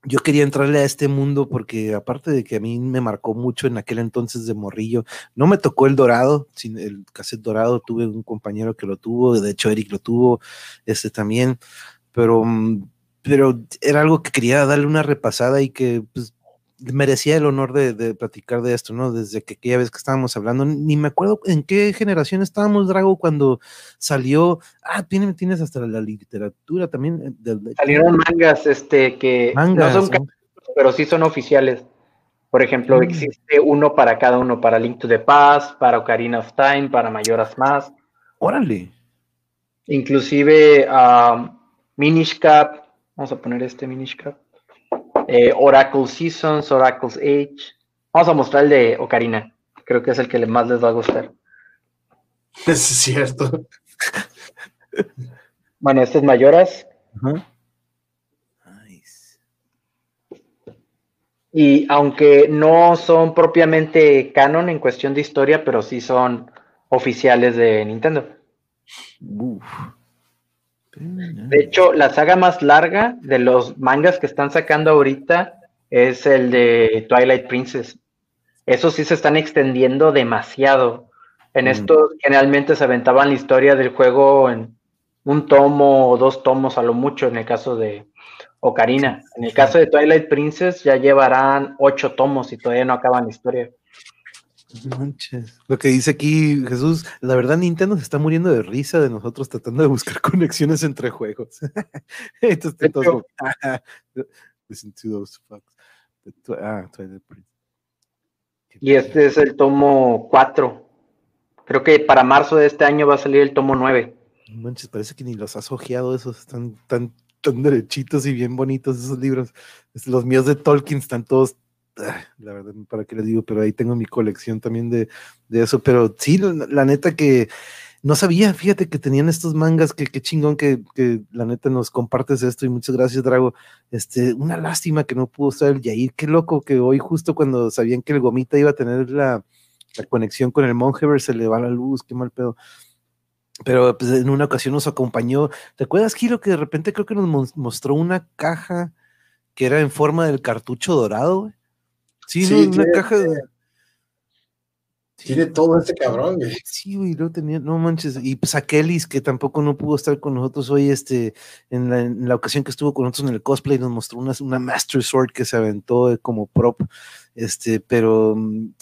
yo quería entrarle a este mundo porque aparte de que a mí me marcó mucho en aquel entonces de morrillo, no me tocó el dorado, sin el cassette dorado, tuve un compañero que lo tuvo, de hecho Eric lo tuvo, este también, pero mm, pero era algo que quería darle una repasada y que pues, merecía el honor de, platicar de esto, ¿no? Desde que aquella vez que estábamos hablando, ni me acuerdo en qué generación estábamos, Drago, cuando salió, ah, tienes, tienes hasta la literatura también. Eh, Salieron mangas, este, que no son pero sí son oficiales. Por ejemplo, mm. existe uno para cada uno, para Link to the Past, para Ocarina of Time, para Mayoras Más. Órale. Inclusive um, Minish Cap, vamos a poner este Minish Cap eh, Oracle Seasons, Oracle's Age. Vamos a mostrar el de Ocarina. Creo que es el que más les va a gustar. *laughs* Es cierto. Bueno, este es Mayoras. Y aunque no son propiamente canon en cuestión de historia, pero sí son oficiales de Nintendo. Uf. De hecho, la saga más larga de los mangas que están sacando ahorita es el de Twilight Princess. Esos sí se están extendiendo demasiado. En mm. esto generalmente se aventaban la historia del juego en un tomo o dos tomos a lo mucho, en el caso de Ocarina. En el caso de Twilight Princess ya llevarán ocho tomos y todavía no acaban la historia. Lo que dice aquí Jesús, la verdad Nintendo se está muriendo de risa de nosotros tratando de buscar *laughs* conexiones entre juegos. *laughs* Y este es el tomo 4. Creo que para marzo de este año va a salir el tomo 9. Manches, parece que ni los has ojeado esos, están tan, tan derechitos y bien bonitos esos libros. Los míos de Tolkien están todos la verdad, para qué les digo, pero ahí tengo mi colección también de, eso. Pero sí, la, neta que no sabía, fíjate que tenían estos mangas, que qué chingón que, la neta nos compartes esto y muchas gracias, Drago. Este, una lástima que no pudo estar el Yair, qué loco que hoy justo cuando sabían que el Gomita iba a tener la, conexión con el Mongever se le va la luz, qué mal pedo. Pero pues, en una ocasión nos acompañó. ¿Te acuerdas, Kiro, que de repente creo que nos mostró una caja que era en forma del cartucho dorado, Sí, no, una caja de. Tiene todo este cabrón, güey. Sí, güey, lo tenía, no manches. Y pues a Kellys, que tampoco no pudo estar con nosotros hoy, este, en la, ocasión que estuvo con nosotros en el cosplay, nos mostró una, una Master Sword que se aventó como prop. Este, pero, mm,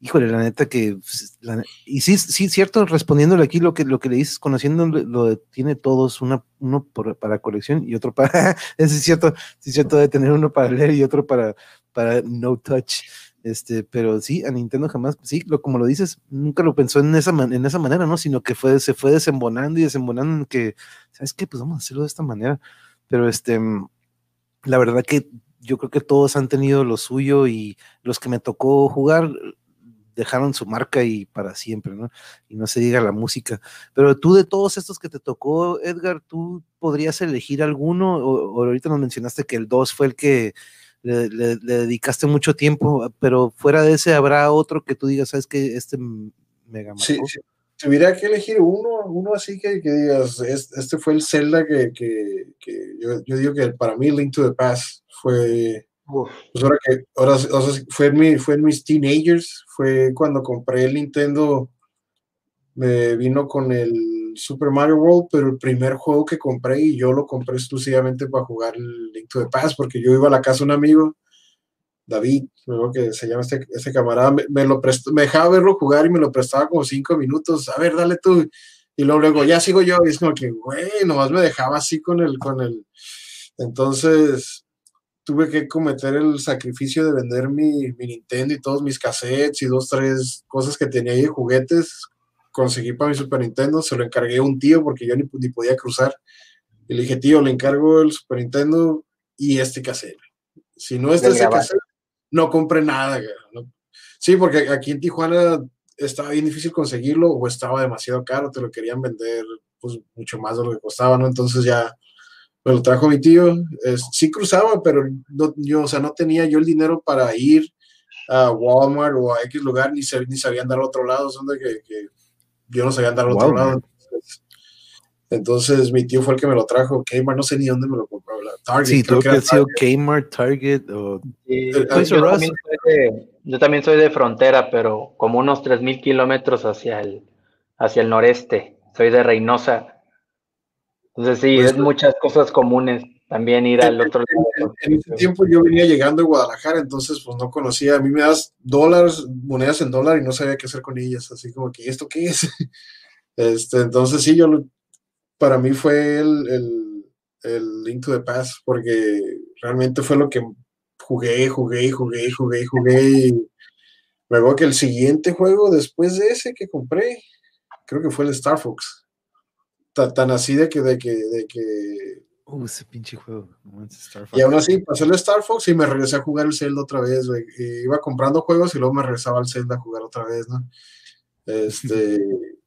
híjole, la neta que. Pues, y sí, sí, cierto, respondiéndole aquí lo que, lo que le dices, conociendo lo de, tiene todos, una, uno para colección y otro para. *laughs* es cierto, sí, es cierto, de tener uno para leer y otro para para no touch. Este, pero sí, a Nintendo jamás, sí, lo, como lo dices, nunca lo pensó en esa, en esa manera, ¿no? Sino que fue, se fue desembonando y desembonando que, ¿sabes qué? Pues vamos a hacerlo de esta manera. Pero este, la verdad que yo creo que todos han tenido lo suyo y los que me tocó jugar dejaron su marca y para siempre, ¿no? Y no se diga la música. Pero tú de todos estos que te tocó, Edgar, ¿tú podrías elegir alguno? O ahorita nos mencionaste que el 2 fue el que le, dedicaste mucho tiempo, pero fuera de ese habrá otro que tú digas, sabes que este mega sí, sí, tuviera que elegir uno, uno así que, que digas, este fue el Zelda que, que, que yo, yo, digo que para mí Link to the Past fue, pues ahora que, ahora, fue, en mi, fue en mis teenagers, fue cuando compré el Nintendo, me vino con el Super Mario World, pero el primer juego que compré y yo lo compré exclusivamente para jugar el Link to the Past, porque yo iba a la casa de un amigo, David, luego que se llama este, este camarada, me, lo prestó, me dejaba verlo jugar y me lo prestaba como cinco minutos, a ver, dale tú, y luego, luego ya sigo yo, y es como que, güey, nomás me dejaba así con el, con el, entonces tuve que cometer el sacrificio de vender mi, mi Nintendo y todos mis cassettes y dos, tres cosas que tenía ahí juguetes conseguí para mi Super Nintendo, se lo encargué a un tío porque yo ni, podía cruzar. Y le dije, tío, le encargo el Super Nintendo y este cassette. Si no es ese cassette, no compre nada. Sí, porque aquí en Tijuana estaba bien difícil conseguirlo o estaba demasiado caro, te lo querían vender pues mucho más de lo que costaba, ¿no? Entonces ya me lo trajo mi tío. sí cruzaba, pero no, yo, o sea, no tenía yo el dinero para ir a Walmart o a X lugar, ni, ni sabía andar al otro lado, son de que yo no sabía andar al otro lado. Entonces, mi tío fue el que me lo trajo. Kmart, no sé ni dónde me lo compró. Target, sí, creo que ha sido Kmart, Target o. yo, también soy de, frontera, pero como unos 3.000 kilómetros hacia el, hacia el noreste. Soy de Reynosa. Entonces, sí, pues es muchas cosas comunes también ir al otro lado. En, ese tiempo yo venía llegando a Guadalajara, entonces pues no conocía, a mí me das dólares, monedas en dólar y no sabía qué hacer con ellas, así como que, ¿esto qué es? *laughs* Este, entonces sí, yo, para mí fue el, el, el Link to the Past, porque realmente fue lo que jugué, jugué, jugué, jugué, jugué, y luego que el siguiente juego después de ese que compré, creo que fue el Star Fox, tan, así de que, de que, de que Uh, ese pinche juego. Y aún así, pasé el Star Fox y me regresé a jugar el Zelda otra vez, güey. Iba comprando juegos y luego me regresaba al Zelda a jugar otra vez, ¿no? Este. *laughs*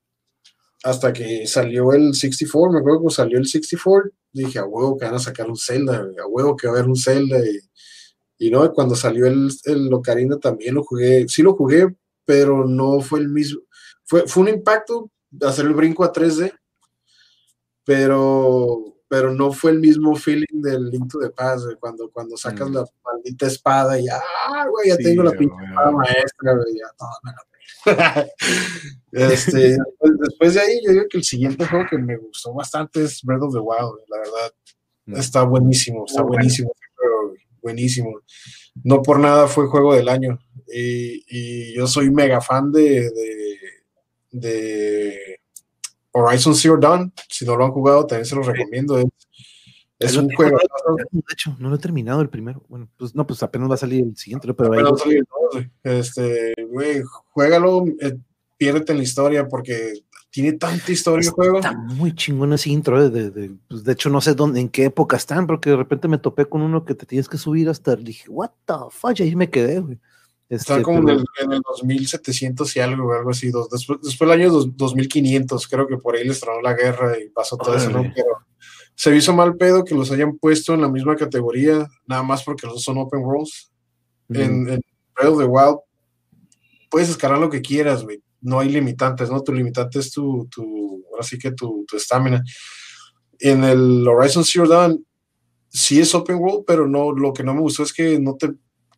hasta que salió el 64, me acuerdo que salió el 64, dije, a huevo que van a sacar un Zelda, a huevo que va a haber un Zelda. Y, y no, cuando salió el, el Ocarina también lo jugué, sí lo jugué, pero no fue el mismo. Fue, fue un impacto hacer el brinco a 3D, pero pero no fue el mismo feeling del Link to the Past, cuando, cuando sacas mm. la maldita espada y ah, güey, ya tengo la pinche espada maestra, güey, ya todo me la este, *laughs* después, de ahí, yo digo que el siguiente juego que me gustó bastante es Breath of the Wild, la verdad. Mm. Está buenísimo, está buenísimo, buenísimo. No por nada fue juego del año. Y, y yo soy mega fan de, de, de Horizon Zero Dawn, si no lo han jugado, también se los recomiendo. Es, un juego. De hecho, no lo he terminado el primero. Bueno, pues no, pues apenas va a salir el siguiente, pero va a salir Este, güey, juégalo, eh, piérdete en la historia porque tiene tanta historia el juego. Está muy chingón ese intro. De, de, pues, de, hecho, no sé dónde, en qué época están, porque de repente me topé con uno que te tienes que subir hasta. Dije, what the fuck, y ahí me quedé, güey. Está este, como en, el, en, el, 2700 y algo, algo así. después, después del año 2500, creo que por ahí les tronó la guerra y pasó todo eso, ¿no? Pero se hizo mal pedo que los hayan puesto en la misma categoría, nada más porque los son open worlds. En, en Breath of the Wild puedes escalar lo que quieras, güey. No hay limitantes, ¿no? Tu limitante es tu, tu ahora sí que tu estamina. En el Horizon Zero Dawn sí es open world, pero no, lo que no me gustó es que no te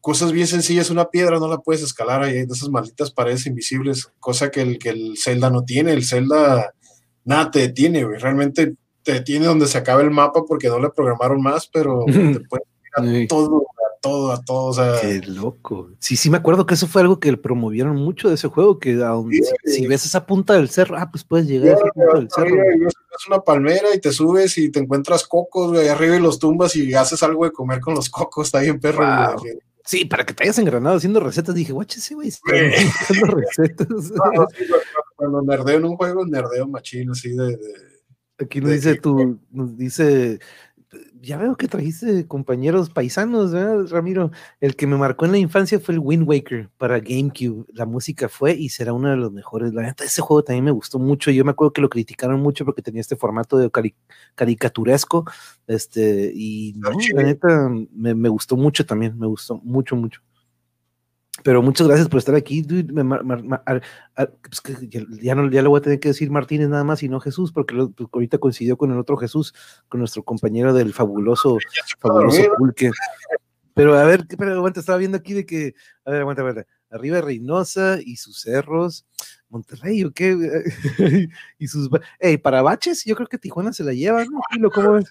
cosas bien sencillas, una piedra no la puedes escalar ahí, de esas malditas paredes invisibles, cosa que el, que el Zelda no tiene, el Zelda nada te detiene, güey. realmente te detiene donde se acaba el mapa porque no le programaron más, pero *laughs* te puedes ir a todo, a todo, a todo, o sea. Qué loco. Sí, sí me acuerdo que eso fue algo que promovieron mucho de ese juego, que si, ves esa punta del cerro, ah, pues puedes llegar a esa punta del cerro. Es una palmera y te subes y te encuentras cocos, güey, arriba y los tumbas y haces algo de comer con los cocos, está bien perro. Sí, para que te hayas engranado haciendo recetas, dije, guache, sí, güey, haciendo recetas. *laughs* cuando nerdeo en un juego, nerdeo machino, así de. Aquí nos dice tú, nos dice ya veo que trajiste compañeros paisanos, ¿verdad, Ramiro? El que me marcó en la infancia fue el Wind Waker para GameCube. La música fue y será uno de los mejores. La neta, ese juego también me gustó mucho. Yo me acuerdo que lo criticaron mucho porque tenía este formato de caricaturesco. Este, y no, la neta, me, me gustó mucho también. Me gustó mucho, mucho. Pero muchas gracias por estar aquí, dude. Pues ya, no, ya le voy a tener que decir Martínez nada más y no Jesús, porque pues, ahorita coincidió con el otro Jesús, con nuestro compañero del fabuloso, fabuloso pulque. Pero a ver, pero aguanta, estaba viendo aquí de que, a ver, aguanta, aguanta. arriba Reynosa y sus cerros. Monterrey, ¿o qué? *laughs* y sus. Ey, para baches, yo creo que Tijuana se la lleva, ¿no? ¿Cómo ves?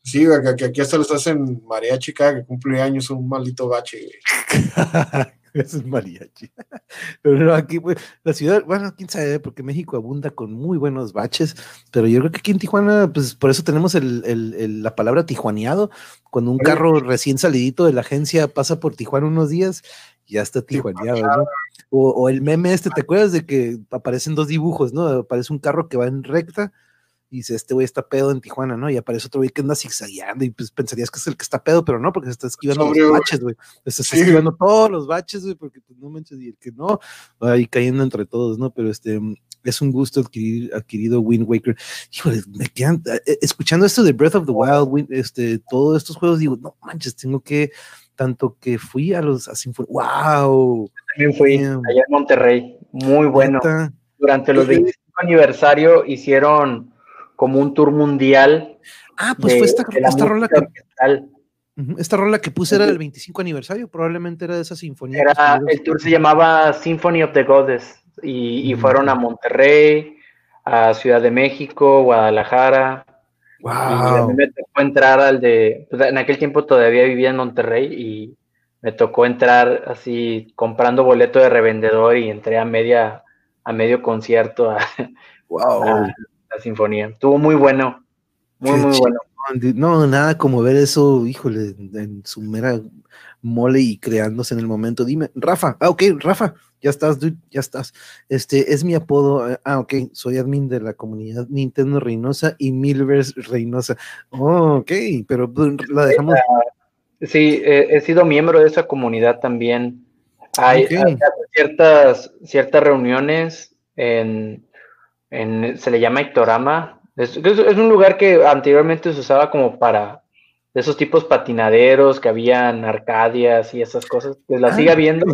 Sí, que, aquí hasta los hacen mariachi cada que cumple años, un maldito bache, *laughs* es mariachi. *laughs* Pero aquí, pues, la ciudad, bueno, quién sabe, porque México abunda con muy buenos baches, pero yo creo que aquí en Tijuana, pues por eso tenemos el, la palabra tijuaneado. Cuando un carro recién salidito de la agencia pasa por Tijuana unos días, ya está tijuaneado, ¿no? O, o, el meme este, ¿te acuerdas de que aparecen dos dibujos, ¿no? Aparece un carro que va en recta y dice, este güey está pedo en Tijuana, ¿no? Y aparece otro güey que anda zigzagueando y pues pensarías que es el que está pedo, pero no, porque se está esquivando los baches, güey. Se está esquivando todos los baches, güey, porque pues no manches, y el que no, ahí cayendo entre todos, ¿no? Pero este, es un gusto adquirir, adquirido Wind Waker. Híjole, me quedan, eh, eh, escuchando esto de Breath of the Wild, este, todos estos juegos, digo, no manches, tengo que, tanto que fui a los, a wow. También fui allá en Monterrey, muy bueno. Durante los 25 aniversario hicieron como un tour mundial. Ah, pues fue esta, rola que. Esta rola que puse era del 25 aniversario, probablemente era de esa sinfonía. Era, el tour se llamaba Symphony of the Goddess y, fueron a Monterrey, a Ciudad de México, Guadalajara. Wow. Y a mí me tocó entrar al de. Pues, en aquel tiempo todavía vivía en Monterrey y me tocó entrar así comprando boleto de revendedor y entré a media a medio concierto a, wow la sinfonía. Estuvo muy bueno, muy, muy bueno. No, nada como ver eso, híjole, en su mera mole y creándose en el momento. Dime, Rafa, ah, ok, Rafa, ya estás, dude, ya estás. Este es mi apodo, eh, ah, ok, soy admin de la comunidad Nintendo Reynosa y Milverse Reynosa. Oh, ok, pero pues, la dejamos. Sí, he sido miembro de esa comunidad también. Hay, hay ciertas, ciertas reuniones en, se le llama Ictorama. Es, un lugar que anteriormente se usaba como para esos tipos patinaderos que habían arcadias y esas cosas. Pues la ah, sigue viendo.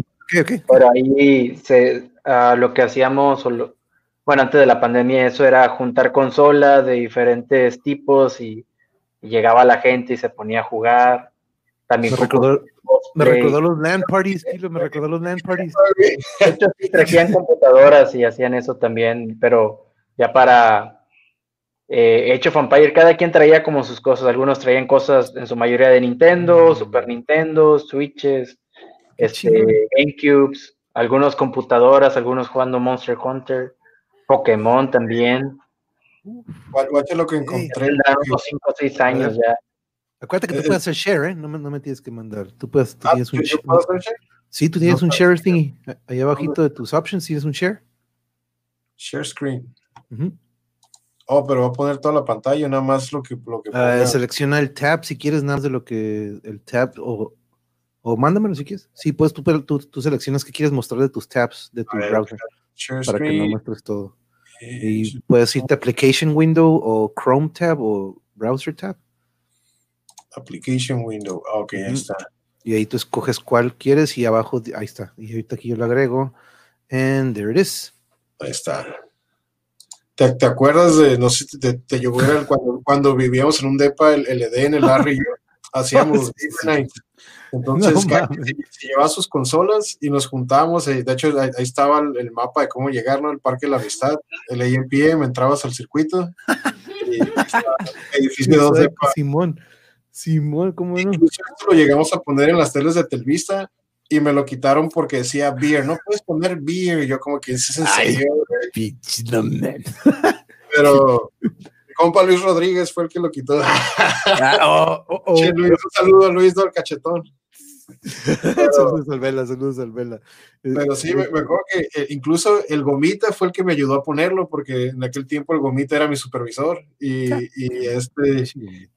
Pero ahí se, ah, lo que hacíamos, bueno, antes de la pandemia, eso era juntar consolas de diferentes tipos y, llegaba la gente y se ponía a jugar. También me recordó, me recordó los LAN parties, me recordó los LAN parties. Traían computadoras y hacían eso también, pero ya para eh, Age of Empire, cada quien traía como sus cosas. Algunos traían cosas en su mayoría de Nintendo, mm. Super Nintendo, Switches, este, GameCubes, algunos computadoras, algunos jugando Monster Hunter, Pokémon también. Guache lo que encontré. unos 5 o 6 años ya. Acuérdate que tú eh, puedes hacer share, ¿eh? No me, no me tienes que mandar. Tú puedes, tú ah, tienes un share. Sí, tú tienes un share thingy. Ahí abajito de tus options tienes un share. Share screen. Oh, pero va a poner toda la pantalla, nada más lo que. Lo que uh, selecciona el tab si quieres, nada de lo que. El tab, o, o mándamelo si quieres. Sí, pues tú, tú, tú seleccionas que quieres mostrar de tus tabs de tu browser. para que no muestres todo. Y puedes irte Application Window o Chrome tab o Browser tab. Application Window, ah, ok, ahí está. Y ahí tú escoges cuál quieres y abajo, ahí está. Y ahorita aquí yo lo agrego. And there it is. Ahí está. ¿Te, acuerdas de, no sé, te, te llegó cuando, cuando vivíamos en un depa, el, el en el Larry hacíamos *laughs* Entonces, se, llevaba sus consolas y nos juntábamos. Eh, de hecho, ahí, estaba el, mapa de cómo llegar, ¿no? El Parque de la Amistad, el AMPM, entrabas al circuito. Y, edificio de Simón, Simón, ¿cómo no? lo llegamos a poner en las teles de Telvista y me lo quitaron porque decía beer. No puedes poner beer. Yo, como que es en serio. Pero mi compa Luis Rodríguez fue el que lo quitó. Ah, oh, oh, oh. un saludo a Luis del Cachetón. *laughs* saludos al Vela, saludos al Vela. Pero sí, me, acuerdo que eh, incluso el Gomita fue el que me ayudó a ponerlo, porque en aquel tiempo el Gomita era mi supervisor y, y este,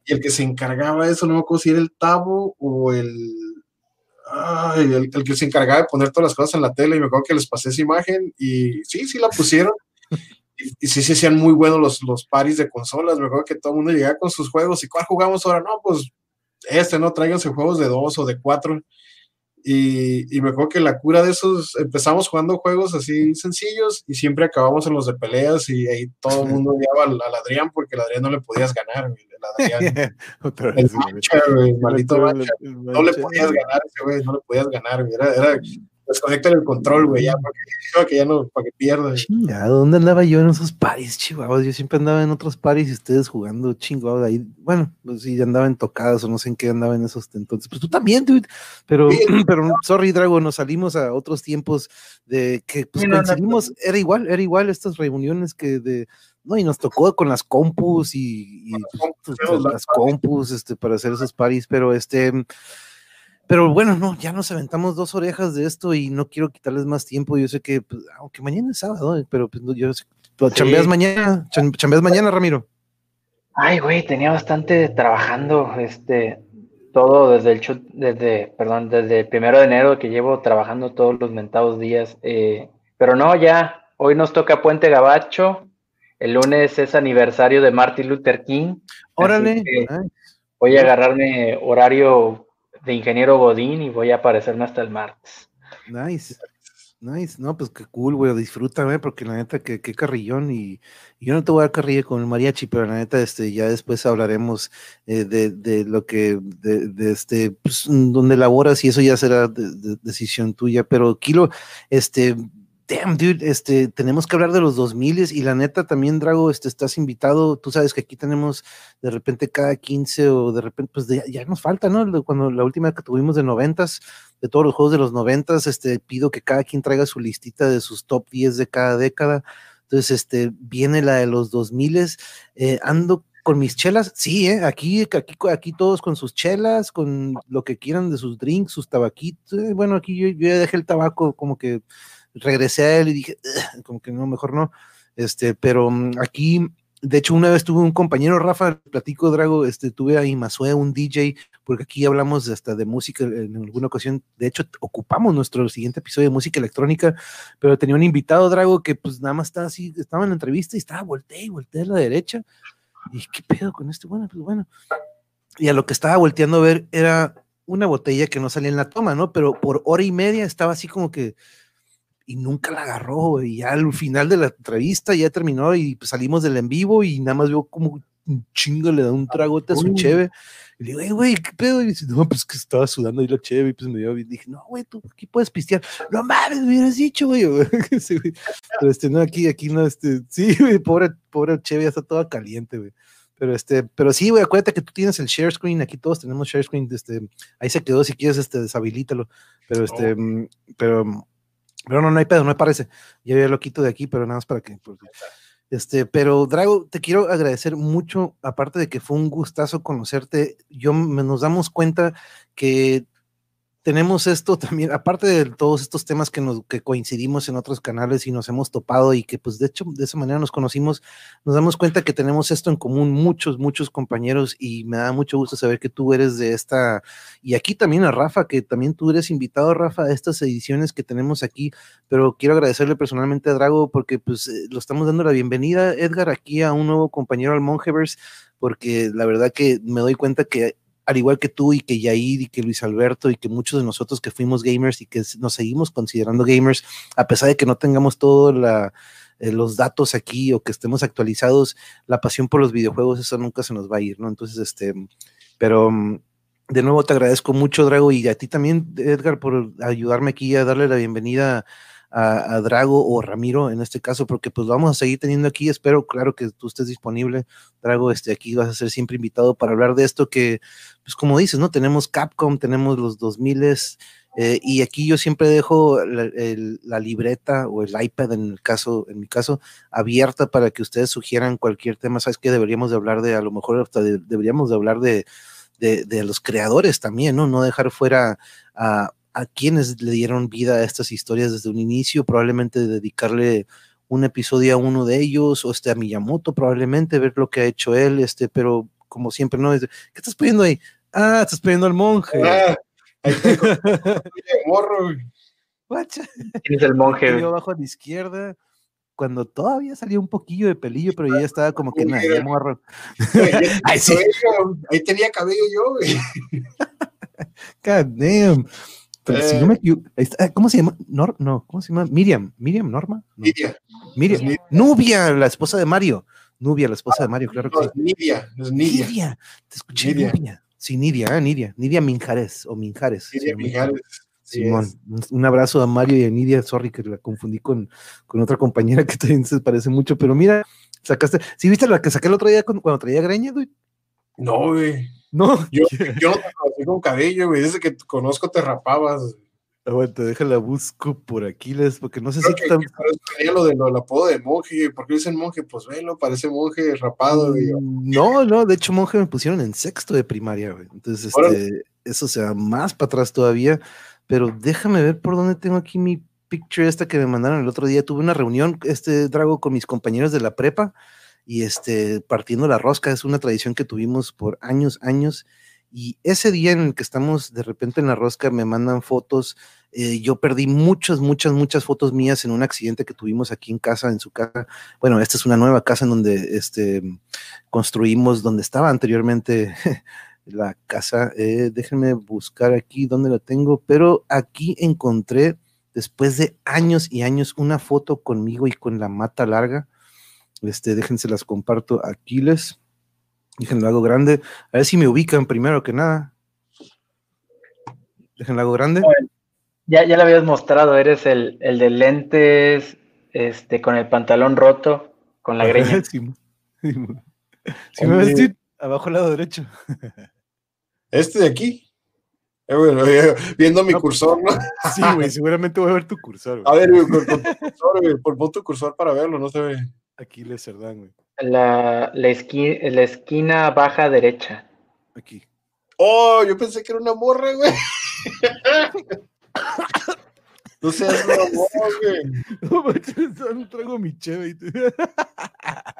y el que se encargaba de eso, no me acuerdo si era el Tabo o el, ay, el, el, que se encargaba de poner todas las cosas en la tele y me acuerdo que les pasé esa imagen y sí, sí la pusieron. *laughs* y, sí se hacían muy buenos los, los paris de consolas. Me acuerdo que todo el mundo llegaba con sus juegos. ¿Y cuál jugamos ahora? No, pues este, ¿no? Tráiganse juegos de dos o de cuatro. Y, y, me acuerdo que la cura de esos, empezamos jugando juegos así sencillos y siempre acabamos en los de peleas y ahí todo el mundo odiaba al, Adrián porque al Adrián no le podías ganar. El Adrián, el maldito no le podías ganar ese güey, no le podías ganar. Era, era, desconectan el control, güey, ya, para que, ya no, para que pierda. ¿dónde andaba yo en esos paris, chihuahua? Yo siempre andaba en otros paris y ustedes jugando chingados ahí. Bueno, pues sí, andaba en tocadas o no sé en qué andaba en esos entonces. Pues tú también, dude. Pero, *clears throat* pero sorry, Drago, nos salimos a otros tiempos de que pues, coincidimos, era igual, era igual estas reuniones que de no, y nos tocó con las compus y, pues, las compus este, para hacer esos paris, pero este, pero bueno, no, ya nos aventamos dos orejas de esto y no quiero quitarles más tiempo. Yo sé que, pues, aunque mañana es sábado, eh, pero pues, yo sé, chambeas mañana, chambeas mañana, Ramiro. Ay, güey, tenía bastante trabajando, este, todo desde el desde, perdón, desde el primero de enero que llevo trabajando todos los mentados días. Eh, pero no, ya, hoy nos toca Puente Gabacho, el lunes es aniversario de Martin Luther King. Órale. Voy a agarrarme horario de ingeniero Godín y voy a aparecerme hasta el martes. Nice. Nice, no, pues qué cool, güey, disfrútame, porque la neta, que qué carrillón, y, yo no te voy a dar carrilla con el mariachi, pero la neta, este, ya después hablaremos eh, de, lo que, de, este, pues, donde laboras, y eso ya será decisión tuya, pero Kilo, este, damn, dude, este, tenemos que hablar de los 2000 y la neta también, Drago, este, estás invitado, tú sabes que aquí tenemos de repente cada 15 o de repente, pues ya nos falta, ¿no? Cuando la última que tuvimos de noventas, de todos los juegos de los noventas, este, pido que cada quien traiga su listita de sus top 10 de cada década. Entonces, este, viene la de los 2000 eh, ando con mis chelas, sí, ¿eh? aquí, aquí, aquí todos con sus chelas, con lo que quieran de sus drinks, sus tabaquitos. Eh, bueno, aquí yo, yo ya dejé el tabaco como que regresé a él y dije, como que no, mejor no. Este, pero mm, aquí, de hecho, una vez tuve un compañero, Rafa, platico Drago, este, tuve ahí Mazue, un DJ, porque aquí hablamos hasta de música en alguna ocasión. De hecho, ocupamos nuestro siguiente episodio de música electrónica, pero tenía un invitado, Drago, que pues nada más estaba así, estaba en la entrevista y estaba volteé y volteé a la derecha. Y ¿qué pedo con este? Bueno, pues bueno. Y a lo que estaba volteando a ver era una botella que no salía en la toma, ¿no? Pero por hora y media estaba así como que y nunca la agarró, y ya al final de la entrevista ya terminó y pues, salimos del en vivo y nada más veo como un chingo le da un tragote a su cheve. Y le digo, güey, ¿qué pedo? Y dice, no, pues que estaba sudando ahí la cheve y pues me dio, y dije, no, güey, tú aquí puedes pistear. No mames, me hubieras dicho, *laughs* güey. Pero este, no, aquí, aquí no, este, sí, güey, pobre, pobre cheve, ya está toda caliente, güey. Pero este, pero sí, güey, acuérdate que tú tienes el share screen, aquí todos tenemos share screen, este, ahí se quedó, si quieres, este, deshabilítalo. Pero este, mm, pero pero no, no hay pedo, no me parece. Ya lo quito de aquí, pero nada más para que. este, pero Drago, te quiero agradecer mucho, aparte de que fue un gustazo conocerte. Yo nos damos cuenta que tenemos esto también, aparte de todos estos temas que, nos, que coincidimos en otros canales y nos hemos topado y que pues de hecho de esa manera nos conocimos, nos damos cuenta que tenemos esto en común muchos, muchos compañeros y me da mucho gusto saber que tú eres de esta, y aquí también a Rafa, que también tú eres invitado, Rafa, a estas ediciones que tenemos aquí, pero quiero agradecerle personalmente a Drago porque pues eh, lo estamos dando la bienvenida, Edgar, aquí a un nuevo compañero al Monjevers, porque la verdad que me doy cuenta que al igual que tú y que Yair y que Luis Alberto y que muchos de nosotros que fuimos gamers y que nos seguimos considerando gamers, a pesar de que no tengamos todos eh, los datos aquí o que estemos actualizados, la pasión por los videojuegos, eso nunca se nos va a ir, ¿no? Entonces, este, pero mm, de nuevo te agradezco mucho, Drago, y a ti también, Edgar, por ayudarme aquí a darle la bienvenida a, Drago o Ramiro en este caso, porque pues vamos a seguir teniendo aquí. Espero, claro, que tú estés disponible. Drago, este, aquí vas a ser siempre invitado para hablar de esto que, pues como dices, ¿no? Tenemos Capcom, tenemos los 2000 eh, y aquí yo siempre dejo la, libreta o el iPad en el caso, en mi caso, abierta para que ustedes sugieran cualquier tema. Sabes que deberíamos de hablar de, a lo mejor hasta deberíamos de hablar de, de, de, los creadores también, ¿no? No dejar fuera a, a quienes le dieron vida a estas historias desde un inicio, probablemente dedicarle un episodio a uno de ellos, o este a Miyamoto, probablemente ver lo que ha hecho él, este, pero como siempre, ¿no? ¿Qué estás pidiendo ahí? Ah, estás pidiendo al monje. Ah, ahí *laughs* morro. ¿Quién es el monje? abajo a la izquierda, cuando todavía salía un poquillo de pelillo, pero ya estaba como que nada, ya morro. ahí, *laughs* ahí tenía cabello yo, güey. *laughs* God damn. Pero si no me eh, ¿cómo se llama? no, ¿cómo se llama? Miriam, Miriam, Norma. Miriam. Miriam. Nubia, la esposa de Mario. Nubia, la esposa de Mario, claro que sí. Nidia, es Nidia. Nidia, te escuché Nidia. Sí, Nidia, ah, Nidia. Nidia Minjares o Minjares. Nidia Minjares. Simón, un abrazo a Mario y a Nidia, sorry que la confundí con, con otra compañera que también se parece mucho, pero mira, sacaste, ¿sí viste la que saqué el otro día cuando, traía greña, güey? No, güey. No. *laughs* Yo, yo no te conocí con cabello, güey, desde que te conozco te rapabas. Aguanta, déjala busco por Aquiles, porque no sé si que, que lo de lo, apodo de monje, ¿por qué dicen monje? Pues velo, parece monje rapado. Mm, no, no, de hecho monje me pusieron en sexto de primaria, güey. Entonces, este, eso se va más para atrás todavía, pero déjame ver por dónde tengo aquí mi picture esta que me mandaron el otro día. Tuve una reunión, este Drago, con mis compañeros de la prepa, y este, partiendo la rosca, es una tradición que tuvimos por años, años, y ese día en el que estamos de repente en la rosca, me mandan fotos. Eh, yo perdí muchas, muchas, muchas fotos mías en un accidente que tuvimos aquí en casa, en su casa. Bueno, esta es una nueva casa en donde este, construimos, donde estaba anteriormente *laughs* la casa. Eh, déjenme buscar aquí donde la tengo, pero aquí encontré, después de años y años, una foto conmigo y con la mata larga. Este, déjense las comparto aquí les. Déjenlo algo grande. A ver si me ubican primero que nada. Déjenlo algo grande. Ya, ya lo habías mostrado, eres el, el de lentes, este, con el pantalón roto, con la *laughs* greña. sí, me ves, abajo al lado derecho. *laughs* Este de aquí. Eh, bueno, *laughs* eh, viendo mi cursor, ¿no? Sí, güey, seguramente voy a ver tu cursor. A ver, güey, con, tu cursor, güey, por, tu cursor para verlo, no se ve. Aquí le Cerdán, güey. La, la, la esquina baja derecha. Aquí. Oh, yo pensé que era una morra, güey. No seas morra, güey. *laughs* No, traigo mi cheve. *laughs*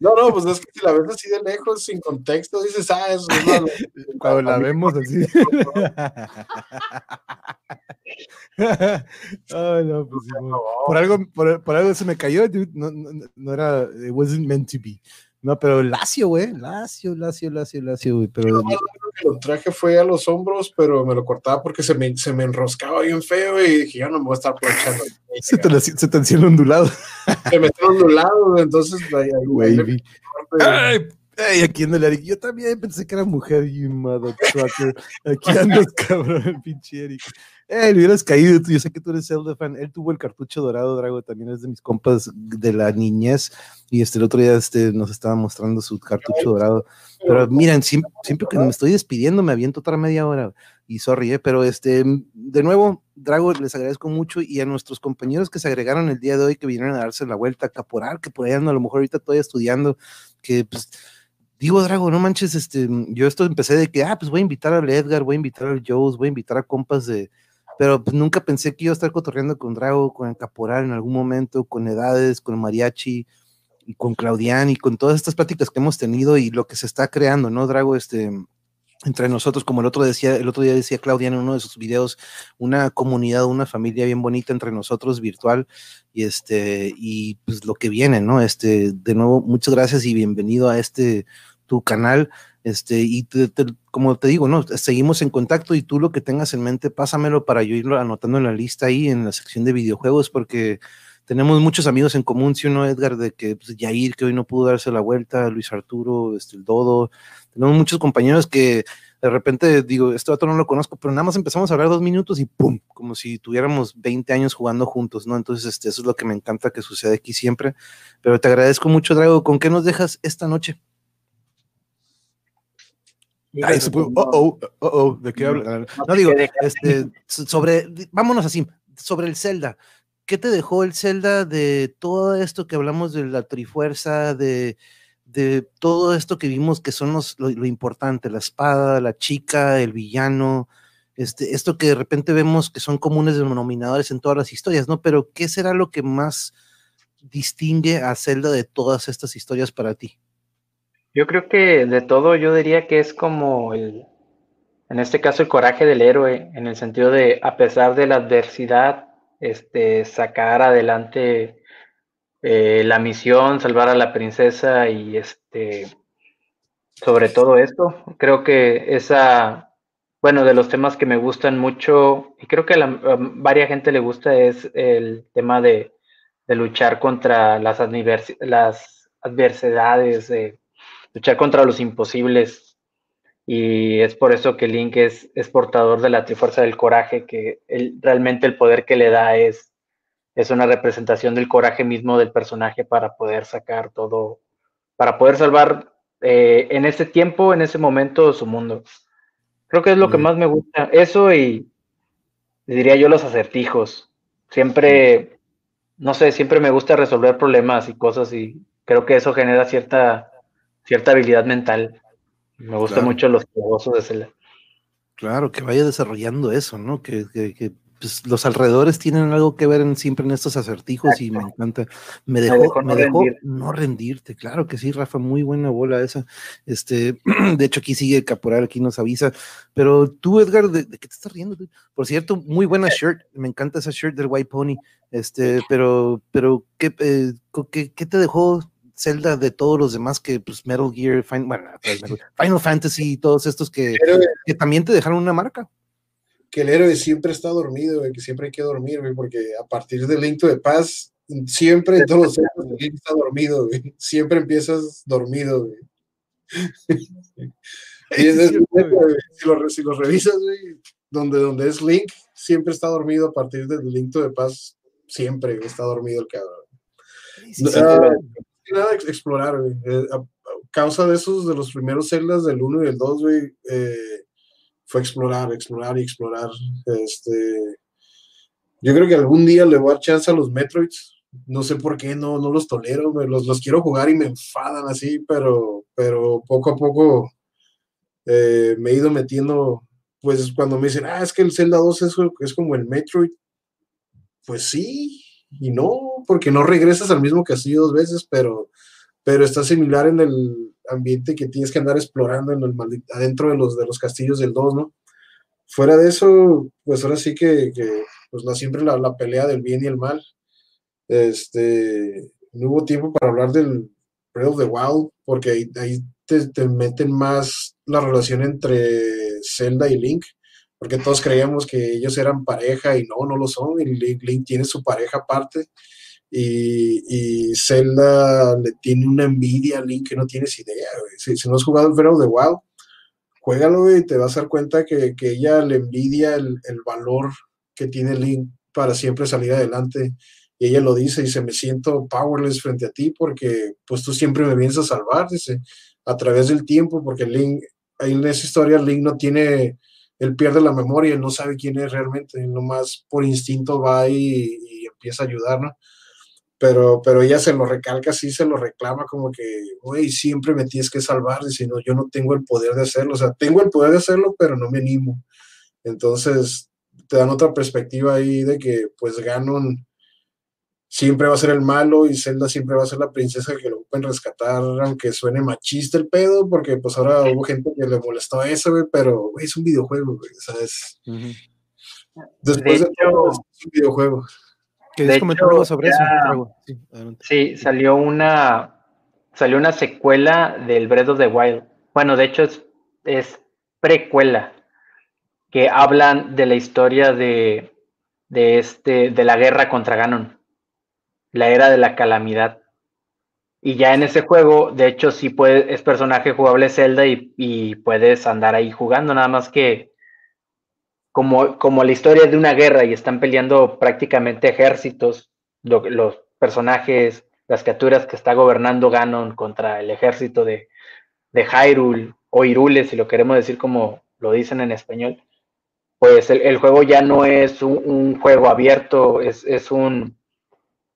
No, no, pues es que si la ves así de lejos, sin contexto, dices, ah, eso es malo. *laughs* Cuando la vemos así. *laughs* Ay, no, pues, por, algo, por, por, algo se me cayó, no, no, no, era, it wasn't meant to be. No, pero Lacio, güey, Lacio, Lacio, Lacio, Lacio, güey. Pero... Lo traje fue a los hombros, pero me lo cortaba porque se me, se me enroscaba bien feo y dije, ya no me voy a estar aprovechando. *laughs* se, te, se te hicieron ondulado. Se me está ondulado, entonces. Güey, ay, ay, aquí en el Yo también pensé que era mujer, you motherfucker. Aquí andas, *laughs* cabrón, el pinche Eric. Eh, le hubieras caído, yo sé que tú eres Zelda fan. Él tuvo el cartucho dorado, Drago, también es de mis compas de la niñez. Y este el otro día este, nos estaba mostrando su cartucho dorado. Pero miren, siempre, que me estoy despidiendo me aviento otra media hora. Y sorry, eh, pero este, de nuevo, Drago, les agradezco mucho. Y a nuestros compañeros que se agregaron el día de hoy, que vinieron a darse la vuelta, a Caporal, que por allá ando, a lo mejor ahorita todavía estudiando, que pues digo, Drago, no manches, este, yo esto empecé de que, ah, pues voy a invitar al Edgar, voy a invitar al Joes, voy a invitar a compas de, pero pues, nunca pensé que iba a estar cotorreando con Drago, con el Caporal en algún momento, con Edades, con Mariachi y con Claudian y con todas estas pláticas que hemos tenido y lo que se está creando, ¿no, Drago? Este, entre nosotros, como el otro, decía, el otro día decía Claudian en uno de sus videos, una comunidad, una familia bien bonita entre nosotros, virtual, y este, y pues lo que viene, ¿no? Este, de nuevo, muchas gracias y bienvenido a este tu canal. Este, y como te digo, ¿no? Seguimos en contacto y tú lo que tengas en mente, pásamelo para yo irlo anotando en la lista ahí en la sección de videojuegos, porque tenemos muchos amigos en común, si uno, Edgar, de que pues, que hoy no pudo darse la vuelta, Luis Arturo, este, el Dodo, tenemos muchos compañeros que de repente digo, este dato no lo conozco, pero nada más empezamos a hablar dos minutos y ¡pum! Como si tuviéramos 20 años jugando juntos, ¿no? Entonces, este, eso es lo que me encanta que sucede aquí siempre. Pero te agradezco mucho, Drago. ¿Con qué nos dejas esta noche? Oh, oh, oh, ¿de qué habla? No digo, *laughs* este, sobre, vámonos así, sobre el Zelda. ¿Qué te dejó el Zelda de todo esto que hablamos de la trifuerza, de, de todo esto que vimos que son los, lo, importante, la espada, la chica, el villano, este, esto que de repente vemos que son comunes denominadores en todas las historias, ¿no? Pero ¿qué será lo que más distingue a Zelda de todas estas historias para ti? Yo creo que de todo yo diría que es como el, en este caso el coraje del héroe, en el sentido de a pesar de la adversidad, este, sacar adelante eh, la misión, salvar a la princesa y este, sobre todo esto, creo que esa, bueno, de los temas que me gustan mucho y creo que a, la, varias gente le gusta es el tema de, de luchar contra las, las adversidades, de luchar contra los imposibles. Y es por eso que Link es, es portador de la Trifuerza del Coraje, que realmente el poder que le da es, es una representación del coraje mismo del personaje para poder sacar todo, para poder salvar eh, en ese tiempo, en ese momento, su mundo. Creo que es lo que más me gusta. Eso y diría yo los acertijos. Siempre, no sé, siempre me gusta resolver problemas y cosas y creo que eso genera cierta, cierta habilidad mental. Me gustan mucho los juegos de Zelda. Claro, que vaya desarrollando eso, ¿no? Que, que, pues, los alrededores tienen algo que ver en, siempre en estos acertijos y me encanta. Me dejó, me dejó, no, rendirte, claro que sí, Rafa, muy buena bola esa. Este, *clears throat* de hecho, aquí sigue Caporal, aquí nos avisa. Pero tú, Edgar, ¿de, qué te estás riendo? Por cierto, muy buena shirt, me encanta esa shirt del White Pony. Este, pero, pero, ¿qué, eh, qué, qué te dejó Zelda de todos los demás que pues Metal Gear, Final, *laughs* Final Fantasy y todos estos que, que, también te dejaron una marca. Que el héroe siempre está dormido, que siempre hay que dormir, porque a partir del Link de Paz, siempre todos los Link está dormido, siempre empiezas dormido. *laughs* y es, si, lo, revisas, donde, donde es Link, siempre está dormido a partir del Link de Paz, siempre está dormido el cabrón. Ah, nada explorar, eh, a, causa de esos, de los primeros celdas del 1 y del 2, güey, eh, fue explorar, explorar y explorar. Este, yo creo que algún día le voy a dar chance a los Metroids. No sé por qué, no, no los tolero, los, los quiero jugar y me enfadan así, pero, pero poco a poco eh, me he ido metiendo, pues cuando me dicen, ah, es que el Zelda 2 es, es como el Metroid, pues sí y no, porque no regresas al mismo castillo dos veces, pero, pero está similar en el, ambiente que tienes que andar explorando en el adentro de los, de los castillos del 2, ¿no? Fuera de eso, pues ahora sí que, pues la, siempre la, pelea del bien y el mal. Este, no hubo tiempo para hablar del Breath of the Wild, porque ahí, ahí te, te, meten más la relación entre Zelda y Link, porque todos creíamos que ellos eran pareja y no, no lo son, y Link, Link tiene su pareja aparte y, y, Zelda le tiene una envidia a Link que no tienes idea. Si, no has jugado el Breath of the Wild, y te vas a dar cuenta que, que ella le envidia el, el, valor que tiene Link para siempre salir adelante. Y ella lo dice, dice, me siento powerless frente a ti porque pues tú siempre me vienes a salvar, a través del tiempo, porque Link, en esa historia Link no tiene, él pierde la memoria, él no sabe quién es realmente, nomás por instinto va y, y empieza a ayudar, ¿no? pero, pero ella se lo recalca, sí se lo reclama como que, güey, siempre me tienes que salvar, no, yo no tengo el poder de hacerlo, o sea, tengo el poder de hacerlo, pero no me animo. Entonces, te dan otra perspectiva ahí de que, pues, Ganon siempre va a ser el malo y Zelda siempre va a ser la princesa que lo pueden rescatar, aunque suene machista el pedo, porque pues ahora hubo gente que le molestó eso, güey, pero, güey, es un videojuego, güey, ¿sabes? Después de, todo, es un videojuego sobre eso? Sí, salió una salió una secuela del Breath of the Wild. Bueno, de hecho es, es precuela que hablan de la historia de, de este de la guerra contra Ganon, la era de la calamidad. Y ya en ese juego, de hecho, sí puede, es personaje jugable Zelda y, puedes andar ahí jugando, nada más que como, como la historia de una guerra y están peleando prácticamente ejércitos, los personajes, las criaturas que está gobernando Ganon contra el ejército de, de Hyrule o Irule, si lo queremos decir como lo dicen en español, pues el, juego ya no es un, juego abierto, es, es, un,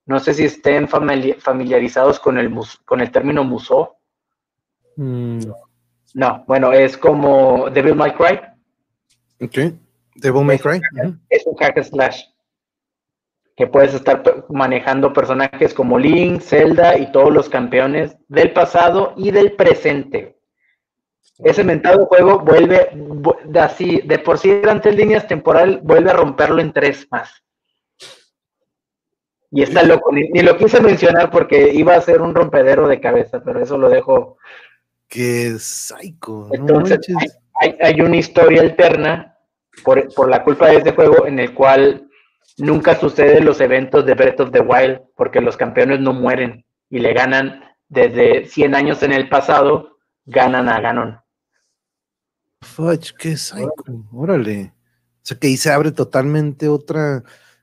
no sé si estén familiarizados con el, con el término musó. Mm. No, bueno, es como Devil May Cry. Okay. Devil May Cry. Es un hack slash. Que puedes estar manejando personajes como Link, Zelda y todos los campeones del pasado y del presente. Ese mentado juego vuelve, de así, de por sí eran tres líneas temporal, vuelve a romperlo en tres más. Y está loco, ni, lo quise mencionar porque iba a ser un rompedero de cabeza, pero eso lo dejo. Qué psycho. Entonces, hay, hay, una historia alterna por, la culpa de este juego en el cual nunca suceden los eventos de Breath of the Wild porque los campeones no mueren y le ganan desde 100 años en el pasado, ganan a Ganon. Fudge, qué psycho, órale. O sea que ahí se abre totalmente otra.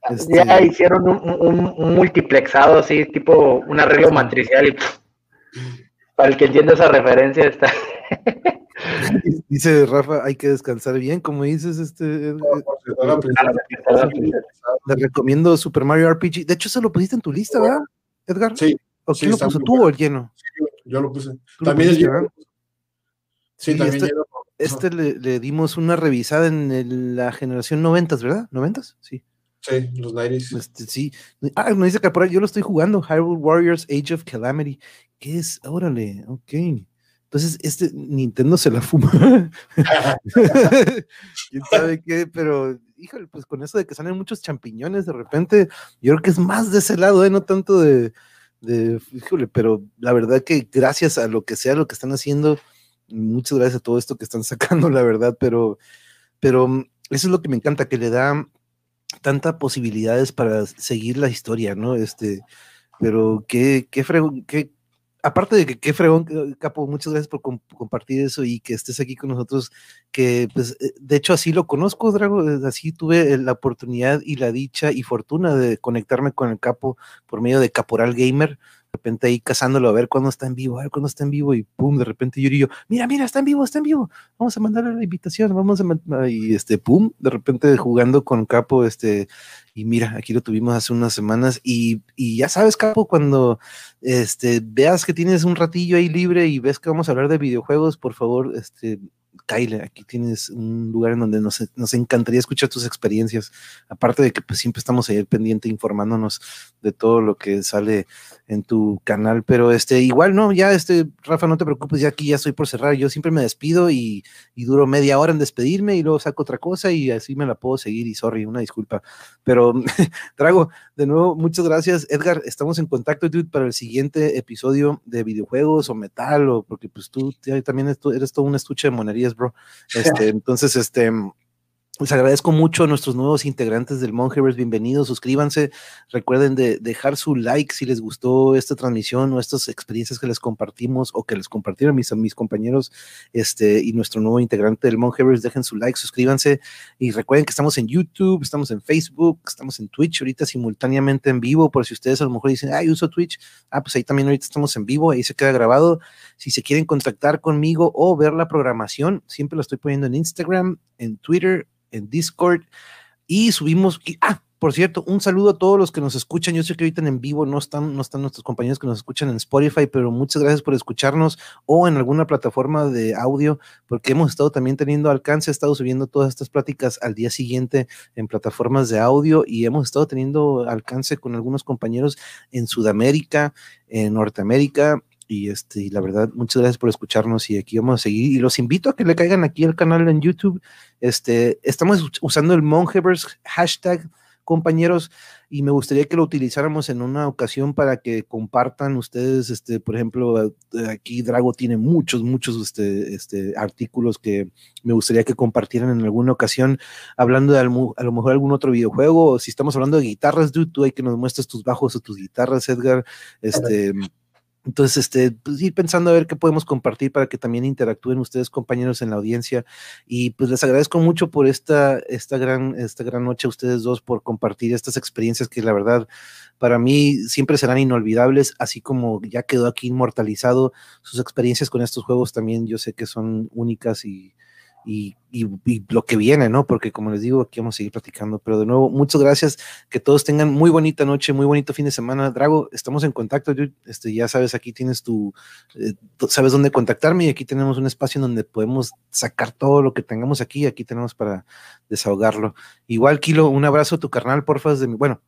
Este... Ya hicieron un, un, multiplexado así, tipo un arreglo matricial y para el que entienda esa referencia está. *laughs* Dice Rafa, hay que descansar bien, como dices, este. Le recomiendo Super Mario RPG. De hecho, se lo pusiste en tu lista, ¿verdad, Edgar? Sí. ¿O quién lo puso? ¿Tú o el lleno? yo lo puse. También el lleno. Sí, también este, este le, dimos una revisada en la generación 90, ¿verdad? ¿90? Sí. Sí, los 90 este, sí. Ah, me dice que por ahí yo lo estoy jugando. Hyrule Warriors Age of Calamity. ¿Qué es? Órale, ok. Entonces, este Nintendo se la fuma. *laughs* ¿Quién sabe qué? Pero, híjole, pues con eso de que salen muchos champiñones de repente, yo creo que es más de ese lado, ¿eh? No tanto de, de, híjole, pero la verdad que gracias a lo que sea lo que están haciendo, muchas gracias a todo esto que están sacando, *laughs* la verdad, pero, pero eso es lo que me encanta, que le da tantas posibilidades para seguir la historia, ¿no? Este, pero qué, qué, qué, aparte de que qué fregón, eh, Capo, muchas gracias por compartir eso y que estés aquí con nosotros, que pues eh, de hecho así lo conozco, Drago, eh, así tuve la oportunidad y la dicha y fortuna de conectarme con el Capo por medio de Caporal Gamer, de repente ahí cazándolo a ver cuándo está en vivo, a ver cuándo está en vivo y pum, de repente yo y yo, mira, mira, está en vivo, está en vivo, vamos a mandarle la invitación, vamos a y este, pum, de repente jugando con Capo, este, y mira, aquí lo tuvimos hace unas semanas y, y, ya sabes, Capo, cuando este, veas que tienes un ratillo ahí libre y ves que vamos a hablar de videojuegos, por favor, este, Kyle, aquí tienes un lugar en donde nos, nos, encantaría escuchar tus experiencias, aparte de que pues, siempre estamos ahí pendiente informándonos de todo lo que sale en tu canal, pero este, igual no, ya este, Rafa, no te preocupes, ya aquí ya estoy por cerrar, yo siempre me despido y, y duro media hora en despedirme y luego saco otra cosa y así me la puedo seguir y sorry, una disculpa, pero *laughs* Trago, de nuevo, muchas gracias, Edgar, estamos en contacto, dude, para el siguiente episodio de videojuegos o metal, o porque pues tú también eres todo un estuche de monerías bro. Este, *laughs* entonces, este, les agradezco mucho a nuestros nuevos integrantes del Monjevers. Bienvenidos, suscríbanse. Recuerden de dejar su like si les gustó esta transmisión o estas experiencias que les compartimos o que les compartieron mis, mis compañeros este, y nuestro nuevo integrante del Monjevers. Dejen su like, suscríbanse y recuerden que estamos en YouTube, estamos en Facebook, estamos en Twitch ahorita simultáneamente en vivo. Por si ustedes a lo mejor dicen, ay, uso Twitch. Ah, pues ahí también ahorita estamos en vivo, ahí se queda grabado. Si se quieren contactar conmigo o ver la programación, siempre lo estoy poniendo en Instagram, en Twitter en Discord y subimos, ah, por cierto, un saludo a todos los que nos escuchan. Yo sé que ahorita en vivo no están, no están nuestros compañeros que nos escuchan en Spotify, pero muchas gracias por escucharnos o en alguna plataforma de audio, porque hemos estado también teniendo alcance, he estado subiendo todas estas pláticas al día siguiente en plataformas de audio y hemos estado teniendo alcance con algunos compañeros en Sudamérica, en Norteamérica y este, la verdad, muchas gracias por escucharnos y aquí vamos a seguir. Y los invito a que le caigan aquí al canal en YouTube. Este, estamos usando el Monjevers hashtag, compañeros, y me gustaría que lo utilizáramos en una ocasión para que compartan ustedes, este, por ejemplo, aquí Drago tiene muchos, muchos este, este, artículos que me gustaría que compartieran en alguna ocasión, hablando de a lo mejor algún otro videojuego, o si estamos hablando de guitarras, dude, tú hay que nos muestres tus bajos o tus guitarras, Edgar, este... Entonces, este, pues ir pensando a ver qué podemos compartir para que también interactúen ustedes, compañeros, en la audiencia. Y pues les agradezco mucho por esta, esta, gran, esta gran noche a ustedes dos, por compartir estas experiencias que la verdad para mí siempre serán inolvidables, así como ya quedó aquí inmortalizado, sus experiencias con estos juegos también yo sé que son únicas y, y, lo que viene, ¿no? Porque como les digo, aquí vamos a seguir platicando. Pero de nuevo, muchas gracias. Que todos tengan muy bonita noche, muy bonito fin de semana. Drago, estamos en contacto. Este, ya sabes, aquí tienes tu, eh, sabes dónde contactarme y aquí tenemos un espacio en donde podemos sacar todo lo que tengamos aquí. Aquí tenemos para desahogarlo. Igual, Kilo, un abrazo a tu carnal, porfas, de mi, bueno,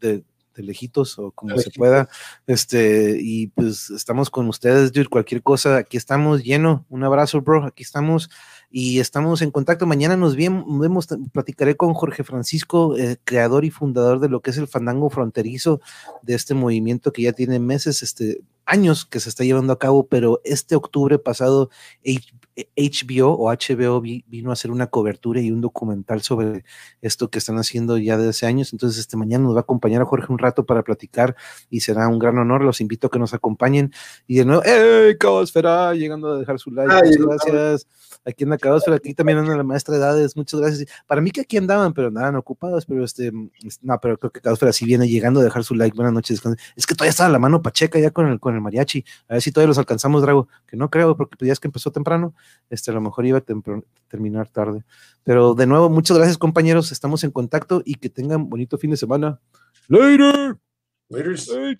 de, lejitos o como se pueda. Este, y pues estamos con ustedes, dude. Cualquier cosa, aquí estamos lleno. Un abrazo, bro. Aquí estamos y estamos en contacto. Mañana nos vemos, platicaré con Jorge Francisco, eh, creador y fundador de lo que es el Fandango Fronterizo, de este movimiento que ya tiene meses. Este, años que se está llevando a cabo, pero este octubre pasado HBO o HBO vino a hacer una cobertura y un documental sobre esto que están haciendo ya desde hace años. Entonces, este mañana nos va a acompañar a Jorge un rato para platicar y será un gran honor. Los invito a que nos acompañen. Y de nuevo, ¡Hey, Cabosfera! Llegando a dejar su like. Muchas gracias. Aquí en la Cabosfera, aquí también anda la maestra de edades. Muchas gracias. Para mí que aquí andaban, pero andaban ocupados, pero este, no, pero creo que Cabosfera sí viene llegando a dejar su like. Buenas noches. Es que todavía está la mano Pacheca ya con el, con el mariachi. A ver si todavía los alcanzamos, Drago. Que no creo, porque pues ya es que empezó temprano este, a lo mejor iba a terminar tarde. Pero de nuevo, muchas gracias compañeros, estamos en contacto y que tengan bonito fin de semana. Later. Later.